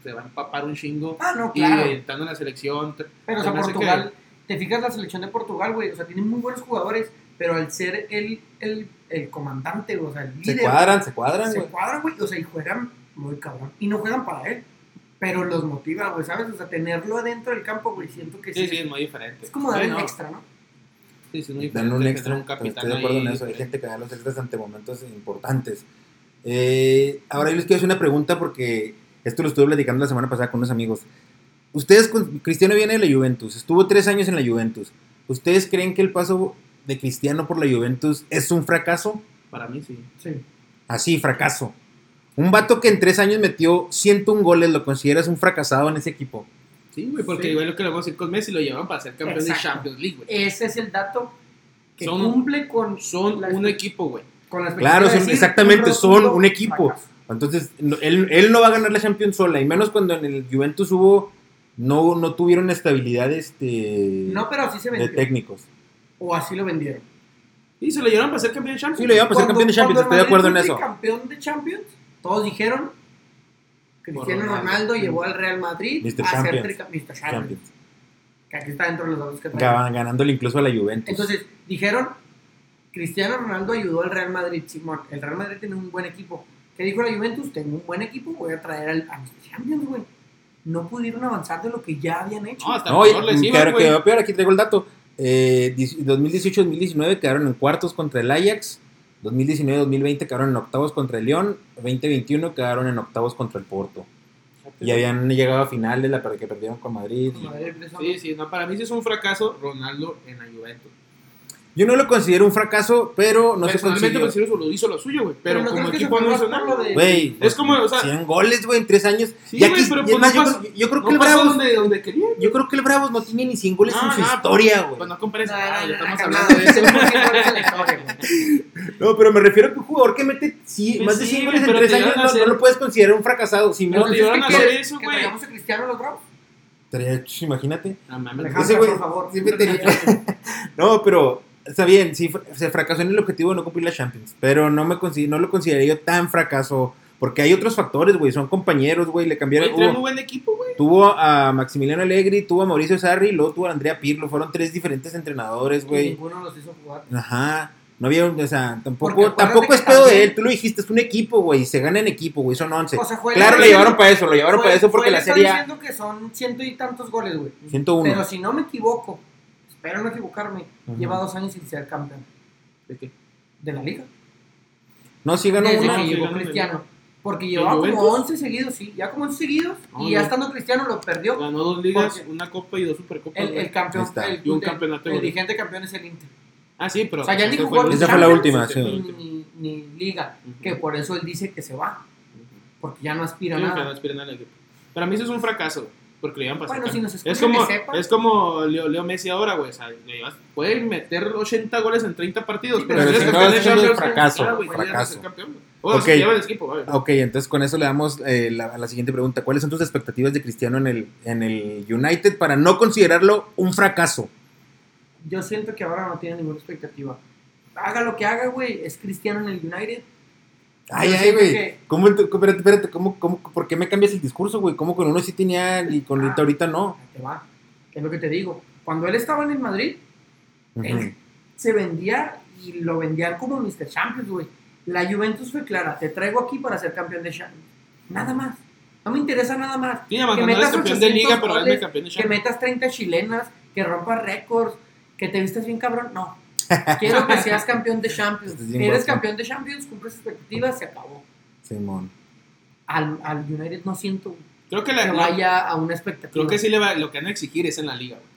Speaker 3: se va a empapar un chingo.
Speaker 2: Ah, no,
Speaker 3: Y
Speaker 2: claro.
Speaker 3: eh, estando en la selección, te-
Speaker 2: Pero, o
Speaker 3: se
Speaker 2: sea, Portugal, te fijas la selección de Portugal, güey, o sea, tiene muy buenos jugadores, pero al ser el, el, el comandante, o sea, el
Speaker 1: Se
Speaker 2: líder,
Speaker 1: cuadran, se cuadran,
Speaker 2: se
Speaker 1: güey.
Speaker 2: cuadran, güey, o sea, y juegan muy cabrón. Y no juegan para él, pero los motiva, güey, ¿sabes? O sea, tenerlo adentro del campo, güey, siento que
Speaker 3: Sí,
Speaker 2: sí.
Speaker 3: sí, es muy diferente.
Speaker 2: Es como dar
Speaker 3: Sí,
Speaker 2: un
Speaker 3: no,
Speaker 2: extra, ¿no?
Speaker 3: Sí, sí, es muy
Speaker 1: Dan
Speaker 3: diferente.
Speaker 1: un extra.
Speaker 3: un capitán
Speaker 1: Estoy de acuerdo en eso. Hay gente que da los extras ante momentos importantes. Eh, ahora yo les quiero hacer una pregunta porque esto lo estuve platicando la semana pasada con unos amigos. Ustedes, con- Cristiano viene de la Juventus, estuvo tres años en la Juventus. ¿Ustedes creen que el paso de Cristiano por la Juventus es un fracaso?
Speaker 3: Para mí sí.
Speaker 2: Sí.
Speaker 1: Así, fracaso. Un vato que en tres años metió 101 goles, ¿lo consideras un fracasado en ese equipo?
Speaker 3: Sí, güey, porque
Speaker 2: Sí.
Speaker 3: igual lo que le vamos a decir con Messi lo llevan para ser campeón de. Champions League, güey.
Speaker 2: Ese es el dato que
Speaker 3: Son-
Speaker 2: cumple con,
Speaker 3: Son
Speaker 2: la-
Speaker 3: un equipo, güey.
Speaker 2: con la
Speaker 1: Claro, son-
Speaker 2: decir
Speaker 1: exactamente, son un equipo.
Speaker 2: fracaso.
Speaker 1: Entonces, no- él, él no va a ganar la Champions sola, y menos cuando en el Juventus hubo, no, no tuvieron estabilidad este,
Speaker 2: No, pero así se
Speaker 1: de
Speaker 2: vendió.
Speaker 1: técnicos.
Speaker 2: O así lo vendieron.
Speaker 3: Y se lo llevaron para ser campeón de Champions.
Speaker 1: Sí, lo llevan para ser campeón de Champions, estoy de acuerdo en eso.
Speaker 2: campeón de Champions, todos dijeron Cristiano
Speaker 3: Ronaldo.
Speaker 2: Ronaldo llevó al Real Madrid
Speaker 1: Mr.
Speaker 2: a ser
Speaker 1: Champions.
Speaker 2: trica- Mr. Champions.
Speaker 1: Champions.
Speaker 2: Que aquí está dentro de los datos que traen.
Speaker 1: Ganándole incluso a la Juventus.
Speaker 2: Entonces, dijeron, Cristiano Ronaldo ayudó al Real Madrid, Simón. El Real Madrid tiene un buen equipo. ¿Qué dijo la Juventus? Tengo un buen equipo, voy a traer al, a Mr. Champions, güey. No pudieron avanzar de lo que ya habían hecho.
Speaker 3: No, hasta
Speaker 1: no,
Speaker 3: mejor les iba,
Speaker 1: quedó peor, aquí traigo el dato. Eh, 2018-2019 quedaron en cuartos contra el Ajax. 2019-2020 quedaron en octavos contra el León. 2021 quedaron en octavos contra el Porto. Y habían llegado a finales, la que perdieron con Madrid. y-
Speaker 3: Sí, sí, no, para mí sí es un fracaso Ronaldo en la Juventus.
Speaker 1: Yo no lo considero un fracaso, pero no se
Speaker 3: Personalmente
Speaker 1: consiguió.
Speaker 3: considero que lo hizo lo suyo, güey. Pero,
Speaker 2: Pero
Speaker 3: como
Speaker 2: que
Speaker 3: equipo no hizo nada.
Speaker 2: lo de-
Speaker 1: Güey,
Speaker 3: Es como, o sea,
Speaker 1: 100 goles, güey, en tres años.
Speaker 3: Sí,
Speaker 1: y aquí,
Speaker 3: güey, pero
Speaker 1: y
Speaker 3: pues
Speaker 1: es más,
Speaker 3: no
Speaker 1: yo,
Speaker 3: pasó-
Speaker 1: creo, yo creo que
Speaker 3: no
Speaker 1: el
Speaker 3: pasó
Speaker 1: Bravos,
Speaker 3: donde, donde quería.
Speaker 1: yo creo que el Bravos no tiene ni 100 goles
Speaker 3: No,
Speaker 1: en su historia, güey.
Speaker 3: Pues no compares.
Speaker 2: No,
Speaker 3: ah, ya estamos hablando de eso.
Speaker 2: no,
Speaker 1: pero me refiero a que un jugador que mete sí,
Speaker 3: Pues
Speaker 1: más de
Speaker 3: sí,
Speaker 1: 100
Speaker 3: güey,
Speaker 1: goles en
Speaker 3: pero
Speaker 1: tres
Speaker 3: te
Speaker 1: años
Speaker 3: llevan a
Speaker 1: no,
Speaker 3: hacer-
Speaker 1: no lo puedes considerar un fracasado. Si
Speaker 3: No,
Speaker 2: ¿qué
Speaker 3: a hacer eso,
Speaker 2: ¿Que
Speaker 3: güey.
Speaker 2: traigamos a Cristiano los Bravos?
Speaker 1: Imagínate.
Speaker 3: No mames.
Speaker 1: Ese güey
Speaker 2: por favor.
Speaker 1: siempre tenía- No, pero está bien, sí, se fracasó en el objetivo de no cumplir la Champions. Pero no, me consi- no lo consideraría yo tan fracaso. Porque hay otros factores, güey. Son compañeros, güey. Le cambiaron.
Speaker 3: Güey, muy buen equipo, güey.
Speaker 1: tuvo a Maximiliano Allegri, tuvo a Mauricio Sarri, luego tuvo a Andrea Pirlo. Fueron tres diferentes entrenadores, güey.
Speaker 2: Ninguno los hizo jugar.
Speaker 1: Ajá. No había, o sea, tampoco, tampoco es pedo de él. Tú lo dijiste, es un equipo, güey. Se gana en equipo, güey. Son 11.
Speaker 2: O sea, fue
Speaker 1: claro, le llevaron para eso, lo llevaron
Speaker 2: fue-
Speaker 1: para eso porque
Speaker 2: fue-
Speaker 1: la serie
Speaker 2: diciendo que son ciento y tantos goles, güey.
Speaker 1: 101.
Speaker 2: Pero si no me equivoco, espero no equivocarme,
Speaker 1: Ujú.
Speaker 2: lleva dos años sin ser campeón
Speaker 3: ¿De qué?
Speaker 2: de la liga.
Speaker 1: No, sí ganó
Speaker 2: Desde
Speaker 1: una.
Speaker 2: que llegó
Speaker 3: ganó,
Speaker 2: Cristiano. Porque llevaba como
Speaker 3: Juventus?
Speaker 2: 11 seguidos, sí, ya como 11 seguidos.
Speaker 3: No,
Speaker 2: y ya
Speaker 3: no.
Speaker 2: estando Cristiano lo perdió.
Speaker 3: Ganó dos ligas, una copa y dos supercopas.
Speaker 2: El, el campeón, el,
Speaker 3: Y un campeonato,
Speaker 2: el
Speaker 3: güey.
Speaker 2: vigente campeón es el Inter.
Speaker 3: Ah, sí, pero.
Speaker 2: O sea, ya ni jugó
Speaker 1: Esa fue la última, sí.
Speaker 2: Ni, ni, ni liga.
Speaker 3: Ujú.
Speaker 2: Que por eso él dice que se va. Porque ya no aspira a
Speaker 3: Sí, no
Speaker 2: nada.
Speaker 3: aspiran al equipo. Para mí eso es un fracaso, porque le iban a pasar.
Speaker 2: Bueno, si nos
Speaker 3: es
Speaker 2: escuchan
Speaker 3: como,
Speaker 2: que sepan.
Speaker 3: es como Leo, Leo Messi ahora, güey. O sea, puede meter 80 goles en 30 partidos,
Speaker 2: Sí,
Speaker 3: pero,
Speaker 2: pero
Speaker 3: si
Speaker 2: no
Speaker 3: de
Speaker 2: es un
Speaker 1: fracaso,
Speaker 3: eres
Speaker 1: fracaso.
Speaker 3: el campeón, güey. O
Speaker 1: Ok.
Speaker 3: si lleva el equipo, güey.
Speaker 1: Ok, entonces con eso le damos eh, la- a la siguiente pregunta. ¿Cuáles son tus expectativas de Cristiano en el, en el United para no considerarlo un fracaso?
Speaker 2: Yo siento que ahora no tiene ninguna expectativa. Haga lo que haga, güey. Es Cristiano en el United.
Speaker 1: Ay, ay, güey.
Speaker 2: que-
Speaker 1: ¿Cómo, espérate, espérate, ¿cómo, cómo, por qué me cambias el discurso, güey? ¿Cómo con uno sí tenía y con ahorita,
Speaker 2: Ah.
Speaker 1: ahorita no?
Speaker 2: Te va. Es lo que te digo. Cuando él estaba en el Madrid, él se vendía y lo vendían como Mr. Champions, güey. La Juventus fue clara. Te traigo aquí para ser campeón de Champions. Nada más. No me interesa nada más.
Speaker 3: Sí,
Speaker 2: que
Speaker 3: no
Speaker 2: metas
Speaker 3: campeón de
Speaker 2: 800
Speaker 3: liga, pero
Speaker 2: goles,
Speaker 3: eres campeón de
Speaker 2: Que
Speaker 3: Champions.
Speaker 2: metas 30 chilenas, que rompas récords, que te vistas bien cabrón. No. Quiero que seas campeón de Champions.
Speaker 1: Bien
Speaker 2: Eres campeón de Champions, cumples expectativas, se acabó.
Speaker 1: Simón.
Speaker 2: Al, al United no siento
Speaker 3: Creo que,
Speaker 2: que
Speaker 3: la, la-
Speaker 2: vaya a una expectativa.
Speaker 3: creo que sí le va, lo que van a exigir es en la liga, güey.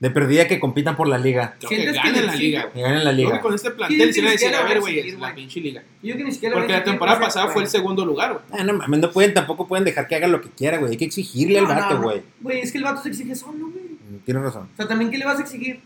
Speaker 1: De perdida que compitan por la liga.
Speaker 3: Creo que
Speaker 2: ¿Sientes que
Speaker 3: ganen
Speaker 2: le
Speaker 3: la liga, güey.
Speaker 1: Que ganen la
Speaker 3: Creo que
Speaker 1: liga.
Speaker 3: con este plantel
Speaker 2: que
Speaker 3: sí le
Speaker 2: siquiera
Speaker 3: a ver, güey, la pinche liga.
Speaker 2: Yo que ni siquiera
Speaker 3: Porque
Speaker 2: voy a
Speaker 3: la temporada
Speaker 2: que
Speaker 3: pasada fue el segundo lugar, güey.
Speaker 1: Ah, no mames, no pueden, tampoco pueden dejar que haga lo que quiera, güey. Hay que exigirle al vato,
Speaker 2: no.
Speaker 1: güey.
Speaker 2: Güey, es que el vato se exige solo, güey.
Speaker 1: Mm, Tienes razón.
Speaker 2: O sea, también, ¿qué le vas a exigir?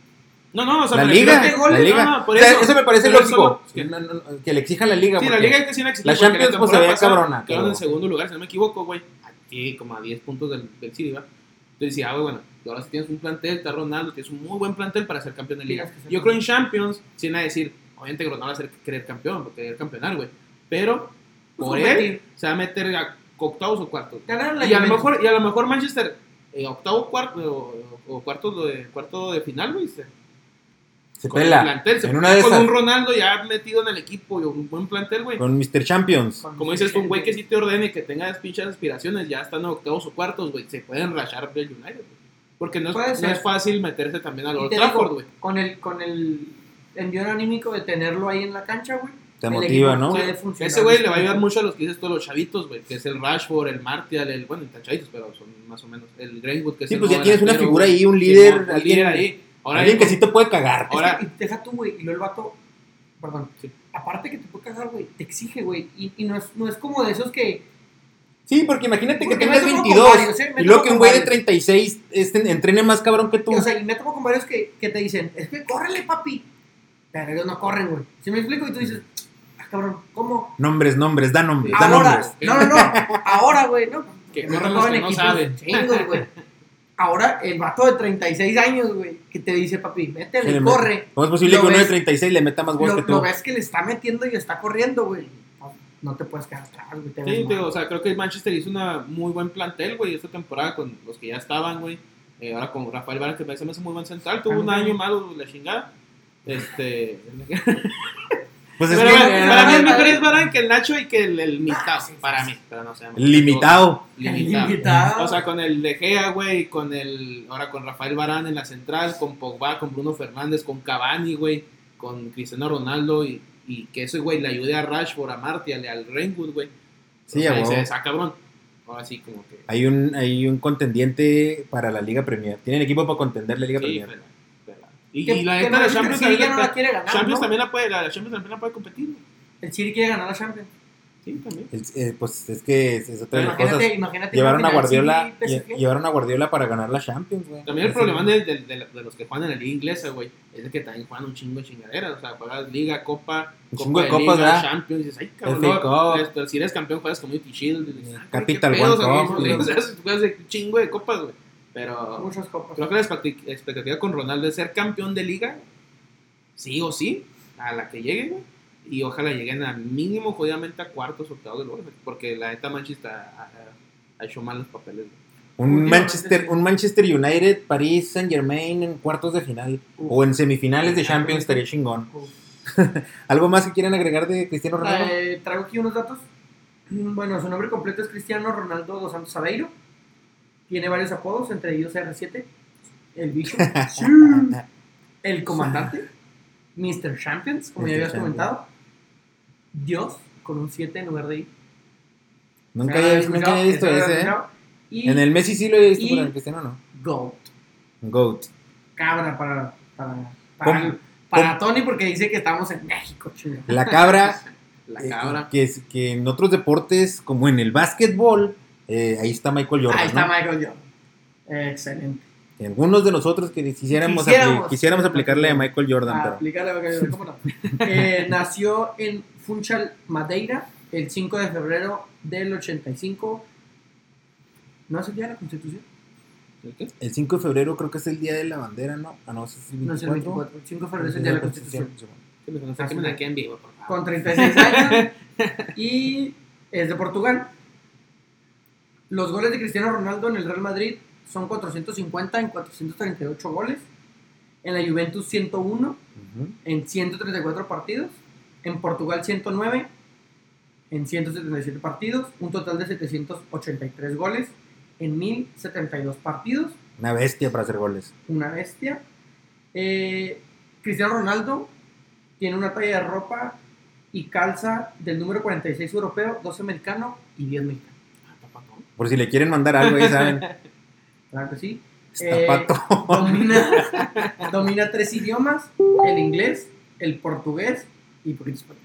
Speaker 3: No, no, o sea,
Speaker 1: La liga,
Speaker 3: que
Speaker 2: goles,
Speaker 1: la liga.
Speaker 3: no, no, por
Speaker 1: O sea,
Speaker 3: eso.
Speaker 1: me parece lógico.
Speaker 3: eso- que-
Speaker 1: No, le exija la liga.
Speaker 3: Sí, la liga que sí la exige.
Speaker 1: La Champions, pues, se veía cabrona,
Speaker 3: Quedaron en segundo lugar, si no me equivoco, güey. Aquí, como a 10 puntos del, del City, ¿va? Entonces decía, ah, güey, bueno, ahora sí tienes un plantel, está Ronaldo, tienes un muy buen plantel para ser campeón de liga. Yo creo en. Champions, sin a decir, obviamente que Ronaldo va a ser querer campeón, porque querer campeonar, güey. Pero,
Speaker 2: Pues
Speaker 3: por él, se va a meter a octavos o cuartos. Y a lo mejor, y a lo mejor Manchester, eh, octavo, cuarto, o, o cuarto, de, cuarto de final, güey. Se, con el
Speaker 1: pela.
Speaker 3: plantel, se
Speaker 1: En una
Speaker 3: pela
Speaker 1: de
Speaker 3: con
Speaker 1: esas.
Speaker 3: un Ronaldo ya metido en el equipo y un buen plantel, güey.
Speaker 1: Con Mr. Champions.
Speaker 2: Con-
Speaker 3: Como dices, un güey que sí te ordene, que tenga las pinches aspiraciones, ya están octavos o cuartos, güey, se pueden rachar del United, güey. Porque no es, no es fácil meterse también al Old Trafford, güey.
Speaker 2: con el, con el envío anímico de tenerlo ahí en la cancha, güey.
Speaker 1: Te motiva, ¿no?
Speaker 3: Ese güey le va a ayudar mucho a los que dices todos los chavitos, güey, que es el Rashford, el Martial, el, bueno, tan chavitos, pero son más o menos, el Greenwood, que es
Speaker 1: Sí,
Speaker 3: el
Speaker 1: pues ya tienes una figura
Speaker 3: güey.
Speaker 1: ahí, un líder,
Speaker 3: un líder ahí. Ahora
Speaker 1: Alguien que sí te puede cagar.
Speaker 2: Es
Speaker 3: Ahora-
Speaker 2: que, y deja tú, güey, y luego el vato, perdón,
Speaker 3: Sí.
Speaker 2: aparte que te puede cagar, güey, te exige, güey, y, y no, es, no es como de esos que,
Speaker 1: Sí, porque imagínate que
Speaker 2: Porque
Speaker 1: tengas
Speaker 2: tomo con
Speaker 1: 22
Speaker 2: varios, ¿eh?
Speaker 1: Y luego que un güey de
Speaker 2: varios.
Speaker 1: 36 este, entrene más cabrón que tú.
Speaker 2: o sea, y me tomo con varios que, que te dicen, es que córrele, papi, pero ellos no corren, güey, ¿sí me explico? Y tú dices, ah, cabrón, ¿cómo?
Speaker 1: Nombres, nombres, da nombres, da
Speaker 2: Ahora,
Speaker 1: nombres.
Speaker 2: no, no, no, ahora, güey, no,
Speaker 3: Que los no
Speaker 2: equipos
Speaker 3: saben.
Speaker 2: chingos, güey. Ahora, el vato de 36 años, güey, que te dice, papi, métele,
Speaker 1: Sí,
Speaker 2: corre.
Speaker 1: ¿Cómo es posible
Speaker 2: Lo
Speaker 1: que uno de
Speaker 2: ves-
Speaker 1: 36 le meta más goles que tú?
Speaker 2: lo ves que le está metiendo y está corriendo, güey. No, no te puedes quedar atrás, güey. te
Speaker 3: Sí,
Speaker 2: mal.
Speaker 3: te digo, o sea, creo que el Manchester hizo una muy buen plantel, güey, esta temporada con los que ya estaban, güey. Eh, ahora con Rafael Varane, que me parece muy buen central, tuvo un año malo, la chingada. Este.
Speaker 1: Pues es
Speaker 3: pero
Speaker 1: que
Speaker 3: bueno, para mí es
Speaker 2: eh,
Speaker 3: mejor es Varane que el Nacho y que el, el Mitao,
Speaker 2: sí, sí,
Speaker 3: para mí, pero no sé.
Speaker 1: limitado.
Speaker 3: Limitado.
Speaker 2: Limitado.
Speaker 3: O sea, con el De Gea, güey, con el. Ahora con Rafael Varane en la central, con Pogba, con Bruno Fernández, con Cavani, güey, con Cristiano Ronaldo y, y que ese, güey, le ayude a Rashford, a Martial, al Greenwood, güey.
Speaker 1: Sí,
Speaker 3: o sea,
Speaker 1: a
Speaker 3: y
Speaker 1: huevo.
Speaker 3: se saca cabrón. Ahora sí, como que.
Speaker 1: Hay un, hay un contendiente para la Liga Premier. Tienen equipo para contender la Liga
Speaker 3: Sí,
Speaker 1: Premier.
Speaker 3: pero- Y,
Speaker 2: Que-
Speaker 3: y la neta, la Champions
Speaker 2: City
Speaker 3: también,
Speaker 2: ya no
Speaker 3: la,
Speaker 2: la quiere ganar,
Speaker 3: Champions
Speaker 2: ¿no?
Speaker 3: también la puede, la, la Champions también la puede competir. güey.
Speaker 2: El City quiere ganar la Champions.
Speaker 3: Sí, también.
Speaker 1: El- eh, pues es que es, es otra de las cosas.
Speaker 2: imagínate.
Speaker 1: Llevaron
Speaker 2: una
Speaker 1: a Guardiola, lle- llevaron a Guardiola para ganar la Champions, güey.
Speaker 3: También el
Speaker 1: Ese-
Speaker 3: problema de, de- de- de los que juegan en la liga inglesa, güey, es de que también juegan un chingo de chingaderas. O sea, juegas liga, copa,
Speaker 1: Un
Speaker 3: copa
Speaker 1: chingo de
Speaker 3: de
Speaker 1: copas,
Speaker 3: liga. Champions. Y dices, ay, cabrón. Esto, si eres campeón, juegas Community Shield. y dices, ah,
Speaker 1: Capital
Speaker 3: qué pedos,
Speaker 1: One Cup.
Speaker 3: O sea, juegas de un chingo de copas, güey. Pero
Speaker 2: Muchas copas.
Speaker 3: creo que la expectativa con Ronaldo es ser campeón de liga, sí o sí, a la que llegue, güey. Y ojalá lleguen a mínimo, jodidamente, a cuartos, octavos de lugar, Porque la neta Manchester ha, ha- hecho mal los papeles.
Speaker 1: Un Manchester, un Manchester United, París Saint Germain en cuartos de final.
Speaker 2: Uf.
Speaker 1: O en semifinales de Champions estaría chingón. ¿Algo más que quieran agregar de Cristiano Ronaldo?
Speaker 2: Eh, traigo aquí unos datos. Mm, Bueno, su nombre completo es Cristiano Ronaldo dos Santos Aveiro. Tiene varios apodos, entre ellos R7, el bicho, el comandante, Mr. Champions, como ya habías
Speaker 1: Champions.
Speaker 2: comentado, Dios, con un 7 en lugar de I,
Speaker 1: Nunca
Speaker 2: Se
Speaker 1: había, nunca visto ese, ¿eh?
Speaker 2: Y
Speaker 1: En el Messi sí lo he visto, pero en el Cristiano no.
Speaker 2: Goat.
Speaker 1: Goat.
Speaker 2: Cabra para, para, para, para Tony porque dice que estamos en México, chinga.
Speaker 1: La cabra,
Speaker 3: La
Speaker 1: eh,
Speaker 3: cabra.
Speaker 1: que, es- que en otros deportes, como en el básquetbol, eh, ahí está Michael Jordan.
Speaker 2: Ahí está
Speaker 1: ¿no?
Speaker 2: Michael Jordan. Excelente.
Speaker 1: Y algunos de nosotros que quisiéramos,
Speaker 2: Quisiéramos.
Speaker 1: apli- quisiéramos aplicarle a Michael Jordan,
Speaker 2: Ah,
Speaker 1: pero
Speaker 2: aplicarle a Michael Jordan, ¿cómo no? Eh, nació en Funchal, Madeira, el 5 de febrero del 85. ¿No es el día de la Constitución?
Speaker 3: ¿Qué?
Speaker 1: el 5 de febrero creo que es el día de la bandera, ¿no? Ah, no, es el
Speaker 2: No es el 24. El 5 de febrero es el día de la Constitución.
Speaker 3: Favor.
Speaker 2: Con 36 años. y es de Portugal. Los goles de Cristiano Ronaldo en el Real Madrid son 450 en 438 goles. En la Juventus 101
Speaker 1: Ujú.
Speaker 2: en 134 partidos. En Portugal 109 en 177 partidos. Un total de 783 goles en 1072 partidos.
Speaker 1: Una bestia para hacer goles.
Speaker 2: Una bestia. Eh, Cristiano Ronaldo tiene una talla de ropa y calza del número 46 europeo, 12 americano y 10 mexicano.
Speaker 1: Por si le quieren mandar algo, ahí saben.
Speaker 2: Claro que sí.
Speaker 1: Está
Speaker 2: Eh. Domina, domina tres idiomas: el inglés, el portugués y poquito español.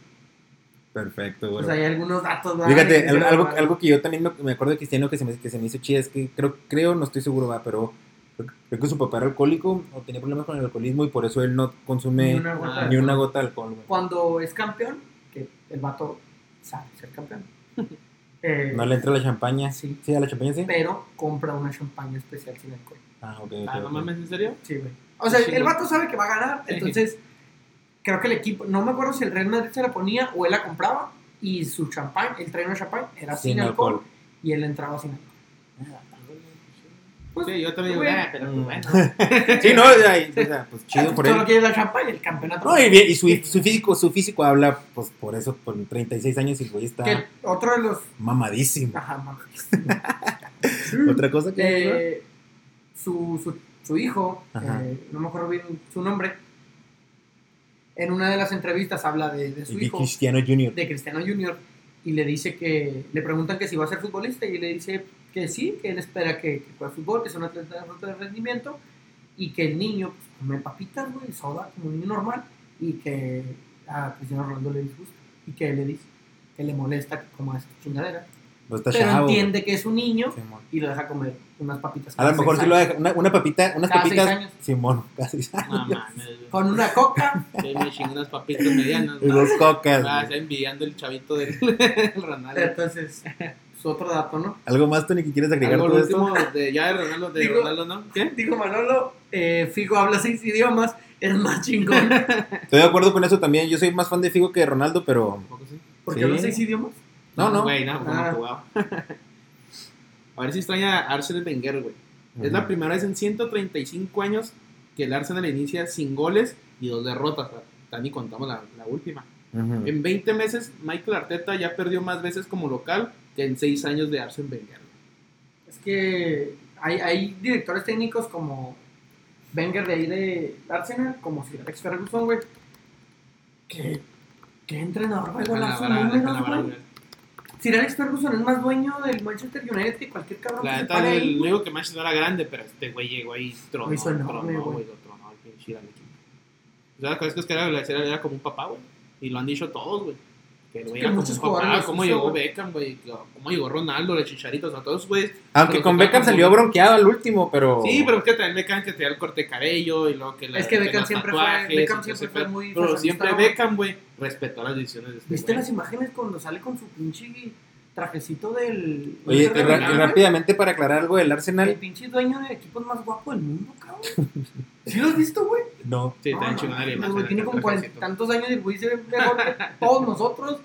Speaker 1: Perfecto,
Speaker 2: Pues
Speaker 1: güey.
Speaker 2: hay algunos datos. ¿verdad?
Speaker 1: Fíjate, algo, algo que yo también me, acuerdo de Cristiano que se me, que se me hizo chido es que creo, creo, no estoy seguro, va, pero creo, que su papá era alcohólico o tenía problemas con el alcoholismo y por eso él no consume
Speaker 2: Ni una gota de
Speaker 1: ni una
Speaker 2: alcohol.
Speaker 1: gota de alcohol, güey.
Speaker 2: Cuando es campeón, que el vato sabe ser campeón. eh,
Speaker 1: No le entra la champaña.
Speaker 2: Sí.
Speaker 1: Sí, a la champaña sí.
Speaker 2: pero compra una champaña especial sin alcohol.
Speaker 1: Ah, ok.
Speaker 3: Ah, no
Speaker 1: ok.
Speaker 3: mames, ¿en serio?
Speaker 2: Sí, güey. O sea,
Speaker 3: Sí,
Speaker 2: el vato sabe que va a ganar, entonces creo que el equipo, no me acuerdo si el Real Madrid se la ponía o él la compraba y su champán, él traía una champán, era sin,
Speaker 1: Sin
Speaker 2: alcohol,
Speaker 1: alcohol.
Speaker 2: y él entraba sin alcohol. Pues,
Speaker 3: Sí, yo también digo, ah, pero pues bueno.
Speaker 1: Sí, no, o sea, o sea, pues chido por él.
Speaker 2: Solo quiere la champán y el campeonato.
Speaker 1: No, y, bien, y su, su físico, su físico habla, pues por eso, por 36 años y el güey está
Speaker 2: Que otro de los.
Speaker 1: mamadísimo.
Speaker 2: Ajá, mames.
Speaker 1: Otra cosa que.
Speaker 2: Eh, su, su, su hijo, eh, no me acuerdo bien su nombre, en una de las entrevistas habla de, de su
Speaker 1: de
Speaker 2: hijo.
Speaker 1: Cristiano Junior.
Speaker 2: de Cristiano Junior y le dice que le preguntan que si va a ser futbolista y le dice que sí, que él espera que, que juegue fútbol, que es un atleta de alto rendimiento y que el niño pues, come papitas, güey, soda como un niño normal y que a Cristiano Ronaldo le disgusta y que él le dice que le molesta que coma esa chingadera,
Speaker 1: Pues está
Speaker 2: pero
Speaker 1: chavo.
Speaker 2: entiende que es un niño
Speaker 1: Simón.
Speaker 2: y lo deja comer unas papitas.
Speaker 1: A lo mejor sí lo
Speaker 2: años.
Speaker 1: deja. Una, una papita, unas
Speaker 2: Cada seis
Speaker 1: papitas.
Speaker 2: años.
Speaker 1: Simón, casi.
Speaker 3: No
Speaker 2: con una coca
Speaker 3: Sí, me unas papitas medianas.
Speaker 1: Y dos cocas.
Speaker 3: Ah, está envidiando el chavito del del Ronaldo.
Speaker 2: entonces otro dato, ¿no?
Speaker 1: ¿Algo más, Tony, que quieres agregar
Speaker 3: Algo
Speaker 1: todo esto?
Speaker 3: último de, ya de Ronaldo, de
Speaker 2: Digo-
Speaker 3: Ronaldo, ¿no? ¿Qué?
Speaker 2: Dijo Manolo, eh, Figo habla seis idiomas, es más chingón.
Speaker 1: Estoy de acuerdo con eso también. Yo soy más fan de Figo que de Ronaldo, pero.
Speaker 3: Tampoco sí.
Speaker 2: ¿Porque
Speaker 1: Sí.
Speaker 2: habla seis idiomas?
Speaker 1: No, no.
Speaker 3: Güey, no,
Speaker 2: Ah.
Speaker 3: A ver si extraña a Arsenal Wenger, güey. Es la primera vez en 135 años que el Arsenal inicia sin goles y dos derrotas. Tani contamos la, la última. En 20 meses, Michael Arteta ya perdió más veces como local que en 6 años de Arsene Wenger.
Speaker 2: Es que hay, hay directores técnicos como Wenger de ahí de Arsenal, como Sir Alex Ferguson, güey. Que, que entrenador, güey, números. Sir Alex Ferguson es más dueño del Manchester United que cualquier cabrón
Speaker 3: La
Speaker 2: que se
Speaker 3: neta,
Speaker 2: pare ahí,
Speaker 3: único que Manchester era grande, pero este güey llegó ahí, tronó,
Speaker 2: hizo enorme,
Speaker 3: tronó,
Speaker 2: güey.
Speaker 3: lo tronó. O sea, la cosa es que era, era como un papá, güey. Y lo han dicho todos, güey. Que el güey
Speaker 2: que muchos jugadores
Speaker 3: cómo llegó
Speaker 2: güey.
Speaker 3: Beckham, güey, cómo llegó Ronaldo, los chicharitos, a todos, güey.
Speaker 1: Aunque con Beckham
Speaker 3: como-
Speaker 1: salió bronqueado al último, pero.
Speaker 3: Sí, pero es que también Beckham que tenía el corte de cabello y luego que la,
Speaker 2: Es que Beckham siempre fue-
Speaker 3: tatuajes,
Speaker 2: Beckham
Speaker 3: y que
Speaker 2: siempre fue muy
Speaker 3: Pero siempre. Beckham, güey, respetó las decisiones de este
Speaker 2: ¿Viste
Speaker 3: güey.
Speaker 2: las imágenes cuando sale con su pinche trajecito del...
Speaker 1: Oye,
Speaker 2: de
Speaker 1: rápidamente para aclarar algo del
Speaker 2: El
Speaker 1: Arsenal.
Speaker 2: pinche dueño del equipo más guapo del mundo, cabrón. ¿Sí lo has visto, güey?
Speaker 1: No.
Speaker 3: Sí, está la
Speaker 2: no, Tiene
Speaker 3: el
Speaker 2: como cuarenta y
Speaker 3: trajecito.
Speaker 2: tantos años y el güey se ve mejor que todos nosotros.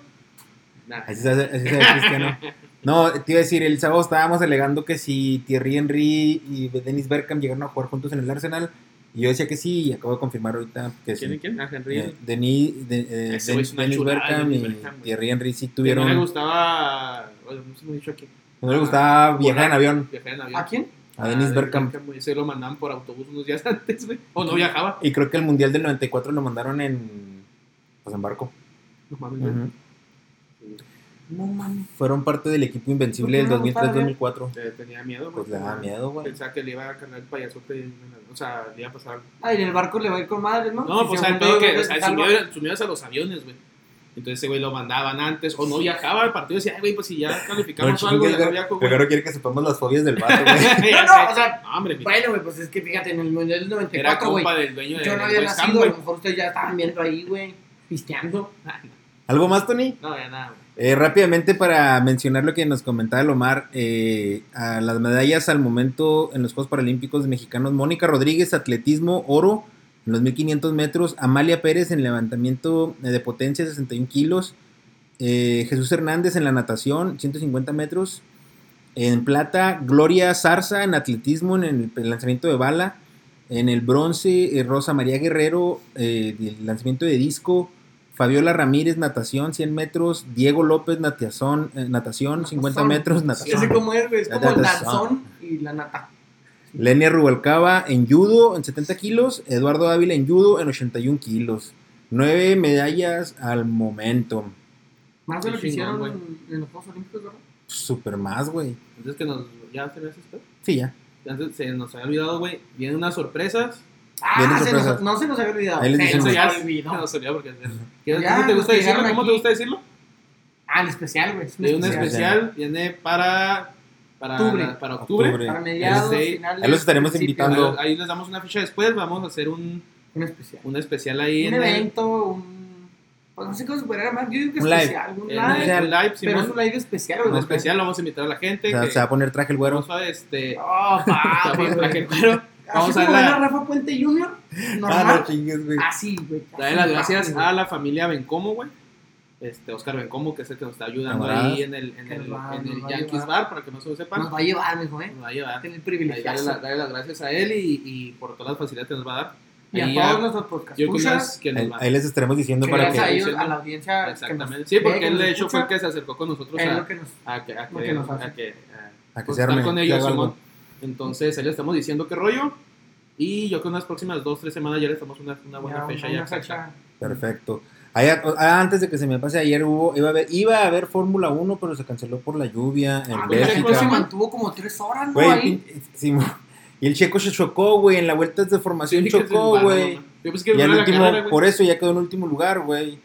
Speaker 3: Nah.
Speaker 1: Así se, hace- así se ve Cristiano. No, te iba a decir, el sábado estábamos alegando que si Thierry Henry y Dennis Bergkamp llegaron a jugar juntos en el Arsenal. Y yo decía que sí, y acabo de confirmar ahorita que
Speaker 3: ¿Quién y
Speaker 1: sí.
Speaker 3: quién? Ah, Henry.
Speaker 1: Eh, Denis, de- eh,
Speaker 3: Ese güey es
Speaker 1: Den-
Speaker 3: una
Speaker 1: Dennis
Speaker 3: chulada,
Speaker 1: Bergkamp
Speaker 3: Dennis
Speaker 1: y Henry sí
Speaker 3: Que no le
Speaker 1: tuvieron.
Speaker 3: gustaba. No dicho aquí.
Speaker 1: Le gustaba viajar en avión
Speaker 3: Viajar en avión.
Speaker 2: ¿A quién?
Speaker 1: a Dennis
Speaker 3: Ah,
Speaker 1: Bergkamp.
Speaker 3: Se lo mandaban por autobús unos días antes, güey. O no viajaba.
Speaker 1: Y creo que el Mundial del 94 lo mandaron en. Pues en barco.
Speaker 3: No mames.
Speaker 1: Ujú.
Speaker 2: No mames.
Speaker 1: Fueron parte del equipo invencible del
Speaker 2: ¿Por qué no nos
Speaker 1: 2003-2004.
Speaker 3: Eh, Tenía miedo,
Speaker 1: Pues le daba miedo, güey.
Speaker 3: Pensaba que le iba a cargar el payasote. O sea, le iba a pasar algo.
Speaker 2: Ah, y en el barco le va a ir con madres, ¿no?
Speaker 3: No, pues
Speaker 2: hunde,
Speaker 3: pedo que,
Speaker 2: güey,
Speaker 3: o sea,
Speaker 2: se
Speaker 3: su miedo, era- su miedo es a los aviones, güey. Entonces ese güey lo mandaban antes, o no viajaba al partido y decía, ay, güey, pues si ya
Speaker 1: No
Speaker 3: calificamos algo, ya no
Speaker 1: güey.
Speaker 3: viajo, güey.
Speaker 1: Primero quiere que sepamos las fobias del vato, güey.
Speaker 2: No, no, o sea,
Speaker 3: No, hombre,
Speaker 2: Bueno, güey, pues es que fíjate, en el Mundial del
Speaker 3: era
Speaker 2: 94, güey.
Speaker 3: compa del dueño de
Speaker 2: Yo no había nacido, a
Speaker 3: güey.
Speaker 2: lo mejor ustedes ya estaban viendo ahí, güey, pisteando.
Speaker 1: ¿Algo más, Tony?
Speaker 3: No, ya nada, güey.
Speaker 1: Eh, rápidamente para mencionar lo que nos comentaba Lomar, eh, a las medallas al momento en los Juegos Paralímpicos Mexicanos, Mónica Rodríguez, atletismo, oro en los 1500 metros, Amalia Pérez en levantamiento eh, de potencia, 61 kilos, eh, Jesús Hernández en la natación, 150 metros, en plata, Gloria Zarza en atletismo, en el, el lanzamiento de bala, en el bronce, eh, Rosa María Guerrero, eh, el lanzamiento de disco, Fabiola Ramírez, natación, 100 metros. Diego López, natación, eh, natación 50
Speaker 2: Natazón.
Speaker 1: metros, natación.
Speaker 2: cómo es, es como el
Speaker 1: Natazón.
Speaker 2: danzón y la nata.
Speaker 1: Lenia Rubalcaba en judo en 70 kilos. Eduardo Ávila en judo en 81 kilos. Nueve medallas al momento.
Speaker 2: Más de lo que hicieron
Speaker 3: güey.
Speaker 2: en, en los Juegos Olímpicos, ¿verdad?
Speaker 1: Super más, güey.
Speaker 3: Entonces que nos, ya se ve esto.
Speaker 1: Sí, ya.
Speaker 3: Antes se nos había olvidado, güey. Vienen unas sorpresas.
Speaker 2: Ah, se nos, no se nos había olvidado.
Speaker 1: Ahí les
Speaker 2: se nos olvidó.
Speaker 3: se nos olvidó porque... ¿Qué-
Speaker 2: Ya,
Speaker 3: ¿Cómo te gusta decirlo?
Speaker 2: llegaron
Speaker 3: ¿Cómo te
Speaker 2: aquí.
Speaker 3: gusta decirlo?
Speaker 2: Ah, el especial, güey. es un especial.
Speaker 3: especial, viene para... Para
Speaker 2: Octubre.
Speaker 3: para octubre.
Speaker 1: Octubre.
Speaker 2: Para mediados,
Speaker 3: Este,
Speaker 2: finales.
Speaker 1: ahí los estaremos invitando.
Speaker 3: Ahí, ahí les damos una ficha después. Vamos a hacer un,
Speaker 2: Un especial.
Speaker 3: un especial ahí
Speaker 2: Un
Speaker 3: en el,
Speaker 2: evento, un. Pues no sé cómo superar más. Yo digo que
Speaker 1: Un live.
Speaker 2: Un live.
Speaker 3: el live.
Speaker 2: Pero es un live especial, güey.
Speaker 3: un especial, vamos a invitar a la gente.
Speaker 1: O sea,
Speaker 3: que,
Speaker 1: se va a poner traje el güero.
Speaker 3: vamos a este.
Speaker 2: Oh, papi,
Speaker 3: vamos a
Speaker 2: güey.
Speaker 3: Vamos
Speaker 2: Así
Speaker 3: a
Speaker 2: como Rafa Puente Jr.
Speaker 1: Ah,
Speaker 2: Normal.
Speaker 1: no chingues, güey.
Speaker 2: Así, güey.
Speaker 3: Las gracias a la familia Bencomo, güey. Este, Oscar Bencomo, que es el que nos está ayudando ahí en el, en el,
Speaker 2: va-
Speaker 3: en
Speaker 2: a
Speaker 3: Yankees. Bar, para que no se lo sepan.
Speaker 2: Nos va a llevar, mijo, ¿eh?
Speaker 3: Nos va a llevar.
Speaker 2: Tiene el privilegio.
Speaker 3: la- darle las gracias a él y, y por todas las facilidades que nos va a dar.
Speaker 2: Y a todos nuestros podcast
Speaker 3: Yo con
Speaker 2: escuchas,
Speaker 3: las que nos
Speaker 1: Ahí,
Speaker 3: va
Speaker 1: ahí les estaremos diciendo para
Speaker 2: gracias
Speaker 1: que.
Speaker 2: a ellos, a la audiencia. nos
Speaker 3: Exactamente. Sí, porque él de hecho fue el que se acercó con nosotros a,
Speaker 2: que nos.
Speaker 3: a que, a que, a que,
Speaker 1: A que se
Speaker 3: estar
Speaker 1: arme.
Speaker 3: con
Speaker 1: que
Speaker 3: ellos. Simón. Entonces, ahí le estamos diciendo qué rollo. Y yo creo que en las próximas dos, tres semanas ya le estamos una, una buena
Speaker 2: Ya,
Speaker 3: fecha
Speaker 2: una
Speaker 3: ya.
Speaker 2: fecha.
Speaker 1: Perfecto. Ayer- ah, antes de que se me pase, ayer hubo, iba a haber, iba a haber Fórmula 1, pero se canceló por la lluvia en
Speaker 2: Ah, el Checo se
Speaker 1: Bélgica.
Speaker 2: mantuvo como tres horas, ¿no?
Speaker 1: Güey,
Speaker 2: Ahí.
Speaker 1: sí, y el checo se chocó, güey, en la vuelta de formación
Speaker 3: Sí,
Speaker 1: chocó, güey. Y al último, por eso ya quedó en último lugar, güey.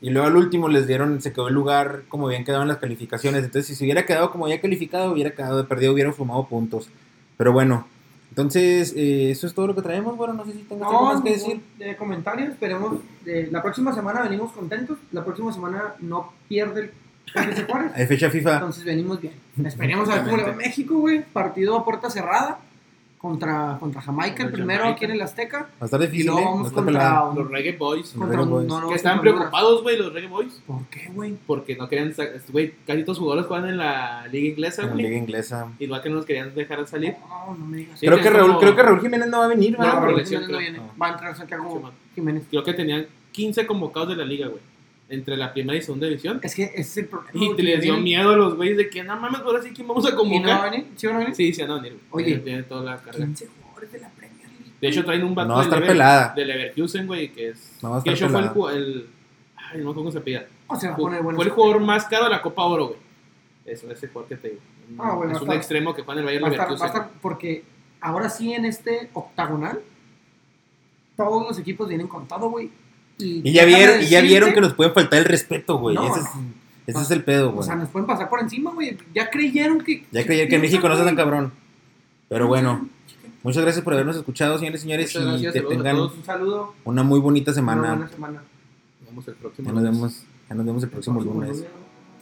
Speaker 1: Y luego al último les dieron, se quedó el lugar como habían quedado en las calificaciones. Entonces, si se hubiera quedado como había calificado, hubiera quedado de perdido, hubieran sumado puntos. Pero bueno, entonces, eh, eso es todo lo que traemos. Bueno, no sé si tengas algo más que decir.
Speaker 2: de comentarios, esperemos. eh, la próxima semana venimos contentos. La próxima semana no pierde el.
Speaker 1: Hay fecha FIFA.
Speaker 2: Entonces venimos bien. Esperemos a ver cómo le va México, güey. Partido a puerta cerrada contra, contra Jamaica, el primero
Speaker 3: Jamaica.
Speaker 2: aquí en el Azteca.
Speaker 1: Va a estar
Speaker 2: Y
Speaker 1: difícil,
Speaker 2: luego
Speaker 1: ¿eh? No
Speaker 2: vamos contra un-
Speaker 3: Los Reggae Boys.
Speaker 2: contra
Speaker 1: Reggae
Speaker 2: un-
Speaker 1: Boys.
Speaker 2: no, no,
Speaker 3: que están preocupados, güey, los Reggae Boys.
Speaker 2: ¿Por qué, güey?
Speaker 3: Porque no querían. Güey, casi todos sus jugadores juegan en la Liga Inglesa,
Speaker 1: En la liga inglesa.
Speaker 3: Igual que no nos querían dejar salir.
Speaker 2: No, no me digas.
Speaker 3: Sí,
Speaker 1: creo,
Speaker 3: que
Speaker 1: Raúl,
Speaker 3: como-
Speaker 1: creo que Raúl Jiménez no va a venir,
Speaker 2: No,
Speaker 1: ¿verdad?
Speaker 3: por
Speaker 2: Raúl
Speaker 3: elección,
Speaker 2: Jiménez no
Speaker 3: creo.
Speaker 2: viene. Va a entrar Santiago
Speaker 3: Simón.
Speaker 2: Jiménez.
Speaker 3: Creo que tenían 15 convocados de la liga, güey. Entre la primera y segunda división.
Speaker 2: Es que ese es el problema.
Speaker 3: Y te
Speaker 2: que
Speaker 3: les dio
Speaker 2: vienen-
Speaker 3: miedo a los güeyes de que, no mames, ahora sí, ¿quién vamos a
Speaker 2: ¿Y no a
Speaker 3: convocar?
Speaker 2: ¿Sí van a venir?
Speaker 3: Sí, sí, no, venir.
Speaker 2: Oye.
Speaker 3: Tiene- toda la carga.
Speaker 2: 15 jugadores de la Premier League.
Speaker 3: De hecho, traen un vato
Speaker 1: No va a estar
Speaker 3: Lever-
Speaker 1: pelada.
Speaker 3: del Leverkusen, güey, que es.
Speaker 1: No va a
Speaker 3: que de
Speaker 1: estar
Speaker 3: hecho fue el. Ay, no me acuerdo cómo se pida.
Speaker 2: O sea, va a poner buenos
Speaker 3: Fue el jugador más caro de la Copa Oro, güey. Eso, ese jugador que te digo.
Speaker 2: Ah, bueno,
Speaker 3: es un
Speaker 2: está-
Speaker 3: extremo que juega en el Bayern
Speaker 2: a, estar, va a
Speaker 3: Leverkusen.
Speaker 2: estar porque ahora sí en este octagonal todos los equipos vienen con todo, güey.
Speaker 1: Y ya vieron, y ya vieron que nos pueden faltar el respeto, güey.
Speaker 2: No,
Speaker 1: ese es,
Speaker 2: no.
Speaker 1: ese es el pedo,
Speaker 2: O
Speaker 1: güey.
Speaker 2: sea, nos pueden pasar por encima, güey. Ya creyeron que.
Speaker 1: Ya creía que en México no sea tan cabrón. Pero bueno, muchas gracias por habernos escuchado, señores y señores.
Speaker 3: Muchas
Speaker 1: y
Speaker 3: gracias,
Speaker 1: que
Speaker 3: saludos a
Speaker 1: tengan
Speaker 3: todos.
Speaker 2: Un saludo.
Speaker 1: una muy bonita
Speaker 2: Una
Speaker 1: semana.
Speaker 2: buena semana.
Speaker 3: Nos vemos el próximo.
Speaker 1: Ya nos
Speaker 3: lunes.
Speaker 1: vemos, ya nos vemos el próximo lunes.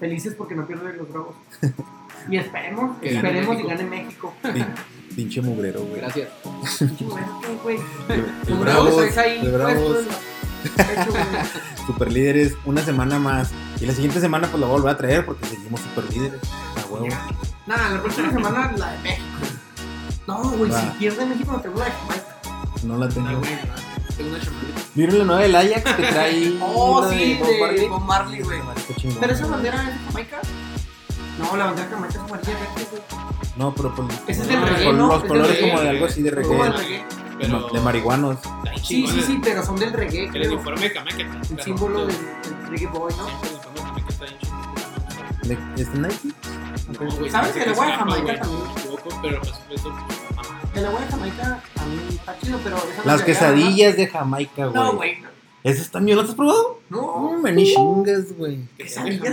Speaker 2: Felices porque no pierden los bravos. y esperemos,
Speaker 3: Que gane
Speaker 2: esperemos y gane México.
Speaker 1: Pin- Pinche mugrero, güey.
Speaker 3: Gracias.
Speaker 2: Pinche güey, güey.
Speaker 1: De
Speaker 2: Los
Speaker 1: bravos,
Speaker 2: ahí
Speaker 1: de bravos,
Speaker 2: güey.
Speaker 1: super líderes, una semana más. Y la siguiente semana pues la voy a volver a traer porque seguimos super líderes. A huevo.
Speaker 2: Nada, la próxima semana la de México. No, güey, si pierde México, no tengo la de Jamaica.
Speaker 1: No la
Speaker 3: Ah,
Speaker 1: tengo.
Speaker 3: güey, no, Tengo una chamarrita.
Speaker 1: ¿Vieron la nueva del Ajax que trae?
Speaker 2: Oh, sí, de
Speaker 1: Marley?
Speaker 2: Bob Marley, güey. ¿Pero esa
Speaker 1: güey.
Speaker 2: bandera es de Jamaica? No, la bandera de Jamaica es amarilla, verde, güey.
Speaker 1: No, pero pues,
Speaker 2: Ese es del reggae,
Speaker 1: los
Speaker 2: Es del
Speaker 1: colores
Speaker 2: reggae.
Speaker 1: como de algo así de
Speaker 2: Es como el
Speaker 1: reggae.
Speaker 2: reggae.
Speaker 3: Pero.
Speaker 1: De marihuanos.
Speaker 2: Sí,
Speaker 3: chingón
Speaker 2: sí,
Speaker 3: el-
Speaker 2: sí, pero son del reggae,
Speaker 3: El
Speaker 2: creo.
Speaker 3: uniforme de Jamaica.
Speaker 2: El símbolo del, del reggae boy, ¿no?
Speaker 3: El uniforme de Jamaica está bien chingón.
Speaker 1: ¿De este Nike?
Speaker 3: No, güey,
Speaker 2: ¿Sabes que le voy a
Speaker 3: escapa,
Speaker 2: Jamaica
Speaker 3: güey,
Speaker 2: también?
Speaker 3: me equivoco, pero pues eso, ajá.
Speaker 2: De Jamaica, a mí está chido, pero. esa
Speaker 1: Las quesadillas de Jamaica, güey.
Speaker 2: No, güey.
Speaker 1: ¿Esas también las has probado?
Speaker 2: No.
Speaker 1: No, me ni chingas, güey.
Speaker 2: Quesadillas